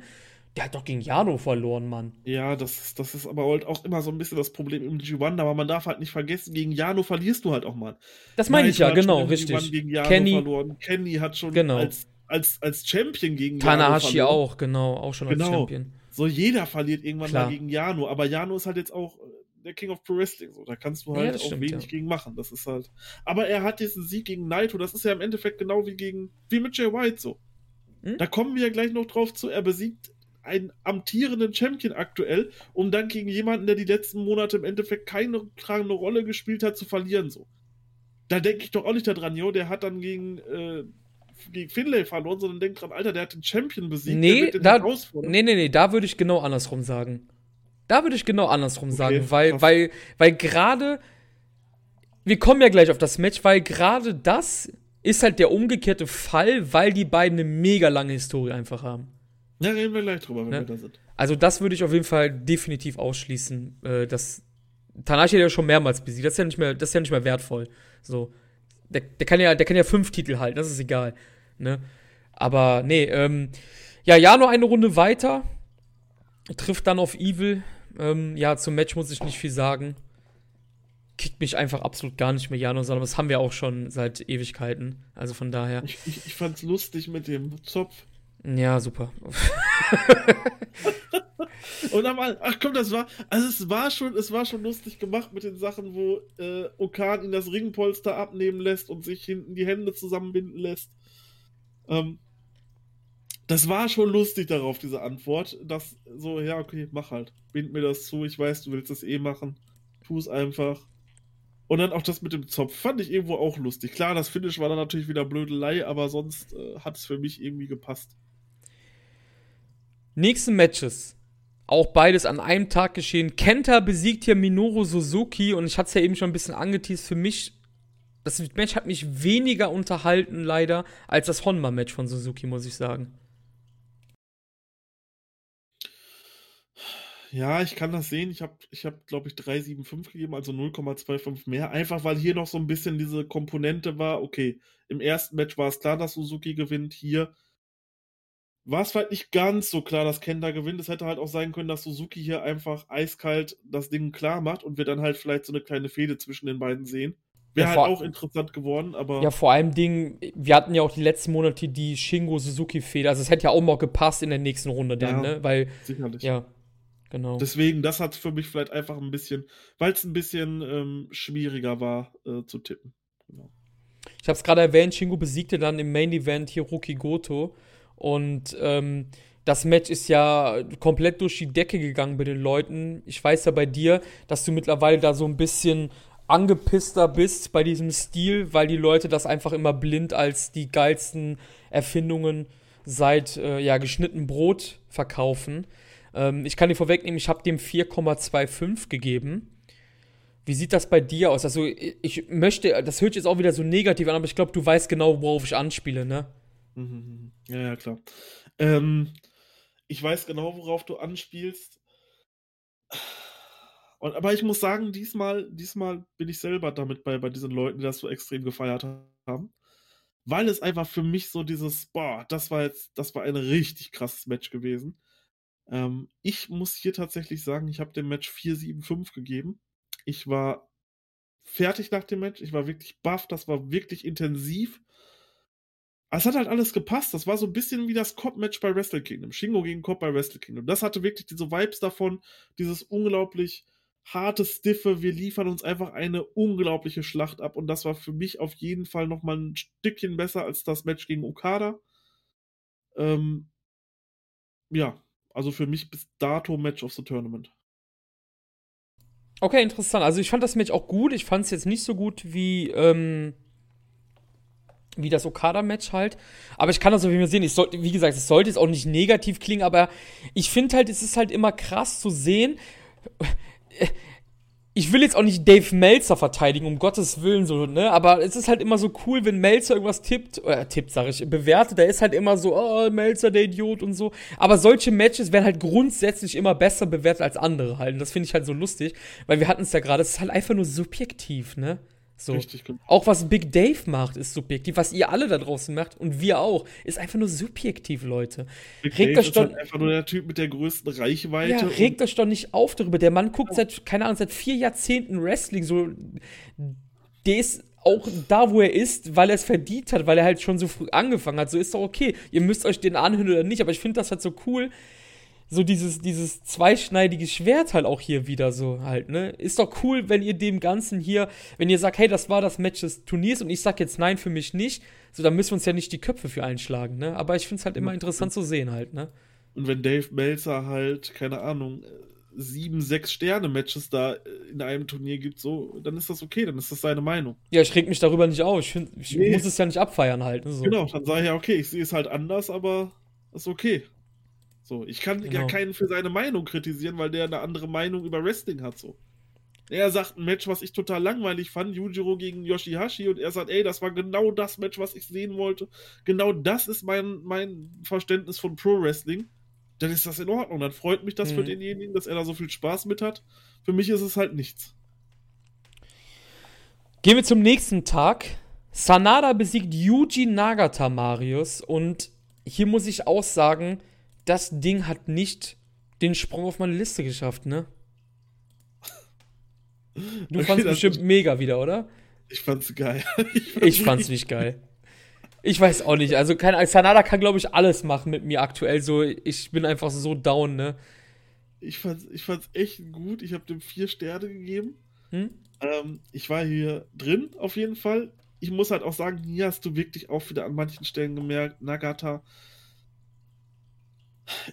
der hat doch gegen Jano verloren, Mann. Ja, das, das ist aber halt auch immer so ein bisschen das Problem im G1, aber man darf halt nicht vergessen, gegen Jano verlierst du halt auch mal. Das meine ich ja, genau, richtig. Gegen Jano Kenny, verloren. Kenny hat schon genau. als, als, als Champion gegen Tanahashi Jano auch, genau, auch schon genau. als Champion. So jeder verliert irgendwann Klar. mal gegen Jano, aber Jano ist halt jetzt auch äh, der King of Pro Wrestling, so da kannst du halt ja, auch stimmt, wenig ja. gegen machen. Das ist halt. Aber er hat diesen Sieg gegen Naito, das ist ja im Endeffekt genau wie gegen wie mit Jay White so. Hm? Da kommen wir ja gleich noch drauf zu. Er besiegt einen amtierenden Champion aktuell, um dann gegen jemanden, der die letzten Monate im Endeffekt keine tragende Rolle gespielt hat, zu verlieren. So. Da denke ich doch auch nicht daran, jo, der hat dann gegen, äh, gegen Finlay verloren, sondern denkt dran, Alter, der hat den Champion besiegt. Nee, da, nee, nee, nee, da würde ich genau andersrum sagen. Da würde ich genau andersrum okay, sagen, weil, krass. weil, weil gerade, wir kommen ja gleich auf das Match, weil gerade das ist halt der umgekehrte Fall, weil die beiden eine mega lange Historie einfach haben. Ja, reden wir gleich drüber, wenn ja. wir da sind. Also das würde ich auf jeden Fall definitiv ausschließen. Äh, dass Tanashi hat ja schon mehrmals besiegt. Das ist ja nicht mehr, das ist ja nicht mehr wertvoll. So. Der, der, kann ja, der kann ja fünf Titel halten, das ist egal. Ne? Aber nee, ähm, ja, ja, nur eine Runde weiter. Trifft dann auf Evil. Ähm, ja, zum Match muss ich nicht viel sagen. Kickt mich einfach absolut gar nicht mehr Jano, sondern das haben wir auch schon seit Ewigkeiten. Also von daher. Ich, ich, ich fand's lustig mit dem Zopf. Ja, super. und einmal, ach komm, das war, also es war schon, es war schon lustig gemacht mit den Sachen, wo äh, Okan ihn das Ringpolster abnehmen lässt und sich hinten die Hände zusammenbinden lässt. Ähm, das war schon lustig darauf, diese Antwort. Das so, ja, okay, mach halt. Bind mir das zu, ich weiß, du willst das eh machen. Tu es einfach. Und dann auch das mit dem Zopf fand ich irgendwo auch lustig. Klar, das Finish war dann natürlich wieder Blödelei, aber sonst äh, hat es für mich irgendwie gepasst. Nächste Matches. Auch beides an einem Tag geschehen. Kenta besiegt hier Minoru Suzuki und ich hatte es ja eben schon ein bisschen angeteased. Für mich, das Match hat mich weniger unterhalten, leider, als das Honma-Match von Suzuki, muss ich sagen. Ja, ich kann das sehen. Ich habe, ich hab, glaube ich, 3,75 gegeben, also 0,25 mehr. Einfach weil hier noch so ein bisschen diese Komponente war. Okay, im ersten Match war es klar, dass Suzuki gewinnt. Hier war es halt nicht ganz so klar, dass Kenta gewinnt. Es hätte halt auch sein können, dass Suzuki hier einfach eiskalt das Ding klar macht und wir dann halt vielleicht so eine kleine Fehde zwischen den beiden sehen. Wäre ja, halt auch interessant geworden, aber. Ja, vor allem Ding, wir hatten ja auch die letzten Monate die Shingo-Suzuki-Fehde. Also es hätte ja auch mal gepasst in der nächsten Runde dann, ja, ne? Weil. Sicherlich. Ja, genau. Deswegen, das hat für mich vielleicht einfach ein bisschen, weil es ein bisschen ähm, schwieriger war äh, zu tippen. Genau. Ich habe es gerade erwähnt, Shingo besiegte dann im Main Event Hiroki Goto. Und ähm, das Match ist ja komplett durch die Decke gegangen bei den Leuten. Ich weiß ja bei dir, dass du mittlerweile da so ein bisschen angepisster bist bei diesem Stil, weil die Leute das einfach immer blind als die geilsten Erfindungen seit äh, ja, geschnitten Brot verkaufen. Ähm, ich kann dir vorwegnehmen, ich habe dem 4,25 gegeben. Wie sieht das bei dir aus? Also ich möchte, das hört sich jetzt auch wieder so negativ an, aber ich glaube, du weißt genau, worauf ich anspiele, ne? Mhm, mhm, mhm. Ja, ja, klar. Ähm, ich weiß genau, worauf du anspielst. Und, aber ich muss sagen, diesmal, diesmal bin ich selber damit bei, bei diesen Leuten, die das so extrem gefeiert haben. Weil es einfach für mich so dieses, boah, das war jetzt, das war ein richtig krasses Match gewesen. Ähm, ich muss hier tatsächlich sagen, ich habe dem Match 4-7-5 gegeben. Ich war fertig nach dem Match. Ich war wirklich baff. Das war wirklich intensiv. Es hat halt alles gepasst. Das war so ein bisschen wie das Cop-Match bei Wrestle Kingdom. Shingo gegen Cop bei Wrestle Kingdom. Das hatte wirklich diese Vibes davon, dieses unglaublich harte, stiffe, wir liefern uns einfach eine unglaubliche Schlacht ab. Und das war für mich auf jeden Fall nochmal ein Stückchen besser als das Match gegen Okada. Ähm, ja, also für mich bis dato Match of the Tournament. Okay, interessant. Also ich fand das Match auch gut. Ich fand es jetzt nicht so gut wie, ähm, wie das Okada-Match halt. Aber ich kann das auf jeden Fall sehen. Ich soll, wie gesagt, es sollte jetzt auch nicht negativ klingen, aber ich finde halt, es ist halt immer krass zu sehen. Ich will jetzt auch nicht Dave Meltzer verteidigen, um Gottes Willen, so, ne? Aber es ist halt immer so cool, wenn Meltzer irgendwas tippt, äh, tippt, sag ich, bewertet, der ist halt immer so, oh, Meltzer, der Idiot und so. Aber solche Matches werden halt grundsätzlich immer besser bewertet als andere halt. Und das finde ich halt so lustig, weil wir hatten es ja gerade, es ist halt einfach nur subjektiv, ne? So. Richtig, genau. Auch was Big Dave macht, ist subjektiv. Was ihr alle da draußen macht und wir auch, ist einfach nur subjektiv, Leute. Big regt Dave ist halt einfach nur der Typ mit der größten Reichweite. Ja, regt euch doch nicht auf darüber. Der Mann guckt seit, keine Ahnung, seit vier Jahrzehnten Wrestling. So, der ist auch da, wo er ist, weil er es verdient hat, weil er halt schon so früh angefangen hat. So ist doch okay. Ihr müsst euch den anhören oder nicht, aber ich finde das halt so cool, so dieses, dieses zweischneidige Schwert halt auch hier wieder so halt, ne? Ist doch cool, wenn ihr dem Ganzen hier, wenn ihr sagt, hey, das war das Match des Turniers und ich sag jetzt nein, für mich nicht, so dann müssen wir uns ja nicht die Köpfe für einschlagen, ne? Aber ich find's halt immer interessant zu sehen halt, ne? Und wenn Dave Meltzer halt, keine Ahnung, sieben, sechs Sterne-Matches da in einem Turnier gibt, so, dann ist das okay, dann ist das seine Meinung. Ja, ich reg mich darüber nicht auf. Ich, find, ich nee. muss es ja nicht abfeiern halt. Ne, so. Genau, dann sage ich ja, okay, ich sehe es halt anders, aber ist okay. So, ich kann genau. ja keinen für seine Meinung kritisieren, weil der eine andere Meinung über Wrestling hat, so. Er sagt ein Match, was ich total langweilig fand, Yujiro gegen Yoshihashi, und er sagt, ey, das war genau das Match, was ich sehen wollte. Genau das ist mein, mein Verständnis von Pro Wrestling. Dann ist das in Ordnung. Dann freut mich das mhm. für denjenigen, dass er da so viel Spaß mit hat. Für mich ist es halt nichts. Gehen wir zum nächsten Tag. Sanada besiegt Yuji Nagata Marius und hier muss ich auch sagen, das Ding hat nicht den Sprung auf meine Liste geschafft, ne? Du okay, fandst bestimmt mega wieder, oder? Ich fand's geil. ich, fand's ich fand's nicht geil. Ich weiß auch nicht. Also, kein, Sanada kann, glaube ich, alles machen mit mir aktuell. So, ich bin einfach so down, ne? Ich fand's, ich fand's echt gut. Ich habe dem vier Sterne gegeben. Hm? Ähm, ich war hier drin, auf jeden Fall. Ich muss halt auch sagen, hier hast du wirklich auch wieder an manchen Stellen gemerkt, Nagata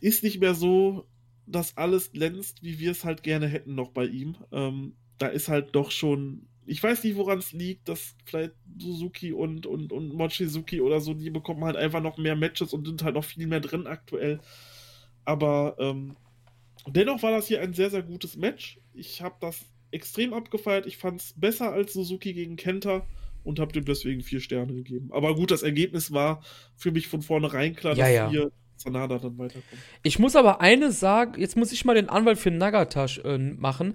ist nicht mehr so, dass alles glänzt, wie wir es halt gerne hätten noch bei ihm. Ähm, da ist halt doch schon. Ich weiß nicht, woran es liegt, dass vielleicht Suzuki und, und, und Mochizuki oder so, die bekommen halt einfach noch mehr Matches und sind halt noch viel mehr drin aktuell. Aber ähm, dennoch war das hier ein sehr, sehr gutes Match. Ich habe das extrem abgefeiert. Ich fand es besser als Suzuki gegen Kenta und habe dem deswegen vier Sterne gegeben. Aber gut, das Ergebnis war für mich von vornherein klar, ja, dass ja. wir Sanada dann weiterkommt. Ich muss aber eine sagen, jetzt muss ich mal den Anwalt für Nagata äh, machen,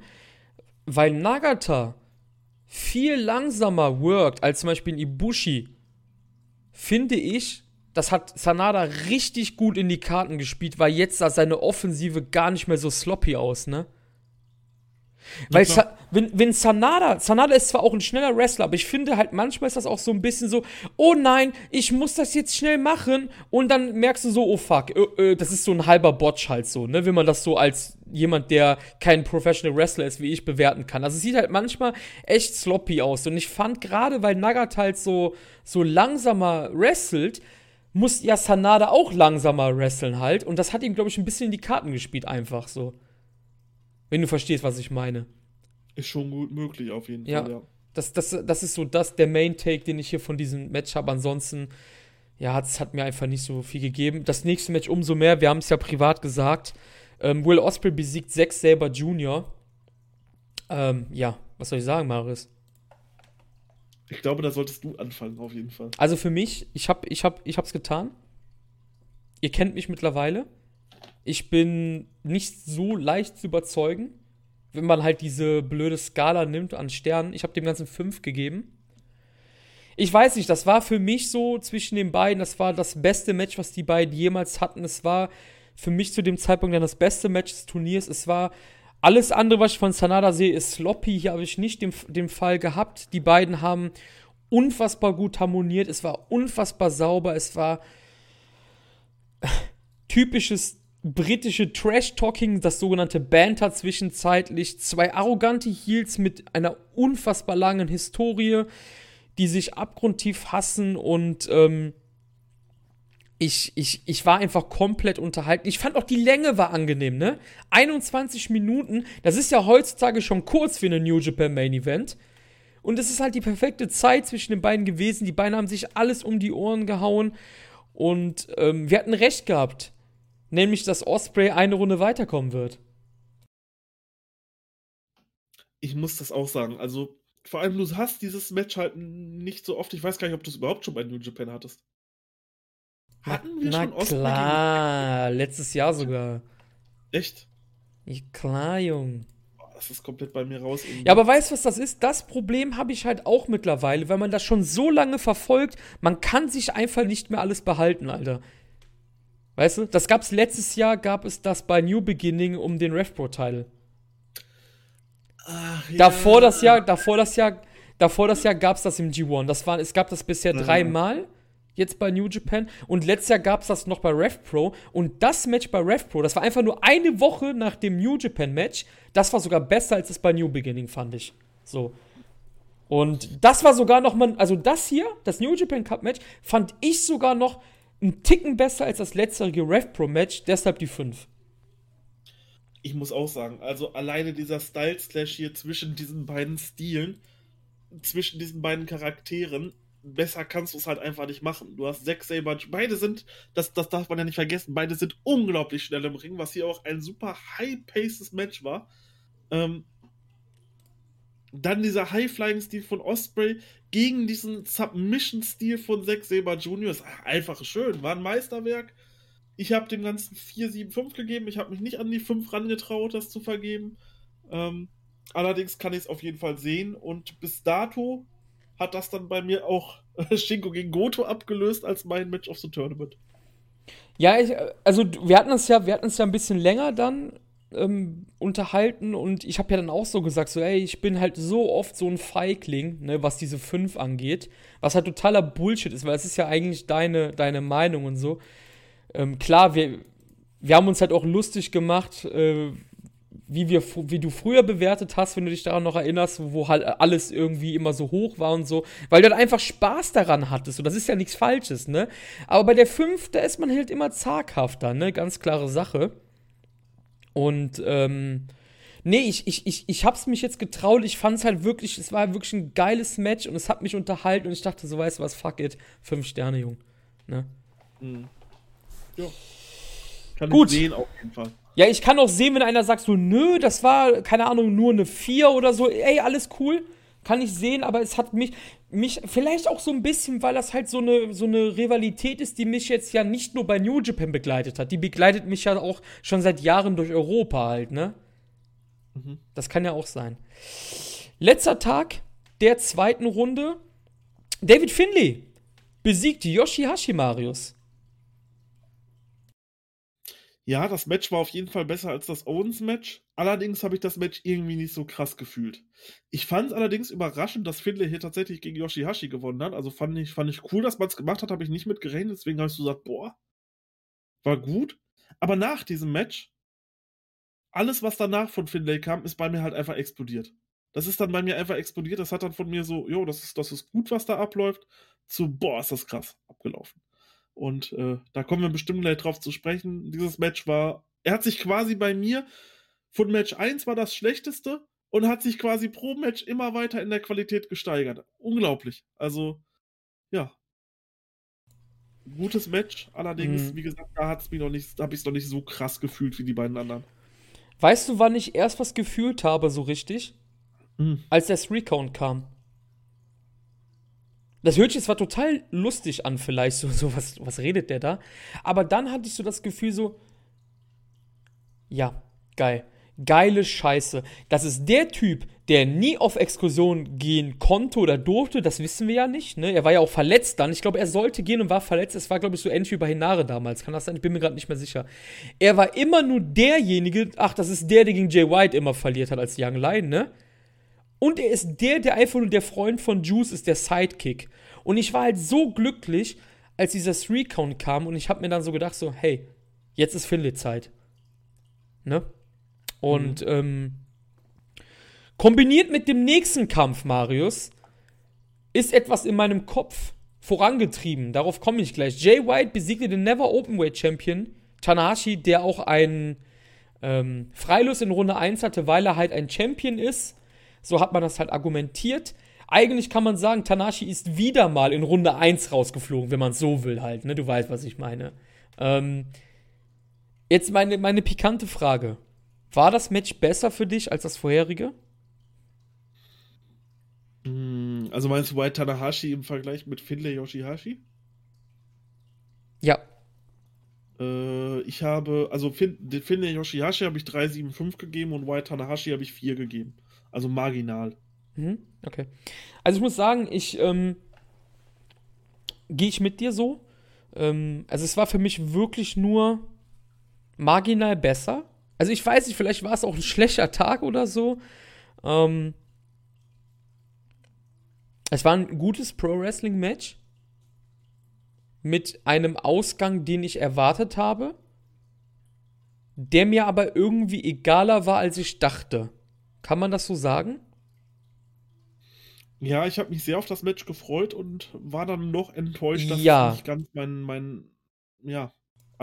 weil Nagata viel langsamer worked als zum Beispiel in Ibushi, finde ich, das hat Sanada richtig gut in die Karten gespielt, weil jetzt sah seine Offensive gar nicht mehr so sloppy aus, ne? Weil Sa wenn, wenn Sanada, Sanada ist zwar auch ein schneller Wrestler, aber ich finde halt manchmal ist das auch so ein bisschen so, oh nein, ich muss das jetzt schnell machen und dann merkst du so, oh fuck, äh, äh, das ist so ein halber Botch halt so, ne, wenn man das so als jemand, der kein Professional Wrestler ist, wie ich, bewerten kann. Also es sieht halt manchmal echt sloppy aus und ich fand gerade, weil Nagata halt so, so langsamer wrestelt, muss ja Sanada auch langsamer wresteln halt und das hat ihm, glaube ich, ein bisschen in die Karten gespielt einfach so. Wenn du verstehst, was ich meine. Ist schon gut möglich, auf jeden ja. Fall, ja. Das, das, das ist so das, der Main-Take, den ich hier von diesem Match habe. Ansonsten, ja, es hat mir einfach nicht so viel gegeben. Das nächste Match umso mehr, wir haben es ja privat gesagt. Ähm, Will Osprey besiegt Zack Saber Jr. Ähm, ja, was soll ich sagen, Maris? Ich glaube, da solltest du anfangen, auf jeden Fall. Also für mich, ich habe ich hab, ich hab's getan. Ihr kennt mich mittlerweile. Ich bin nicht so leicht zu überzeugen, wenn man halt diese blöde Skala nimmt an Sternen. Ich habe dem Ganzen fünf gegeben. Ich weiß nicht, das war für mich so zwischen den beiden, das war das beste Match, was die beiden jemals hatten. Es war für mich zu dem Zeitpunkt dann das beste Match des Turniers. Es war alles andere, was ich von Sanada sehe, ist sloppy. Hier habe ich nicht den, den Fall gehabt. Die beiden haben unfassbar gut harmoniert. Es war unfassbar sauber. Es war typisches britische Trash-Talking, das sogenannte Banter zwischenzeitlich, zwei arrogante Heels mit einer unfassbar langen Historie, die sich abgrundtief hassen und ähm, ich, ich, ich war einfach komplett unterhalten. Ich fand auch die Länge war angenehm, ne? 21 Minuten, das ist ja heutzutage schon kurz für eine New Japan Main Event. Und es ist halt die perfekte Zeit zwischen den beiden gewesen. Die beiden haben sich alles um die Ohren gehauen. Und ähm, wir hatten recht gehabt. Nämlich, dass Osprey eine Runde weiterkommen wird. Ich muss das auch sagen. Also, vor allem, du hast dieses Match halt nicht so oft. Ich weiß gar nicht, ob du es überhaupt schon bei New Japan hattest. Hatten wir Na schon Osprey klar, letztes Jahr sogar. Echt? Ich, klar, Jung. Das ist komplett bei mir raus. Irgendwie. Ja, aber weißt du, was das ist? Das Problem habe ich halt auch mittlerweile, weil man das schon so lange verfolgt, man kann sich einfach nicht mehr alles behalten, Alter. Weißt du, das gab's letztes Jahr, gab es das bei New Beginning um den RevPro-Title. Ja. Davor das Jahr, davor das Jahr, davor das Jahr gab's das im G1. Das war, es gab das bisher mhm. dreimal jetzt bei New Japan. Und letztes Jahr gab es das noch bei RevPro. Und das Match bei RevPro, das war einfach nur eine Woche nach dem New Japan Match. Das war sogar besser als es bei New Beginning, fand ich. So. Und das war sogar noch mal, also das hier, das New Japan Cup Match, fand ich sogar noch einen Ticken besser als das letztere RevPro Match. Deshalb die 5 ich muss auch sagen, also alleine dieser Style Slash hier zwischen diesen beiden Stilen, zwischen diesen beiden Charakteren, besser kannst du es halt einfach nicht machen. Du hast Zack Saber, beide sind, das, das darf man ja nicht vergessen, beide sind unglaublich schnell im Ring, was hier auch ein super high-paces Match war. Ähm, dann dieser High-Flying-Stil von Osprey gegen diesen Submission-Stil von Zack Saber Jr. ist einfach schön, war ein Meisterwerk. Ich habe dem Ganzen 4, 7, 5 gegeben. Ich habe mich nicht an die 5 rangetraut, das zu vergeben. Ähm, allerdings kann ich es auf jeden Fall sehen und bis dato hat das dann bei mir auch Shinko gegen Goto abgelöst als mein Match of the Tournament. Ja, ich, also wir hatten es ja, wir hatten es ja ein bisschen länger dann ähm, unterhalten und ich habe ja dann auch so gesagt, so, ey, ich bin halt so oft so ein Feigling, ne, was diese fünf angeht, was halt totaler Bullshit ist, weil es ist ja eigentlich deine, deine Meinung und so. Ähm, klar, wir, wir haben uns halt auch lustig gemacht, äh, wie, wir, wie du früher bewertet hast, wenn du dich daran noch erinnerst, wo halt alles irgendwie immer so hoch war und so, weil du halt einfach Spaß daran hattest. Und das ist ja nichts Falsches, ne? Aber bei der 5, da ist man halt immer zaghafter, ne? Ganz klare Sache. Und, ähm, nee, ich, ich, ich, ich hab's mich jetzt getraut. Ich fand's halt wirklich, es war wirklich ein geiles Match und es hat mich unterhalten und ich dachte, so weißt du was, fuck it. Fünf Sterne, Jung. Ne? Mhm. Ja. Kann Gut. sehen auf jeden Fall. Ja, ich kann auch sehen, wenn einer sagt so, nö, das war, keine Ahnung, nur eine 4 oder so. Ey, alles cool. Kann ich sehen, aber es hat mich, mich, vielleicht auch so ein bisschen, weil das halt so eine, so eine Rivalität ist, die mich jetzt ja nicht nur bei New Japan begleitet hat. Die begleitet mich ja auch schon seit Jahren durch Europa halt, ne? Mhm. Das kann ja auch sein. Letzter Tag der zweiten Runde. David Finley besiegt Yoshi Hashimarius. Ja, das Match war auf jeden Fall besser als das Owens-Match. Allerdings habe ich das Match irgendwie nicht so krass gefühlt. Ich fand es allerdings überraschend, dass Finlay hier tatsächlich gegen Yoshihashi gewonnen hat. Also fand ich, fand ich cool, dass man es gemacht hat, habe ich nicht mit gerechnet. Deswegen habe ich so gesagt, boah, war gut. Aber nach diesem Match, alles, was danach von Finlay kam, ist bei mir halt einfach explodiert. Das ist dann bei mir einfach explodiert. Das hat dann von mir so, jo, das ist, das ist gut, was da abläuft, zu, boah, ist das krass abgelaufen. Und äh, da kommen wir bestimmt gleich drauf zu sprechen. Dieses Match war, er hat sich quasi bei mir, von Match 1 war das schlechteste und hat sich quasi pro Match immer weiter in der Qualität gesteigert. Unglaublich. Also, ja. Gutes Match, allerdings, mhm. wie gesagt, da hat's mich noch nicht, habe ich es noch nicht so krass gefühlt wie die beiden anderen. Weißt du, wann ich erst was gefühlt habe, so richtig? Mhm. Als der Recount kam. Das hört sich zwar total lustig an, vielleicht, so, so was, was redet der da? Aber dann hatte ich so das Gefühl, so, ja, geil. Geile Scheiße. Das ist der Typ, der nie auf Exkursion gehen konnte oder durfte, das wissen wir ja nicht. Ne? Er war ja auch verletzt dann. Ich glaube, er sollte gehen und war verletzt. Es war, glaube ich, so ähnlich wie bei Hinare damals. Kann das sein? Ich bin mir gerade nicht mehr sicher. Er war immer nur derjenige, ach, das ist der, der gegen Jay White immer verliert hat als Young Lion, ne? Und er ist der, der einfach nur der Freund von Juice ist, der Sidekick. Und ich war halt so glücklich, als dieser Three-Count kam und ich habe mir dann so gedacht, so, hey, jetzt ist Finley-Zeit. Ne? Und mhm. ähm, kombiniert mit dem nächsten Kampf, Marius, ist etwas in meinem Kopf vorangetrieben. Darauf komme ich gleich. Jay White besiegte den Never Openweight Champion Tanahashi, der auch einen ähm, Freilos in Runde 1 hatte, weil er halt ein Champion ist. So hat man das halt argumentiert. Eigentlich kann man sagen, Tanashi ist wieder mal in Runde 1 rausgeflogen, wenn man es so will halt. Ne? Du weißt, was ich meine. Ähm, jetzt meine, meine pikante Frage. War das Match besser für dich als das vorherige? Hm, Also meinst du White Tanahashi im Vergleich mit Finlay Yoshihashi? Ja. Äh, ich habe, also fin Finlay Yoshihashi habe ich 3,75 gegeben und White Tanahashi habe ich 4 gegeben. Also marginal. Mhm, okay. Also ich muss sagen, ich ähm, gehe ich mit dir so. Ähm, also es war für mich wirklich nur marginal besser. Also ich weiß nicht, vielleicht war es auch ein schlechter Tag oder so. Ähm, es war ein gutes Pro-Wrestling-Match mit einem Ausgang, den ich erwartet habe, der mir aber irgendwie egaler war, als ich dachte. Kann man das so sagen? Ja, ich habe mich sehr auf das Match gefreut und war dann noch enttäuscht, dass Ja. es nicht ganz meinen, mein, ja,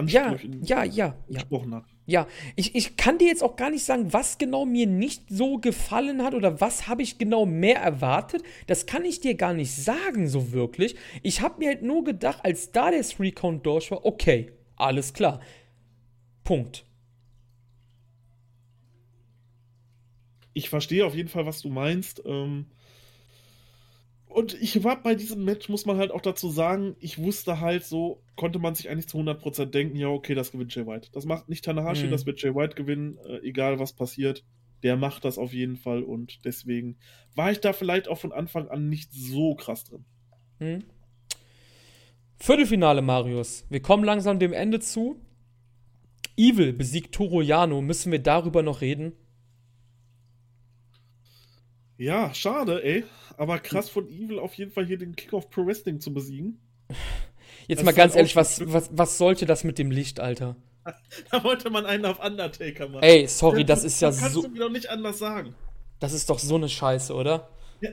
Ja, Ansprüchen ja, ja, ja. entsprochen hat. Ja, ich, ich kann dir jetzt auch gar nicht sagen, was genau mir nicht so gefallen hat oder was habe ich genau mehr erwartet. Das kann ich dir gar nicht sagen, so wirklich. Ich habe mir halt nur gedacht, als da der Three-Count durch war, okay, alles klar. Punkt. Ich verstehe auf jeden Fall, was du meinst. Ähm, und ich war bei diesem Match, muss man halt auch dazu sagen, ich wusste halt so, konnte man sich eigentlich zu 100% denken, ja, okay, das gewinnt Jay White. Das macht nicht Tanahashi, Mhm. das wird Jay White gewinnen, äh, egal was passiert. Der macht das auf jeden Fall und deswegen war ich da vielleicht auch von Anfang an nicht so krass drin. Hm? Viertelfinale, Marius. Wir kommen langsam dem Ende zu. Evil besiegt Toro Yano. Müssen wir darüber noch reden? Ja, schade, ey. Aber krass von Evil auf jeden Fall hier den King of Pro Wrestling zu besiegen. Jetzt Das mal ganz halt ehrlich, was, was, was sollte das mit dem Licht, Alter? Da wollte man einen auf Undertaker machen. Ey, sorry, das ist ja kannst so. du mir doch nicht anders sagen. Das ist doch so eine Scheiße, oder? Ja,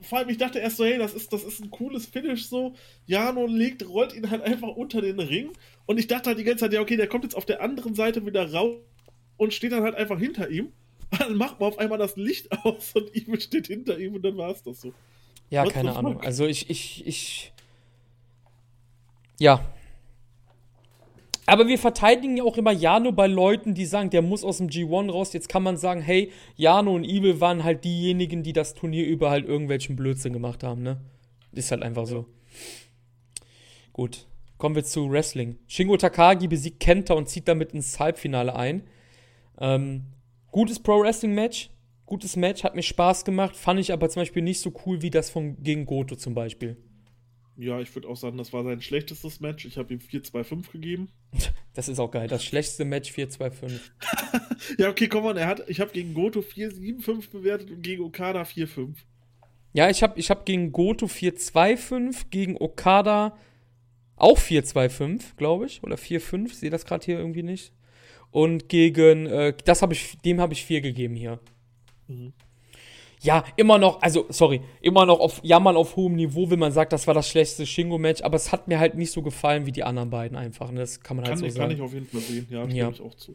vor allem, ich dachte erst so, hey, das ist, das ist ein cooles Finish so. Jano legt, rollt ihn halt einfach unter den Ring. Und ich dachte halt die ganze Zeit, ja, okay, der kommt jetzt auf der anderen Seite wieder raus und steht dann halt einfach hinter ihm. Dann macht man auf einmal das Licht aus und Evil steht hinter ihm und dann war es das so. Ja, What keine Ahnung. Also ich, ich, ich. Ja. Aber wir verteidigen ja auch immer Jano bei Leuten, die sagen, der muss aus dem G1 raus. Jetzt kann man sagen, hey, Jano und Evil waren halt diejenigen, die das Turnier über halt irgendwelchen Blödsinn gemacht haben, ne? Ist halt einfach so. Gut. Kommen wir zu Wrestling. Shingo Takagi besiegt Kenta und zieht damit ins Halbfinale ein. Ähm, gutes Pro-Wrestling-Match. Gutes Match, hat mir Spaß gemacht. Fand ich aber zum Beispiel nicht so cool wie das von gegen Goto zum Beispiel. Ja, ich würde auch sagen, das war sein schlechtestes Match. Ich habe ihm 4-2-5 gegeben. Das ist auch geil. Das schlechteste Match 4-2-5. Ja, okay, komm mal, er hat, ich habe gegen Goto 4-7-5 bewertet und gegen Okada 4-5. Ja, ich habe ich hab gegen Goto 4-2-5, gegen Okada auch 4-2-5, glaube ich. Oder 4-5, sehe das gerade hier irgendwie nicht. Und gegen, äh, das habe ich, dem habe ich 4 gegeben hier. Mhm. Ja, immer noch, also, sorry, immer noch auf Jammern auf hohem Niveau, wenn man sagt, das war das schlechteste Shingo-Match, aber es hat mir halt nicht so gefallen wie die anderen beiden einfach. Ne? Das kann man halt Kann, so ich- sagen. kann ich auf jeden Fall sehen, ja, Ja. stimme ich auch zu.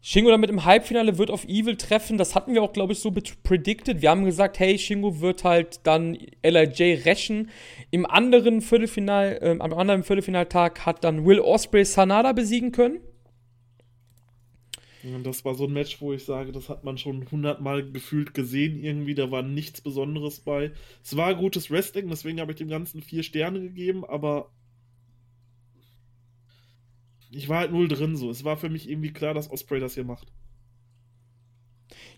Shingo damit im Halbfinale wird auf Evil treffen. Das hatten wir auch, glaube ich, so predicted. Wir haben gesagt, hey, Shingo wird halt dann LIJ rächen. Im anderen Viertelfinal, ähm, am anderen Viertelfinaltag hat dann Will Osprey Sanada besiegen können. Das war so ein Match, wo ich sage, das hat man schon hundertmal gefühlt gesehen irgendwie. Da war nichts Besonderes bei. Es war gutes Wrestling, deswegen habe ich dem Ganzen vier Sterne gegeben, aber ich war halt null drin so. Es war für mich irgendwie klar, dass Osprey das hier macht.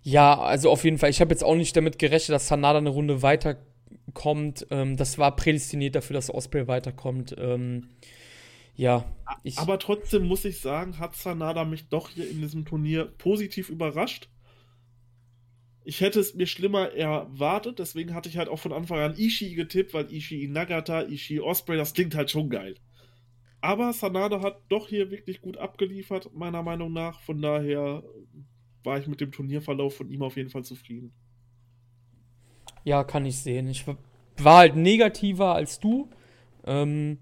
Ja, also auf jeden Fall. Ich habe jetzt auch nicht damit gerechnet, dass Sanada eine Runde weiterkommt. Ähm, das war prädestiniert dafür, dass Osprey weiterkommt. Ähm, ja, ich, Aber trotzdem muss ich sagen, hat Sanada mich doch hier in diesem Turnier positiv überrascht. Ich hätte es mir schlimmer erwartet, deswegen hatte ich halt auch von Anfang an Ishii getippt, weil Ishii Nagata, Ishii Osprey, das klingt halt schon geil. Aber Sanada hat doch hier wirklich gut abgeliefert, meiner Meinung nach. Von daher war ich mit dem Turnierverlauf von ihm auf jeden Fall zufrieden. Ja, kann ich sehen. Ich war halt negativer als du. Ähm,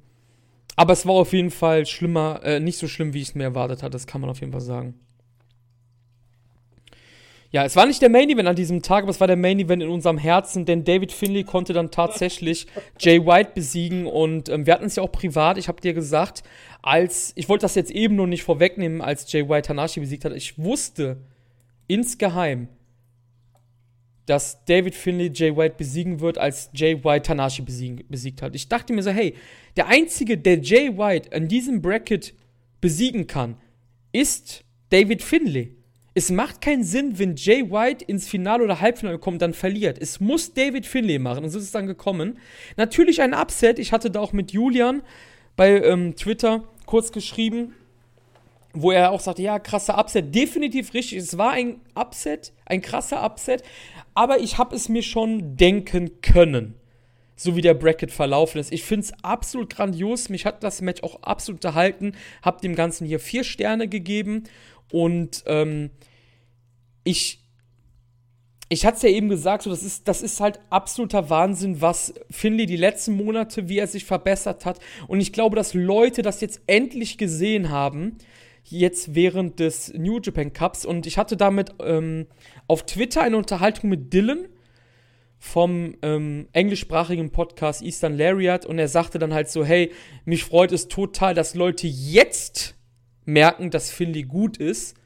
aber es war auf jeden Fall schlimmer, äh, nicht so schlimm, wie ich es mir erwartet hatte, das kann man auf jeden Fall sagen. Ja, es war nicht der Main Event an diesem Tag, aber es war der Main Event in unserem Herzen, denn David Finley konnte dann tatsächlich Jay White besiegen und ähm, wir hatten es ja auch privat, ich habe dir gesagt, als, ich wollte das jetzt eben nur nicht vorwegnehmen, als Jay White Tanashi besiegt hat, ich wusste insgeheim, dass David Finley Jay White besiegen wird, als Jay White Tanashi besiegen, besiegt hat. Ich dachte mir so, hey, der Einzige, der Jay White in diesem Bracket besiegen kann, ist David Finley. Es macht keinen Sinn, wenn Jay White ins Finale oder Halbfinale kommt, dann verliert. Es muss David Finlay machen und so ist es dann gekommen. Natürlich ein Upset. Ich hatte da auch mit Julian bei ähm, Twitter kurz geschrieben, wo er auch sagte, ja, krasser Upset. Definitiv richtig. Es war ein Upset, ein krasser Upset. Aber ich habe es mir schon denken können so wie der Bracket verlaufen ist. Ich finde es absolut grandios. Mich hat das Match auch absolut unterhalten. Hab dem Ganzen hier vier Sterne gegeben. Und ähm, ich, ich hatte es ja eben gesagt, so, das, ist, das ist halt absoluter Wahnsinn, was Finley die letzten Monate, wie er sich verbessert hat. Und ich glaube, dass Leute das jetzt endlich gesehen haben, jetzt während des New Japan Cups. Und ich hatte damit ähm, auf Twitter eine Unterhaltung mit Dylan vom ähm, englischsprachigen Podcast Eastern Lariat und er sagte dann halt so, hey, mich freut es total, dass Leute jetzt merken, dass Finley gut ist,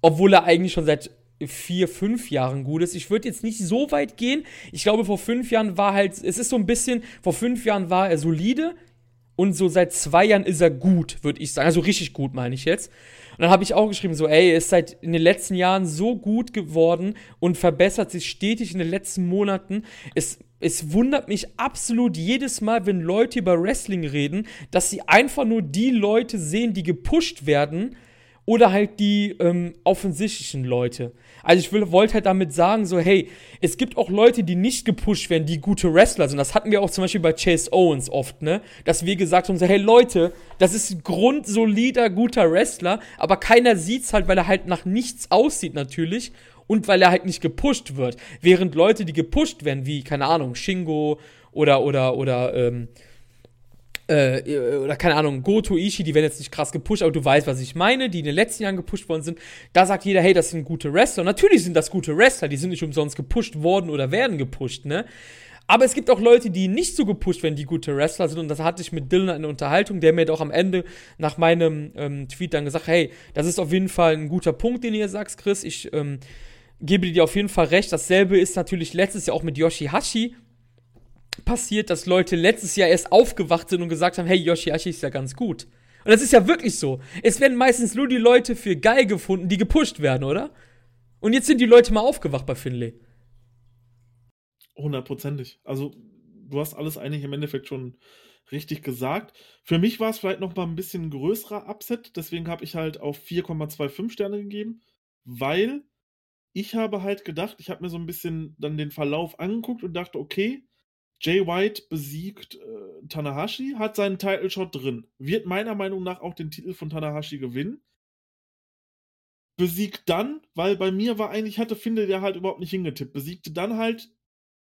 obwohl er eigentlich schon seit vier, fünf Jahren gut ist. Ich würde jetzt nicht so weit gehen. Ich glaube, vor fünf Jahren war halt, es ist so ein bisschen, vor fünf Jahren war er solide und so seit zwei Jahren ist er gut, würde ich sagen. Also richtig gut, meine ich jetzt. Und dann habe ich auch geschrieben, so, ey, er ist seit in den letzten Jahren so gut geworden und verbessert sich stetig in den letzten Monaten. Es es wundert mich absolut jedes Mal, wenn Leute über Wrestling reden, dass sie einfach nur die Leute sehen, die gepusht werden oder halt die ähm, offensichtlichen Leute. Also ich wollte halt damit sagen, so hey, es gibt auch Leute, die nicht gepusht werden, die gute Wrestler sind. Das hatten wir auch zum Beispiel bei Chase Owens oft, ne? Dass wir gesagt haben, so hey Leute, das ist grundsolider, guter Wrestler, aber keiner sieht's halt, weil er halt nach nichts aussieht natürlich und weil er halt nicht gepusht wird. Während Leute, die gepusht werden, wie, keine Ahnung, Shingo oder, oder, oder, ähm, äh, oder keine Ahnung, Goto, Ishii, die werden jetzt nicht krass gepusht, aber du weißt, was ich meine, die in den letzten Jahren gepusht worden sind. Da sagt jeder, hey, das sind gute Wrestler. Und natürlich sind das gute Wrestler, die sind nicht umsonst gepusht worden oder werden gepusht, ne? Aber es gibt auch Leute, die nicht so gepusht werden, die gute Wrestler sind. Und das hatte ich mit Dylan eine Unterhaltung, der mir doch am Ende nach meinem ähm, Tweet dann gesagt, hey, das ist auf jeden Fall ein guter Punkt, den ihr sagst, Chris. Ich ähm, gebe dir auf jeden Fall recht. Dasselbe ist natürlich letztes Jahr auch mit Yoshihashi passiert, dass Leute letztes Jahr erst aufgewacht sind und gesagt haben, hey, Yoshihashi ist ja ganz gut. Und das ist ja wirklich so. Es werden meistens nur die Leute für geil gefunden, die gepusht werden, oder? Und jetzt sind die Leute mal aufgewacht bei Finlay. Hundertprozentig. Also, du hast alles eigentlich im Endeffekt schon richtig gesagt. Für mich war es vielleicht noch mal ein bisschen größerer Upset, deswegen habe ich halt auf 4,25 Sterne gegeben, weil ich habe halt gedacht, ich habe mir so ein bisschen dann den Verlauf angeguckt und dachte, okay, Jay White besiegt äh, Tanahashi, hat seinen Title Shot drin, wird meiner Meinung nach auch den Titel von Tanahashi gewinnen. Besiegt dann, weil bei mir war eigentlich, hatte Finde der halt überhaupt nicht hingetippt, besiegte dann halt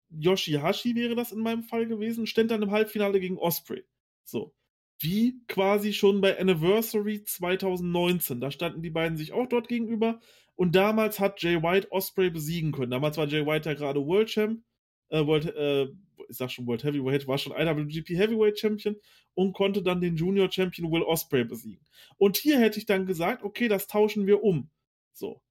Yoshihashi wäre das in meinem Fall gewesen, stand dann im Halbfinale gegen Osprey. So. Wie quasi schon bei Anniversary 2019. Da standen die beiden sich auch dort gegenüber. Und damals hat Jay White Osprey besiegen können. Damals war Jay White ja gerade World Champ, äh, World, äh, ich sag schon World Heavyweight, war schon IWGP Heavyweight Champion und konnte dann den Junior Champion Will Osprey besiegen. Und hier hätte ich dann gesagt, okay, das tauschen wir um. So.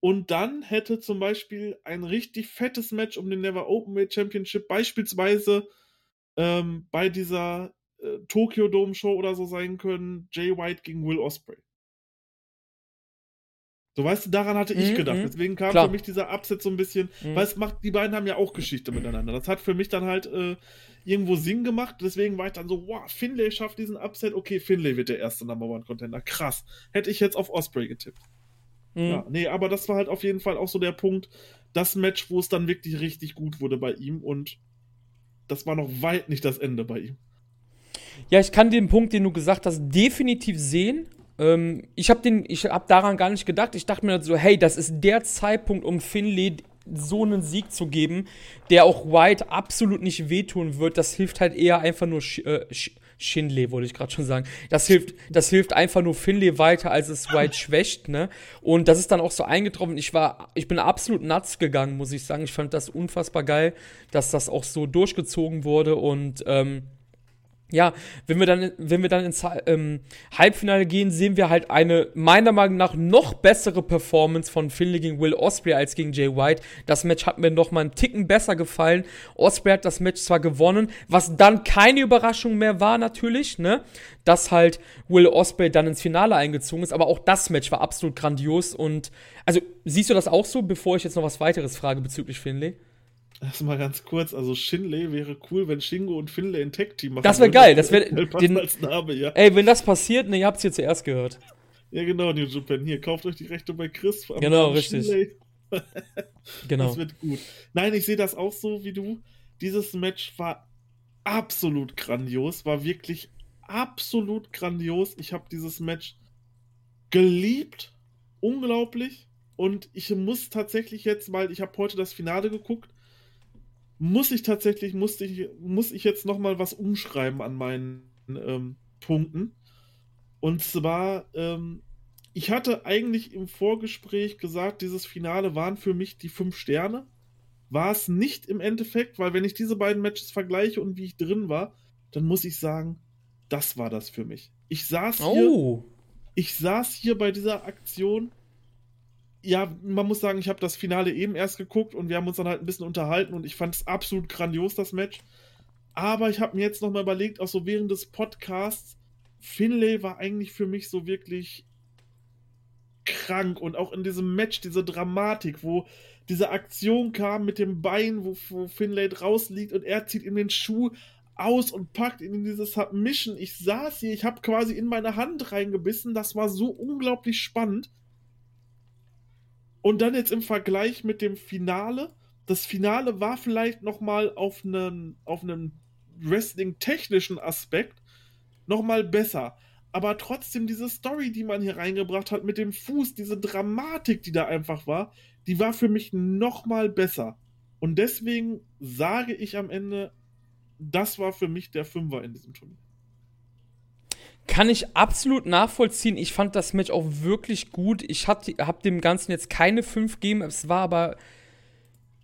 Und dann hätte zum Beispiel ein richtig fettes Match um den Never Openweight Championship beispielsweise ähm, bei dieser äh, Tokyo Dome Show oder so sein können, Jay White gegen Will Osprey. So weißt du, daran hatte ich mhm, gedacht. Mhm. Deswegen kam Klar. für mich dieser Upset so ein bisschen, mhm. weil es macht, die beiden haben ja auch Geschichte miteinander. Das hat für mich dann halt äh, irgendwo Sinn gemacht. Deswegen war ich dann so, wow, Finlay schafft diesen Upset. Okay, Finlay wird der erste Number One Contender. Krass. Hätte ich jetzt auf Osprey getippt. Mhm. Ja, nee, aber das war halt auf jeden Fall auch so der Punkt, das Match, wo es dann wirklich richtig gut wurde bei ihm und das war noch weit nicht das Ende bei ihm. Ja, ich kann den Punkt, den du gesagt hast, definitiv sehen. Ähm, ich habe hab daran gar nicht gedacht. Ich dachte mir so, hey, das ist der Zeitpunkt, um Finlay so einen Sieg zu geben, der auch White absolut nicht wehtun wird. Das hilft halt eher einfach nur äh, Shinley, wollte ich gerade schon sagen. Das hilft, das hilft einfach nur Finlay weiter, als es White schwächt, ne? Und das ist dann auch so eingetroffen. Ich war, ich bin absolut nuts gegangen, muss ich sagen. Ich fand das unfassbar geil, dass das auch so durchgezogen wurde und ähm, ja, wenn wir dann, wenn wir dann ins ähm, Halbfinale gehen, sehen wir halt eine meiner Meinung nach noch bessere Performance von Finley gegen Will Osprey als gegen Jay White. Das Match hat mir noch mal einen Ticken besser gefallen. Osprey hat das Match zwar gewonnen, was dann keine Überraschung mehr war natürlich, ne, dass halt Will Osprey dann ins Finale eingezogen ist, aber auch das Match war absolut grandios und also siehst du das auch so, bevor ich jetzt noch was weiteres frage bezüglich Finley? Erstmal ganz kurz, also Shinley wäre cool, wenn Shingo und Finlay ein Tag-Team machen. Das wäre geil, das wäre als Name, ja. Ey, wenn das passiert, ne, ihr habt's hier zuerst gehört. Ja, genau, New Japan. Hier, kauft euch die Rechte bei Chris. Genau, richtig. genau. Das wird gut. Nein, ich sehe das auch so wie du. Dieses Match war absolut grandios, war wirklich absolut grandios. Ich habe dieses Match geliebt, unglaublich. Und ich muss tatsächlich jetzt, weil ich habe heute das Finale geguckt, muss ich tatsächlich, musste ich, muss ich jetzt nochmal was umschreiben an meinen ähm, Punkten. Und zwar, ähm, ich hatte eigentlich im Vorgespräch gesagt, dieses Finale waren für mich die fünf Sterne. War es nicht im Endeffekt, weil wenn ich diese beiden Matches vergleiche und wie ich drin war, dann muss ich sagen, das war das für mich. Ich saß hier, oh. ich saß hier bei dieser Aktion ja, man muss sagen, ich habe das Finale eben erst geguckt und wir haben uns dann halt ein bisschen unterhalten und ich fand es absolut grandios, das Match. Aber ich habe mir jetzt nochmal überlegt, auch so während des Podcasts, Finlay war eigentlich für mich so wirklich krank und auch in diesem Match, diese Dramatik, wo diese Aktion kam mit dem Bein, wo, wo Finlay draußen liegt und er zieht ihm den Schuh aus und packt ihn in diese Submission. Ich saß hier, ich habe quasi in meine Hand reingebissen, das war so unglaublich spannend. Und dann jetzt im Vergleich mit dem Finale. Das Finale war vielleicht nochmal auf einen, auf einen Wrestling-technischen Aspekt nochmal besser. Aber trotzdem diese Story, die man hier reingebracht hat mit dem Fuß, diese Dramatik, die da einfach war, die war für mich nochmal besser. Und deswegen sage ich am Ende, das war für mich der Fünfer in diesem Turnier. Kann ich absolut nachvollziehen. Ich fand das Match auch wirklich gut. Ich habe dem Ganzen jetzt keine 5 gegeben. Es war aber,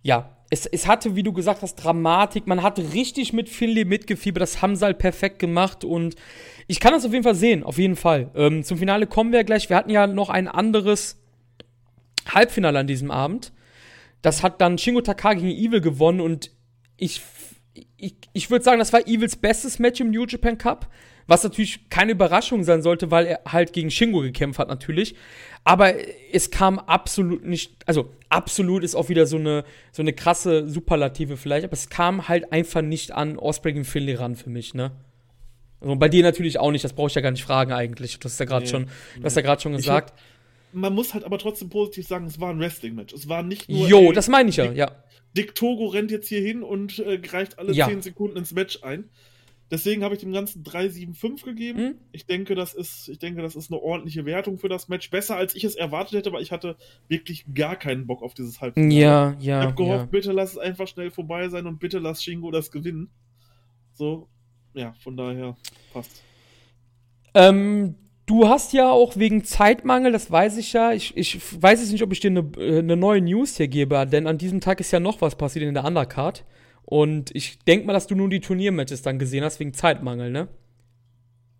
ja, es, es hatte, wie du gesagt hast, Dramatik. Man hat richtig mit Finley mitgefiebert. Das haben sie halt perfekt gemacht. Und ich kann das auf jeden Fall sehen. Auf jeden Fall. Ähm, zum Finale kommen wir gleich. Wir hatten ja noch ein anderes Halbfinale an diesem Abend. Das hat dann Shingo Takagi gegen Evil gewonnen. Und ich, ich, ich würde sagen, das war Evils bestes Match im New Japan Cup. Was natürlich keine Überraschung sein sollte, weil er halt gegen Shingo gekämpft hat, natürlich. Aber es kam absolut nicht, also absolut ist auch wieder so eine, so eine krasse Superlative vielleicht, aber es kam halt einfach nicht an Osprey gegen Finley ran für mich, ne? Also bei dir natürlich auch nicht, das brauche ich ja gar nicht fragen eigentlich. Das ist ja gerade nee, schon, nee. das ja gerade schon gesagt. Hab, man muss halt aber trotzdem positiv sagen, es war ein Wrestling-Match. Es war nicht nur. Jo, ey, das meine ich ja, Dick, ja. Dick Togo rennt jetzt hier hin und äh, greift alle ja. 10 Sekunden ins Match ein. Deswegen habe ich dem Ganzen 3,75 gegeben. Mhm. Ich denke, das ist, ich denke, das ist eine ordentliche Wertung für das Match. Besser als ich es erwartet hätte, weil ich hatte wirklich gar keinen Bock auf dieses Halbfinale. Ja, ja. Ich habe gehofft, ja. bitte lass es einfach schnell vorbei sein und bitte lass Shingo das gewinnen. So, ja, von daher passt. Ähm, du hast ja auch wegen Zeitmangel, das weiß ich ja, ich, ich weiß jetzt nicht, ob ich dir eine, eine neue News hier gebe, denn an diesem Tag ist ja noch was passiert in der Undercard. Und ich denke mal, dass du nun die Turniermatches dann gesehen hast, wegen Zeitmangel, ne?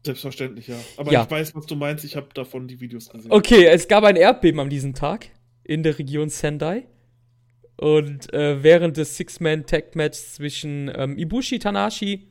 Selbstverständlich, ja. Aber ja. ich weiß, was du meinst. Ich habe davon die Videos gesehen. Okay, es gab ein Erdbeben an diesem Tag in der Region Sendai. Und äh, während des Six-Man-Tag-Match zwischen ähm, Ibushi, Tanashi,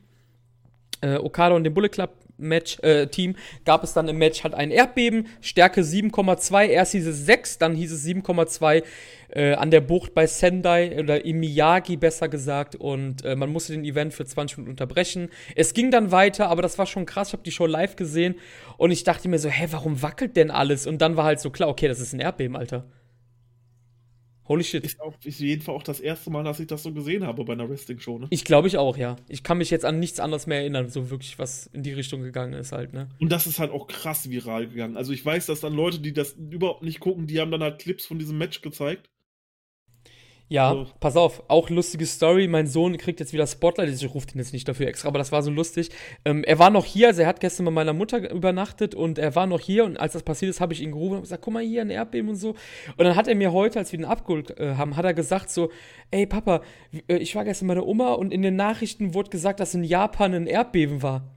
äh, Okada und dem Bullet Club Match, äh, Team gab es dann im Match halt ein Erdbeben, Stärke 7,2, erst hieß es 6, dann hieß es 7,2 äh, an der Bucht bei Sendai oder im Miyagi besser gesagt und äh, man musste den Event für 20 Minuten unterbrechen. Es ging dann weiter, aber das war schon krass, ich habe die Show live gesehen und ich dachte mir so, hä, warum wackelt denn alles? Und dann war halt so klar, okay, das ist ein Erdbeben, Alter. Holy shit. Ist, auf jeden Fall auch das erste Mal, dass ich das so gesehen habe bei einer Wrestling-Show, ne? Ich glaube ich auch, ja. Ich kann mich jetzt an nichts anderes mehr erinnern, so wirklich, was in die Richtung gegangen ist halt, ne? Und das ist halt auch krass viral gegangen. Also ich weiß, dass dann Leute, die das überhaupt nicht gucken, die haben dann halt Clips von diesem Match gezeigt. Ja, So. pass auf, auch lustige Story. Mein Sohn kriegt jetzt wieder Spotlight. Ich rufe den jetzt nicht dafür extra, aber das war so lustig. Ähm, er war noch hier, also er hat gestern bei meiner Mutter übernachtet und er war noch hier und als das passiert ist, habe ich ihn gerufen und gesagt, guck mal hier, ein Erdbeben und so. Und dann hat er mir heute, als wir ihn abgeholt äh, haben, hat er gesagt so, ey Papa, äh, ich war gestern bei der Oma und in den Nachrichten wurde gesagt, dass in Japan ein Erdbeben war.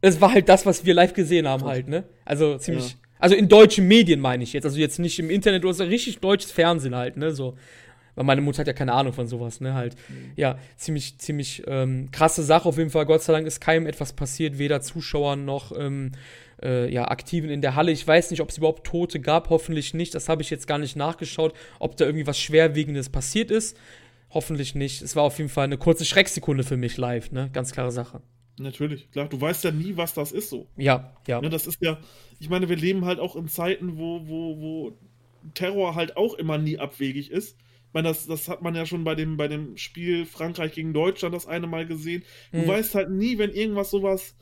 Es war halt das, was wir live gesehen haben halt, ne? Also ziemlich, Ja. also in deutschen Medien meine ich jetzt, also jetzt nicht im Internet oder so, richtig deutsches Fernsehen halt, ne? So. Weil meine Mutter hat ja keine Ahnung von sowas, ne? Halt. Ja, ziemlich, ziemlich ähm, krasse Sache auf jeden Fall. Gott sei Dank ist keinem etwas passiert, weder Zuschauern noch ähm, äh, ja, Aktiven in der Halle. Ich weiß nicht, ob es überhaupt Tote gab, hoffentlich nicht. Das habe ich jetzt gar nicht nachgeschaut, ob da irgendwie was Schwerwiegendes passiert ist. Hoffentlich nicht. Es war auf jeden Fall eine kurze Schrecksekunde für mich live, ne? Ganz klare Sache. Natürlich, klar. Du weißt ja nie, was das ist so. Ja, ja. Ne, das ist ja, ich meine, wir leben halt auch in Zeiten, wo, wo, wo Terror halt auch immer nie abwegig ist. Ich meine, das, das hat man ja schon bei dem, bei dem Spiel Frankreich gegen Deutschland das eine Mal gesehen. Du Mhm. weißt halt nie, wenn irgendwas sowas,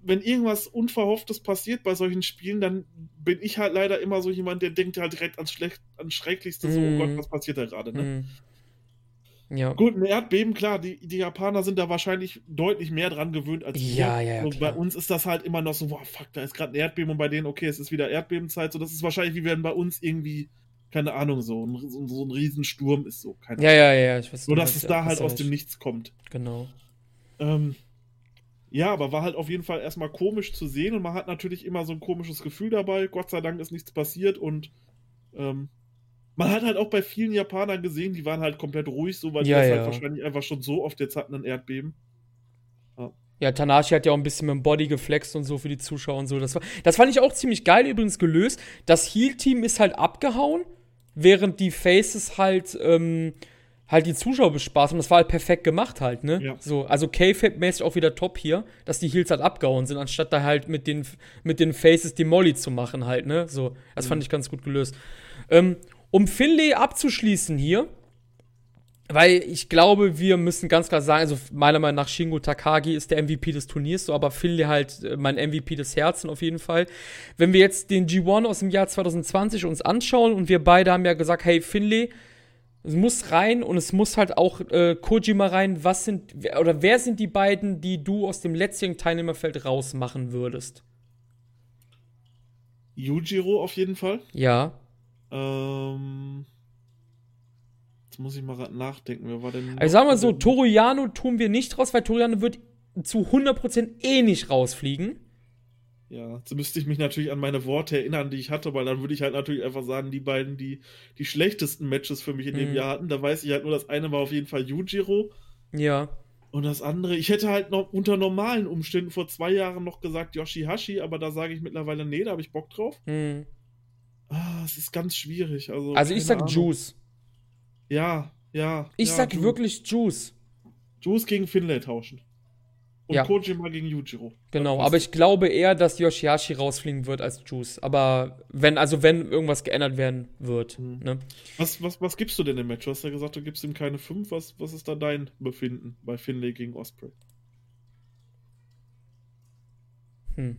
wenn irgendwas Unverhofftes passiert bei solchen Spielen, dann bin ich halt leider immer so jemand, der denkt halt direkt ans, Schlecht, ans Schrecklichste, so, Mhm. oh Gott, was passiert da gerade, ne? Mhm. Ja. Gut, ein Erdbeben, klar, die, die Japaner sind da wahrscheinlich deutlich mehr dran gewöhnt als Ja, ja, ja, Und klar. bei uns ist das halt immer noch so, boah, fuck, da ist gerade ein Erdbeben und bei denen, okay, es ist wieder Erdbebenzeit. So, das ist wahrscheinlich wie wenn bei uns irgendwie, keine Ahnung, so ein, so, so ein Riesensturm ist so. Keine Ja, ja, ja. Ich weiß, Nur, dass es ja, da halt aus dem Nichts kommt. Genau. Ähm, ja, aber war halt auf jeden Fall erstmal komisch zu sehen und man hat natürlich immer so ein komisches Gefühl dabei. Gott sei Dank ist nichts passiert und ähm, man hat halt auch bei vielen Japanern gesehen, die waren halt komplett ruhig, so weil die Ja, das ja. halt wahrscheinlich einfach schon so oft jetzt hatten, ein Erdbeben. Ja, Tanashi hat ja auch ein bisschen mit dem Body geflext und so für die Zuschauer und so. Das, war, das fand ich auch ziemlich geil übrigens gelöst. Das Heal-Team ist halt abgehauen, während die Faces halt, ähm, halt die Zuschauer bespaßt haben. Das war halt perfekt gemacht halt, ne? Ja. So, also K-Fab-mäßig auch wieder top hier, dass die Heals halt abgehauen sind, anstatt da halt mit den, mit den Faces die Molly zu machen halt, ne? So, das fand ich ganz gut gelöst. Ähm, um Finlay abzuschließen hier, weil ich glaube, wir müssen ganz klar sagen, also meiner Meinung nach Shingo Takagi ist der MVP des Turniers, so, aber Finlay halt äh, mein MVP des Herzens auf jeden Fall. Wenn wir jetzt den G1 aus dem Jahr 2020 uns anschauen und wir beide haben ja gesagt, hey Finlay, es muss rein und es muss halt auch äh, Kojima rein. Was sind wer- oder wer sind die beiden, die du aus dem letzten Teilnehmerfeld rausmachen würdest? Yujiro auf jeden Fall. Ja. Ähm, muss ich mal nachdenken. Wer war denn? Also sagen wir so? Toriano tun wir nicht raus, weil Toriano wird zu 100% eh nicht rausfliegen. Ja, jetzt müsste ich mich natürlich an meine Worte erinnern, die ich hatte, weil dann würde ich halt natürlich einfach sagen, die beiden, die die schlechtesten Matches für mich in dem Mhm. Jahr hatten. Da weiß ich halt nur, das eine war auf jeden Fall Yujiro Ja. und das andere, ich hätte halt noch unter normalen Umständen vor zwei Jahren noch gesagt Yoshihashi, aber da sage ich mittlerweile, nee, da habe ich Bock drauf. Hm. Ah, es ist ganz schwierig. Also, Also ich sag Ahnung. Juice. Ja, ja. Ich ja, sag Ju- wirklich Juice. Juice gegen Finlay tauschen. Und Ja. Kojima gegen Yujiro. Genau, aber ich glaube eher, dass Yoshihashi rausfliegen wird als Juice. Aber wenn, also wenn irgendwas geändert werden wird. Mhm. Ne? Was, was, was gibst du denn im Match? Du hast ja gesagt, du gibst ihm keine 5. Was, was ist da dein Befinden bei Finlay gegen Osprey? Hm.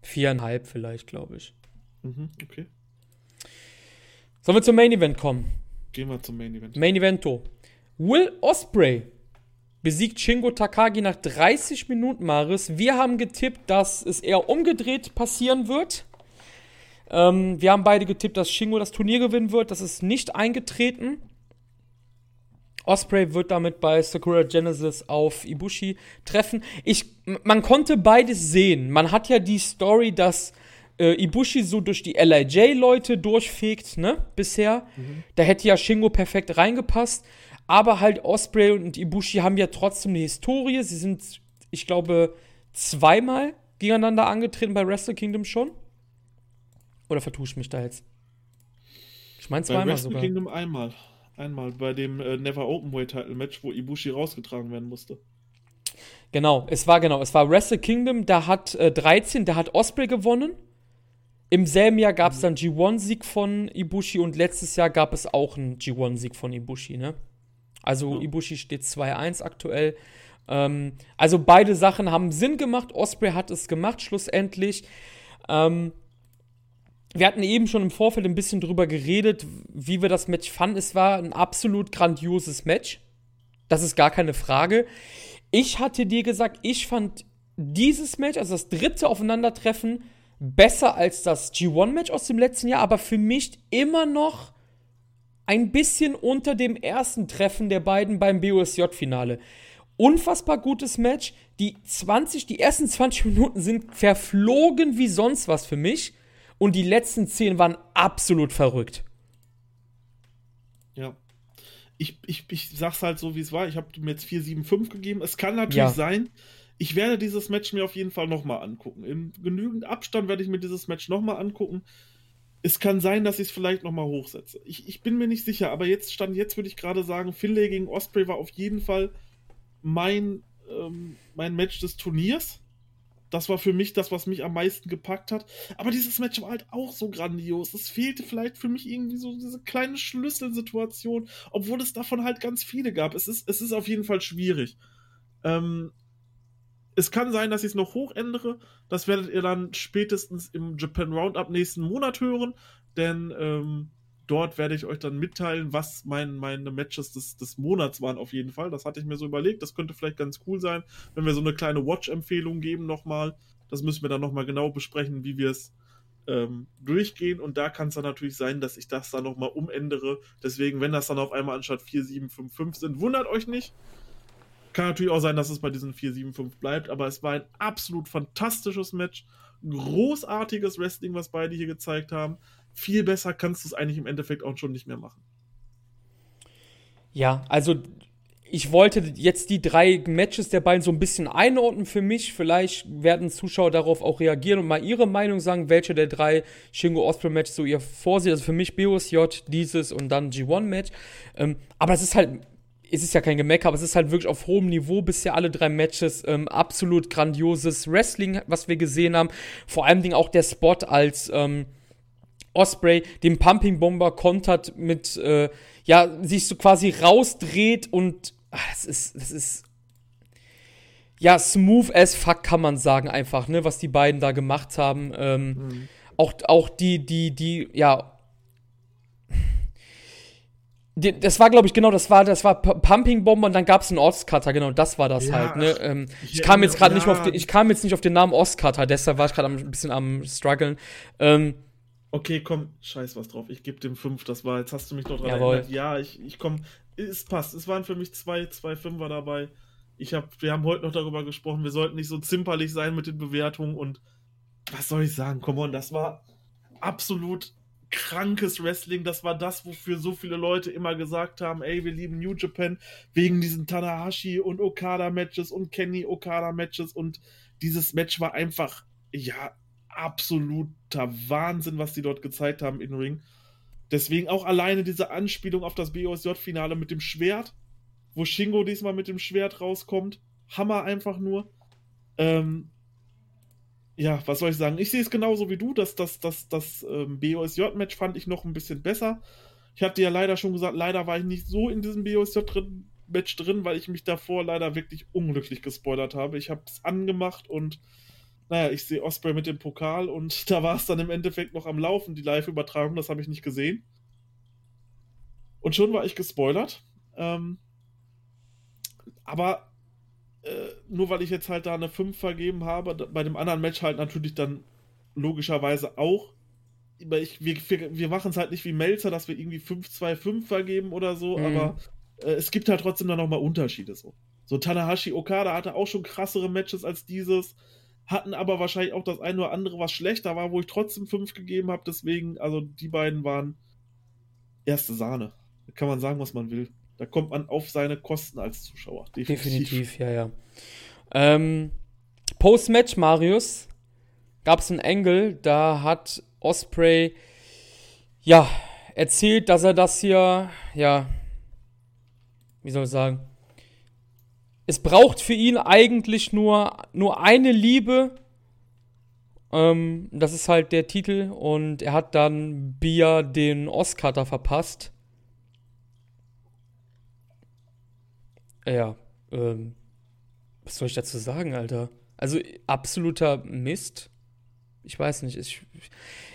Viereinhalb vielleicht, glaube ich. Mhm, okay. Sollen wir zum Main Event kommen? Gehen wir zum Main Event. Main Evento. Will Osprey besiegt Shingo Takagi nach 30 Minuten, Maris. Wir haben getippt, dass es eher umgedreht passieren wird. Ähm, wir haben beide getippt, dass Shingo das Turnier gewinnen wird. Das ist nicht eingetreten. Osprey wird damit bei Sakura Genesis auf Ibushi treffen. Ich, man konnte beides sehen. Man hat ja die Story, dass äh, Ibushi so durch die LIJ-Leute durchfegt, ne, bisher. Da hätte ja Shingo perfekt reingepasst. Aber halt Osprey und Ibushi haben ja trotzdem eine Historie. Sie sind, ich glaube, zweimal gegeneinander angetreten bei Wrestle Kingdom schon. Oder vertue ich mich da jetzt? Ich meine Bei zweimal Wrestle sogar. Kingdom einmal. Einmal bei dem äh, Never Openweight Title Match, wo Ibushi rausgetragen werden musste. Genau, es war genau, es war Wrestle Kingdom, da hat äh, 13, da hat Osprey gewonnen. Im selben Jahr gab es dann G1-Sieg von Ibushi und letztes Jahr gab es auch einen G1-Sieg von Ibushi, ne? Also Ja. Ibushi steht 2-1 aktuell. Ähm, also beide Sachen haben Sinn gemacht. Osprey hat es gemacht, schlussendlich. Ähm, wir hatten eben schon im Vorfeld ein bisschen drüber geredet, wie wir das Match fanden. Es war ein absolut grandioses Match. Das ist gar keine Frage. Ich hatte dir gesagt, ich fand dieses Match, also das dritte Aufeinandertreffen, besser als das G1-Match aus dem letzten Jahr, aber für mich immer noch ein bisschen unter dem ersten Treffen der beiden beim BOSJ-Finale. Unfassbar gutes Match. Die 20, die ersten 20 Minuten sind verflogen wie sonst was für mich. Und die letzten 10 waren absolut verrückt. Ja. Ich, ich, ich sag's halt so, wie es war. Ich habe mir jetzt 4-7-5 gegeben. Es kann natürlich Ja. sein, ich werde dieses Match mir auf jeden Fall nochmal angucken. In genügend Abstand werde ich mir dieses Match nochmal angucken. Es kann sein, dass ich es vielleicht nochmal hochsetze. Ich, ich bin mir nicht sicher, aber jetzt stand jetzt würde ich gerade sagen, Finlay gegen Osprey war auf jeden Fall mein, ähm, mein Match des Turniers. Das war für mich das, was mich am meisten gepackt hat. Aber dieses Match war halt auch so grandios. Es fehlte vielleicht für mich irgendwie so diese kleine Schlüsselsituation, obwohl es davon halt ganz viele gab. Es ist, es ist auf jeden Fall schwierig. Ähm, es kann sein, dass ich es noch hoch ändere. Das werdet ihr dann spätestens im Japan Roundup nächsten Monat hören, denn ähm, dort werde ich euch dann mitteilen, was mein, meine Matches des, des Monats waren auf jeden Fall. Das hatte ich mir so überlegt. Das könnte vielleicht ganz cool sein, wenn wir so eine kleine Watch-Empfehlung geben nochmal. Das müssen wir dann nochmal genau besprechen, wie wir es ähm, durchgehen. Und da kann es dann natürlich sein, dass ich das dann nochmal umändere. Deswegen, wenn das dann auf einmal anstatt 4, 7, 5, 5 sind, wundert euch nicht. Kann natürlich auch sein, dass es bei diesen 4, 7, 5 bleibt, aber es war ein absolut fantastisches Match. Großartiges Wrestling, was beide hier gezeigt haben. Viel besser kannst du es eigentlich im Endeffekt auch schon nicht mehr machen. Ja, also ich wollte jetzt die drei Matches der beiden so ein bisschen einordnen für mich. Vielleicht werden Zuschauer darauf auch reagieren und mal ihre Meinung sagen, welche der drei Shingo Osprey Matches so ihr vorsieht. Also für mich BOSJ, dieses und dann G1 Match. Ähm, aber es ist halt, es ist ja kein Gemecker, aber es ist halt wirklich auf hohem Niveau bisher alle drei Matches. Ähm, absolut grandioses Wrestling, was wir gesehen haben. Vor allem Dingen auch der Spot als ähm, Osprey den Pumping Bomber kontert mit, äh, ja, sich so quasi rausdreht und ah, das ist, das ist, ja, smooth as fuck kann man sagen einfach, ne, was die beiden da gemacht haben. Ähm, Auch, auch die, die, die, ja, das war, glaube ich, genau, das war, das war Pumping Bomber und dann gab es einen Ostcutter, genau, das war das Ja, halt, ne. Ähm, ich kam jetzt gerade nicht mehr auf ja. den, ich kam jetzt nicht auf den Namen Ostcutter, deshalb war ich gerade ein bisschen am struggeln. Ähm, Okay, komm, scheiß was drauf. Ich gebe dem 5. Das war, jetzt hast du mich noch dran Jawohl. erinnert. Ja, ich, ich komm. Es passt. Es waren für mich zwei, zwei Fünfer dabei. Ich hab, wir haben heute noch darüber gesprochen, wir sollten nicht so zimperlich sein mit den Bewertungen und was soll ich sagen? Come on, das war absolut krankes Wrestling. Das war das, wofür so viele Leute immer gesagt haben, ey, wir lieben New Japan wegen diesen Tanahashi und Okada-Matches und Kenny Okada-Matches und dieses Match war einfach, ja, absoluter Wahnsinn, was die dort gezeigt haben in Ring. Deswegen auch alleine diese Anspielung auf das BOSJ-Finale mit dem Schwert, wo Shingo diesmal mit dem Schwert rauskommt. Hammer einfach nur. Ähm, ja, was soll ich sagen? Ich sehe es genauso wie du. Das, das, das, das ähm, BOSJ-Match fand ich noch ein bisschen besser. Ich hatte ja leider schon gesagt, leider war ich nicht so in diesem BOSJ-Match drin, weil ich mich davor leider wirklich unglücklich gespoilert habe. Ich habe es angemacht und naja, ich sehe Osprey mit dem Pokal und da war es dann im Endeffekt noch am Laufen, die Live-Übertragung, das habe ich nicht gesehen. Und schon war ich gespoilert. Ähm, aber äh, nur weil ich jetzt halt da eine 5 vergeben habe, bei dem anderen Match halt natürlich dann logischerweise auch. Aber ich, wir wir, wir machen es halt nicht wie Melzer, dass wir irgendwie 5-2-5 vergeben oder so, Mhm. aber äh, es gibt halt trotzdem dann nochmal Unterschiede so. So Tanahashi Okada hatte auch schon krassere Matches als dieses, hatten aber wahrscheinlich auch das eine oder andere, was schlechter war, wo ich trotzdem 5 gegeben habe. Deswegen, also die beiden waren erste Sahne. Da kann man sagen, was man will. Da kommt man auf seine Kosten als Zuschauer. Definitiv, ja, ja. Ähm, Post-Match, Marius, gab es einen Angle, da hat Osprey, ja, erzählt, dass er das hier, ja, wie soll ich sagen, es braucht für ihn eigentlich nur, nur eine Liebe. Ähm, das ist halt der Titel und er hat dann Bia den Oscar verpasst. Ja, ähm, was soll ich dazu sagen, Alter? Also absoluter Mist. Ich weiß nicht. Ich,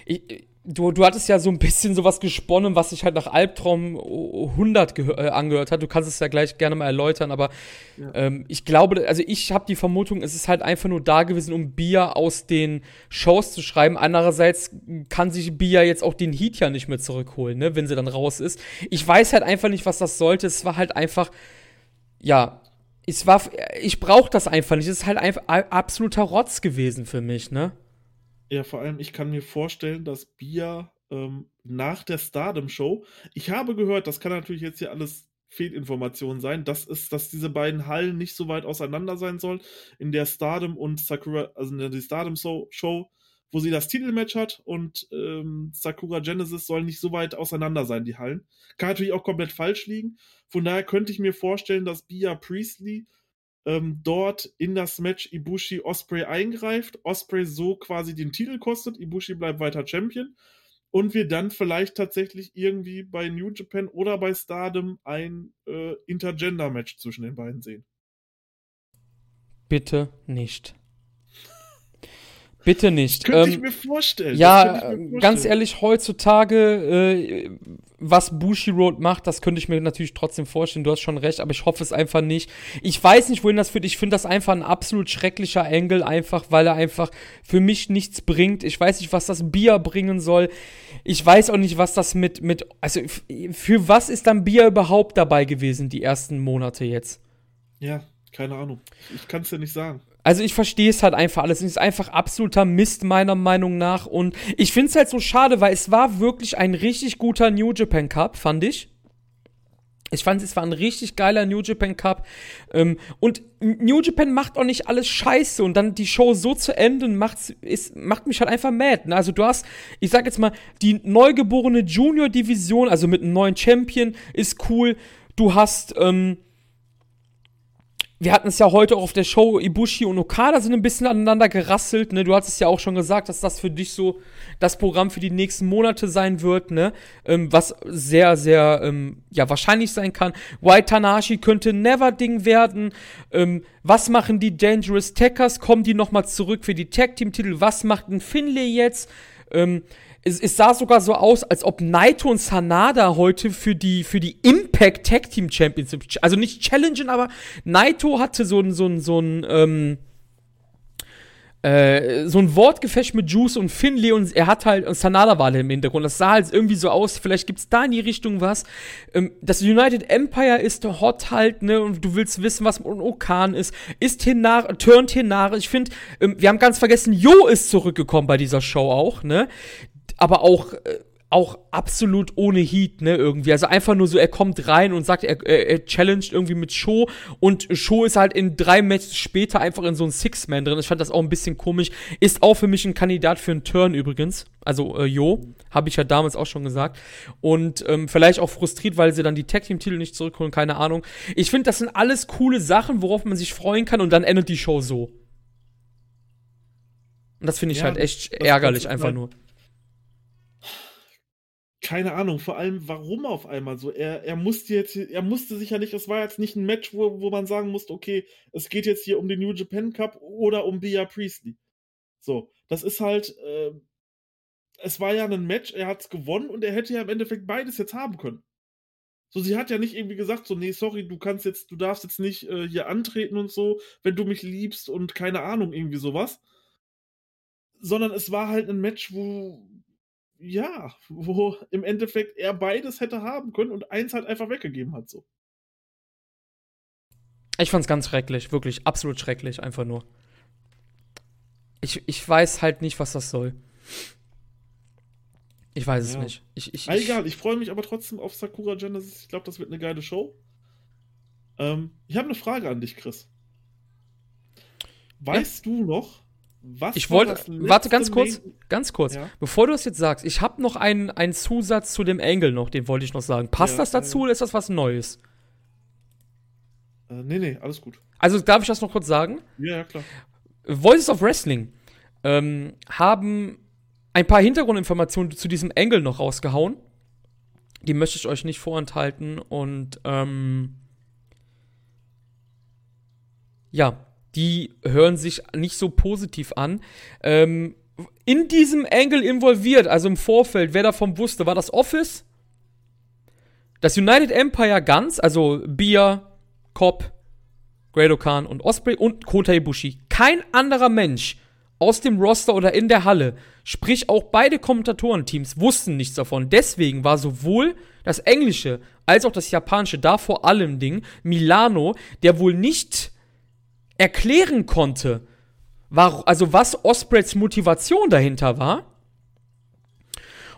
ich, du, du hattest ja so ein bisschen sowas gesponnen, was sich halt nach Albtraum 100 äh, angehört hat. Du kannst es ja gleich gerne mal erläutern, aber ja. ähm, ich glaube, also ich habe die Vermutung, es ist halt einfach nur da gewesen, um Bia aus den Shows zu schreiben. Andererseits kann sich Bia jetzt auch den Heat ja nicht mehr zurückholen, ne, wenn sie dann raus ist. Ich weiß halt einfach nicht, was das sollte. Es war halt einfach, ja, es war, ich brauche das einfach nicht. Es ist halt einfach absoluter Rotz gewesen für mich, ne? Ja, vor allem, ich kann mir vorstellen, dass Bia ähm, nach der Stardom-Show, ich habe gehört, das kann natürlich jetzt hier alles Fehlinformationen sein, dass, ist, dass diese beiden Hallen nicht so weit auseinander sein sollen. In der Stardom und Sakura, also in der Stardom-Show, wo sie das Titelmatch hat und ähm, Sakura Genesis sollen nicht so weit auseinander sein, die Hallen. Kann natürlich auch komplett falsch liegen. Von daher könnte ich mir vorstellen, dass Bia Priestley ähm, dort in das Match Ibushi Osprey eingreift, Osprey so quasi den Titel kostet, Ibushi bleibt weiter Champion und wir dann vielleicht tatsächlich irgendwie bei New Japan oder bei Stardom ein äh, Intergender-Match zwischen den beiden sehen. Bitte nicht. Bitte nicht. Könnte ähm, ich mir vorstellen. Ja, mir vorstellen. ganz ehrlich, heutzutage, äh, was Bushi Road macht, das könnte ich mir natürlich trotzdem vorstellen. Du hast schon recht, aber ich hoffe es einfach nicht. Ich weiß nicht, wohin das führt. Ich finde das einfach ein absolut schrecklicher Engel, einfach, weil er einfach für mich nichts bringt. Ich weiß nicht, was das Bier bringen soll. Ich weiß auch nicht, was das mit, mit, also für was ist dann Bier überhaupt dabei gewesen, die ersten Monate jetzt? Ja, keine Ahnung. Ich kann es dir nicht sagen. Also ich verstehe es halt einfach alles. Es ist einfach absoluter Mist meiner Meinung nach. Und ich finde es halt so schade, weil es war wirklich ein richtig guter New Japan Cup, fand ich. Ich fand, es war ein richtig geiler New Japan Cup. Ähm, und New Japan macht auch nicht alles scheiße. Und dann die Show so zu enden, macht's, ist, macht mich halt einfach mad. Ne? Also du hast, ich sag jetzt mal, die neugeborene Junior-Division, also mit einem neuen Champion, ist cool. Du hast, ähm, wir hatten es ja heute auch auf der Show, Ibushi und Okada sind ein bisschen aneinander gerasselt, ne? Du hattest ja auch schon gesagt, dass das für dich so das Programm für die nächsten Monate sein wird, ne? Ähm, was sehr, sehr, ähm, ja, wahrscheinlich sein kann. White Tanashi könnte Never-Ding werden. Ähm, was machen die Dangerous Tackers? Kommen die nochmal zurück für die Tag-Team-Titel? Was macht ein Finlay jetzt? Es, es, sah sogar so aus, als ob Naito und Sanada heute für die, für die Impact Tag Team Championship, also nicht challengen, aber Naito hatte so ein, so ein, so ein, ähm, äh, so ein Wortgefecht mit Juice und Finley und er hat halt, und Sanada war im Hintergrund. Das sah halt irgendwie so aus, vielleicht gibt's da in die Richtung was. Ähm, das United Empire ist hot halt, ne, und du willst wissen, was ein Okan ist. Ist Hinar, turnt Hinar. Ich finde, ähm, wir haben ganz vergessen, Jo ist zurückgekommen bei dieser Show auch, ne aber auch, äh, auch absolut ohne Heat, ne, irgendwie. Also einfach nur so, er kommt rein und sagt, er, er, er challenged irgendwie mit Show und Show ist halt in drei Matches später einfach in so ein Six-Man drin. Ich fand das auch ein bisschen komisch. Ist auch für mich ein Kandidat für einen Turn übrigens. Also, äh, Jo, habe ich ja damals auch schon gesagt. Und ähm, vielleicht auch frustriert, weil sie dann die Tag-Team-Titel nicht zurückholen, keine Ahnung. Ich finde, das sind alles coole Sachen, worauf man sich freuen kann und dann endet die Show so. Und das finde ich ja, halt echt ärgerlich, einfach halt nur keine Ahnung, vor allem warum auf einmal so. Er, er musste jetzt, er musste sich ja nicht, es war jetzt nicht ein Match, wo, wo man sagen musste, okay, es geht jetzt hier um den New Japan Cup oder um Bia Priestley. So, das ist halt, äh, es war ja ein Match, er hat es gewonnen und er hätte ja im Endeffekt beides jetzt haben können. So, sie hat ja nicht irgendwie gesagt, so, nee, sorry, du kannst jetzt, du darfst jetzt nicht äh, hier antreten und so, wenn du mich liebst und keine Ahnung, irgendwie sowas. Sondern es war halt ein Match, wo, ja, wo im Endeffekt er beides hätte haben können und eins halt einfach weggegeben hat, so. Ich fand's ganz schrecklich, wirklich absolut schrecklich, einfach nur. Ich, ich weiß halt nicht, was das soll. Ich weiß ja. es nicht. Ich, ich, egal, ich freue mich aber trotzdem auf Sakura Genesis. Ich glaube, das wird eine geile Show. Ähm, ich habe eine Frage an dich, Chris. Weißt ja. du noch, was ich wollte, warte ganz kurz, ganz kurz. Ja? Bevor du das jetzt sagst, ich habe noch einen, einen Zusatz zu dem Engel noch, den wollte ich noch sagen. Passt ja, das dazu äh, oder ist das was Neues? Äh, nee, nee, alles gut. Also darf ich das noch kurz sagen? Ja, ja, klar. Voices of Wrestling ähm, haben ein paar Hintergrundinformationen zu diesem Engel noch rausgehauen. Die möchte ich euch nicht vorenthalten und ähm, ja, die hören sich nicht so positiv an. Ähm, in diesem Angle involviert, also im Vorfeld, wer davon wusste, war das Office, das United Empire ganz, also Bia, Cobb, Great Okan und Osprey und Kota Ibushi. Kein anderer Mensch aus dem Roster oder in der Halle, sprich auch beide Kommentatorenteams, wussten nichts davon. Deswegen war sowohl das Englische als auch das Japanische da vor allem Ding Milano, der wohl nicht erklären konnte, war, also was Ospreys Motivation dahinter war.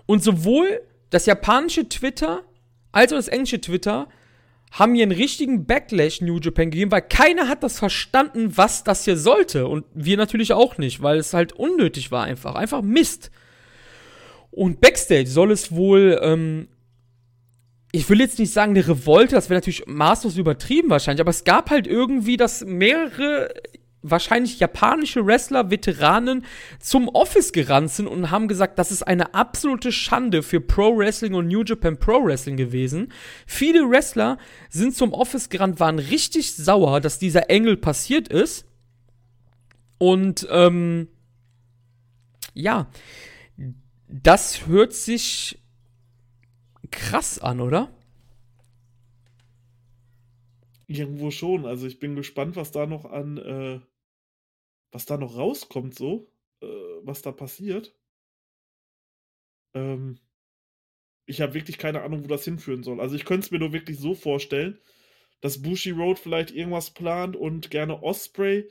Und sowohl das japanische Twitter als auch das englische Twitter haben hier einen richtigen Backlash New Japan gegeben, weil keiner hat das verstanden, was das hier sollte. Und wir natürlich auch nicht, weil es halt unnötig war einfach. Einfach Mist. Und Backstage soll es wohl, ähm, ich will jetzt nicht sagen eine Revolte, das wäre natürlich maßlos übertrieben wahrscheinlich, aber es gab halt irgendwie, dass mehrere wahrscheinlich japanische Wrestler, Veteranen zum Office gerannt sind und haben gesagt, das ist eine absolute Schande für Pro Wrestling und New Japan Pro Wrestling gewesen. Viele Wrestler sind zum Office gerannt, waren richtig sauer, dass dieser Engel passiert ist. Und ähm, ja, das hört sich krass an, oder? Irgendwo schon. Also ich bin gespannt, was da noch an äh, was da noch rauskommt, so, äh, was da passiert. Ähm, ich habe wirklich keine Ahnung, wo das hinführen soll. Also ich könnte es mir nur wirklich so vorstellen, dass Bushi Road vielleicht irgendwas plant und gerne Osprey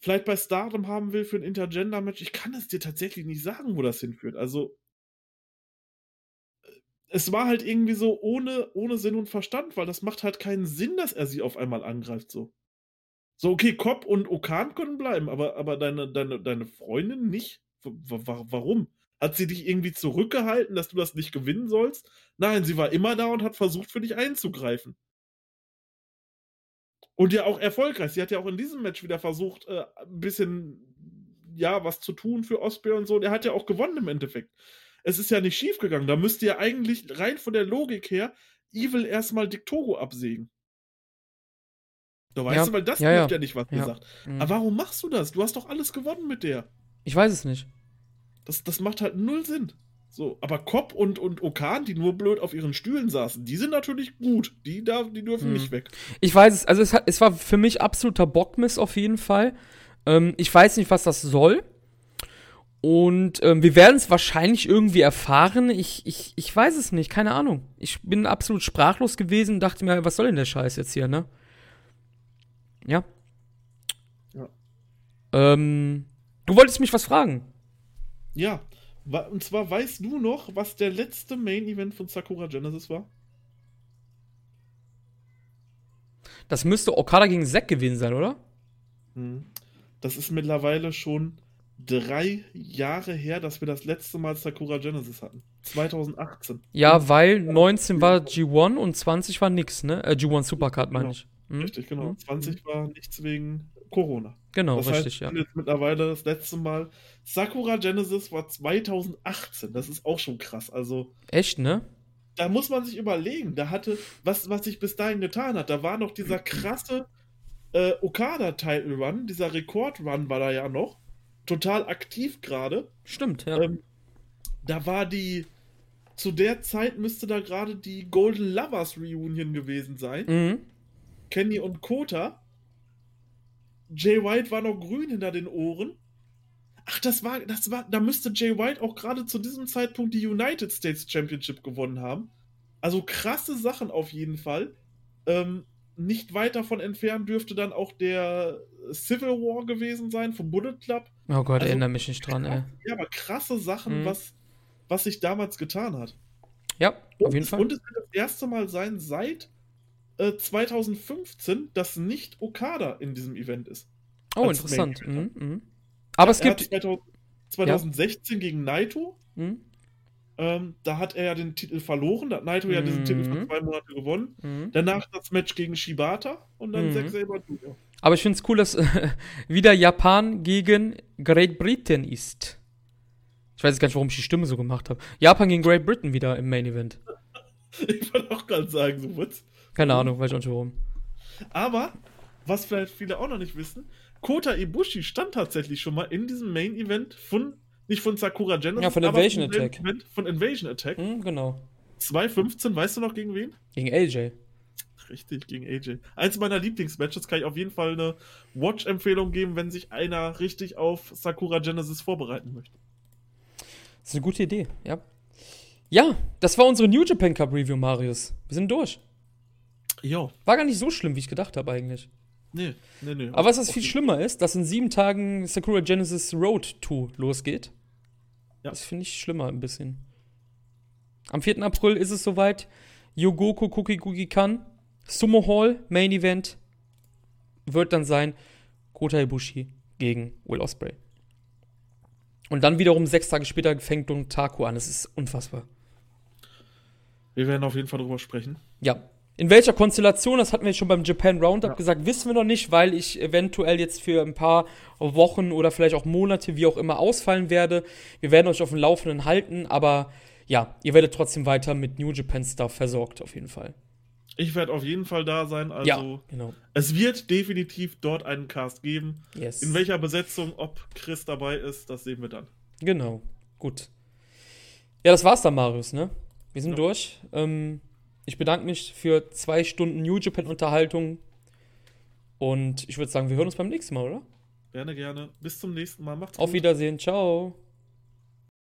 vielleicht bei Stardom haben will für ein Intergender-Match. Ich kann es dir tatsächlich nicht sagen, wo das hinführt. Also es war halt irgendwie so ohne, ohne Sinn und Verstand, weil das macht halt keinen Sinn, dass er sie auf einmal angreift so. So, okay, Cobb und Okan können bleiben, aber, aber deine, deine, deine Freundin nicht? W warum? Hat sie dich irgendwie zurückgehalten, dass du das nicht gewinnen sollst? Nein, sie war immer da und hat versucht, für dich einzugreifen. Und ja auch erfolgreich. Sie hat ja auch in diesem Match wieder versucht, äh, ein bisschen, ja, was zu tun für Osprey und so. Der hat ja auch gewonnen im Endeffekt. Es ist ja nicht schief gegangen. Da müsste ja eigentlich rein von der Logik her Evil erstmal Dictoro absägen. Du weißt Ja, du, weil das ja, ja. ja nicht, was Ja. ihr sagt. Mhm. Aber warum machst du das? Du hast doch alles gewonnen mit der. Ich weiß es nicht. Das, das macht halt null Sinn. So, aber Kopp und, und Okan, die nur blöd auf ihren Stühlen saßen, die sind natürlich gut. Die, darf, die dürfen Mhm. nicht weg. Ich weiß es, also es, hat, es war für mich absoluter Bockmiss auf jeden Fall. Ähm, ich weiß nicht, was das soll. Und ähm, wir werden es wahrscheinlich irgendwie erfahren. Ich, ich, ich weiß es nicht, keine Ahnung. Ich bin absolut sprachlos gewesen und dachte mir, was soll denn der Scheiß jetzt hier, ne? Ja. Ja. Ähm, du wolltest mich was fragen. Ja, und zwar weißt du noch, was der letzte Main-Event von Sakura Genesis war? Das müsste Okada gegen Zack gewesen sein, oder? Hm. Das ist mittlerweile schon drei Jahre her, dass wir das letzte Mal Sakura Genesis hatten. 2018. Ja, weil 19 war G1 und 20 war nix, ne? Äh, G1 Supercard meine Genau. ich. Hm? Richtig, genau. Mhm. 20 war nichts wegen Corona. Genau, das richtig, heißt, ja. jetzt mittlerweile das letzte Mal. Sakura Genesis war 2018. Das ist auch schon krass. Also, Echt, ne? da muss man sich überlegen. Da hatte, was, was sich bis dahin getan hat, da war noch dieser krasse äh, Okada-Title Run, dieser Rekord-Run war da ja noch. Total aktiv gerade. Stimmt, ja. Ähm, da war die. Zu der Zeit müsste da gerade die Golden Lovers Reunion gewesen sein. mhm. Kenny und Kota. Jay White war noch grün hinter den Ohren. Ach, das war, das war, da müsste Jay White auch gerade zu diesem Zeitpunkt die United States Championship gewonnen haben. Also krasse Sachen auf jeden Fall. Ähm, nicht weit davon entfernt dürfte dann auch der Civil War gewesen sein vom Bullet Club. Oh Gott, also- erinnere mich nicht dran, ey. Ja, aber krasse Sachen, Mhm. was, was sich damals getan hat. Ja, Und, auf jeden es- Fall. und es wird das erste Mal sein seit äh, 2015, dass nicht Okada in diesem Event ist. oh, interessant. Mhm, mhm. Aber es er gibt. hat 2000, 2016 gegen Naito. Mhm, Ähm, da hat er ja den Titel verloren. Da hat Naito ja diesen Mhm. Titel für zwei Monate gewonnen. mhm. Danach das Match gegen Shibata und dann Mhm. Zack Saber Jr. Aber ich finde es cool, dass äh, wieder Japan gegen Great Britain ist. Ich weiß jetzt gar nicht, warum ich die Stimme so gemacht habe. Japan gegen Great Britain wieder im Main Event. Ich wollte auch gerade sagen, so was. Keine Mhm. Ahnung, weiß ich auch nicht warum. Aber, was vielleicht viele auch noch nicht wissen, Kota Ibushi stand tatsächlich schon mal in diesem Main Event von Nicht von Sakura Genesis, Ja, von Invasion Attack. Event, von Invasion Attack. Hm, genau. 2.15, weißt du noch gegen wen? Gegen AJ. Richtig, gegen AJ. Eins meiner Lieblingsmatches kann ich auf jeden Fall eine Watch-Empfehlung geben, wenn sich einer richtig auf Sakura Genesis vorbereiten möchte. Das ist eine gute Idee, ja. Ja, das war unsere New Japan Cup Review, Marius. Wir sind durch. Jo, War gar nicht so schlimm, wie ich gedacht habe eigentlich. nee, nee, nee. Aber was das viel schlimmer ist, dass in sieben Tagen Sakura Genesis Road 2 losgeht. Ja. Das finde ich schlimmer ein bisschen. Am 4. April ist es soweit. Yogoku Kukigugi Kan. Sumo Hall, Main Event. Wird dann sein Kota Ibushi gegen Will Ospreay. Und dann wiederum sechs Tage später fängt Don Taku an. Das ist unfassbar. Wir werden auf jeden Fall drüber sprechen. Ja. In welcher Konstellation, das hatten wir schon beim Japan Roundup Ja. gesagt, wissen wir noch nicht, weil ich eventuell jetzt für ein paar Wochen oder vielleicht auch Monate, wie auch immer, ausfallen werde. Wir werden euch auf dem Laufenden halten, aber ja, ihr werdet trotzdem weiter mit New Japan Stuff versorgt, auf jeden Fall. Ich werde auf jeden Fall da sein. Also, ja, genau. es wird definitiv dort einen Cast geben. Yes. In welcher Besetzung, ob Chris dabei ist, das sehen wir dann. Genau. Gut. Ja, das war's dann, Marius, ne? Wir sind Ja. durch. Ähm, ich bedanke mich für zwei Stunden New Japan Unterhaltung. Und ich würde sagen, wir hören uns beim nächsten Mal, oder? Gerne, gerne. Bis zum nächsten Mal. Macht's Auf gut. Wiedersehen. Ciao.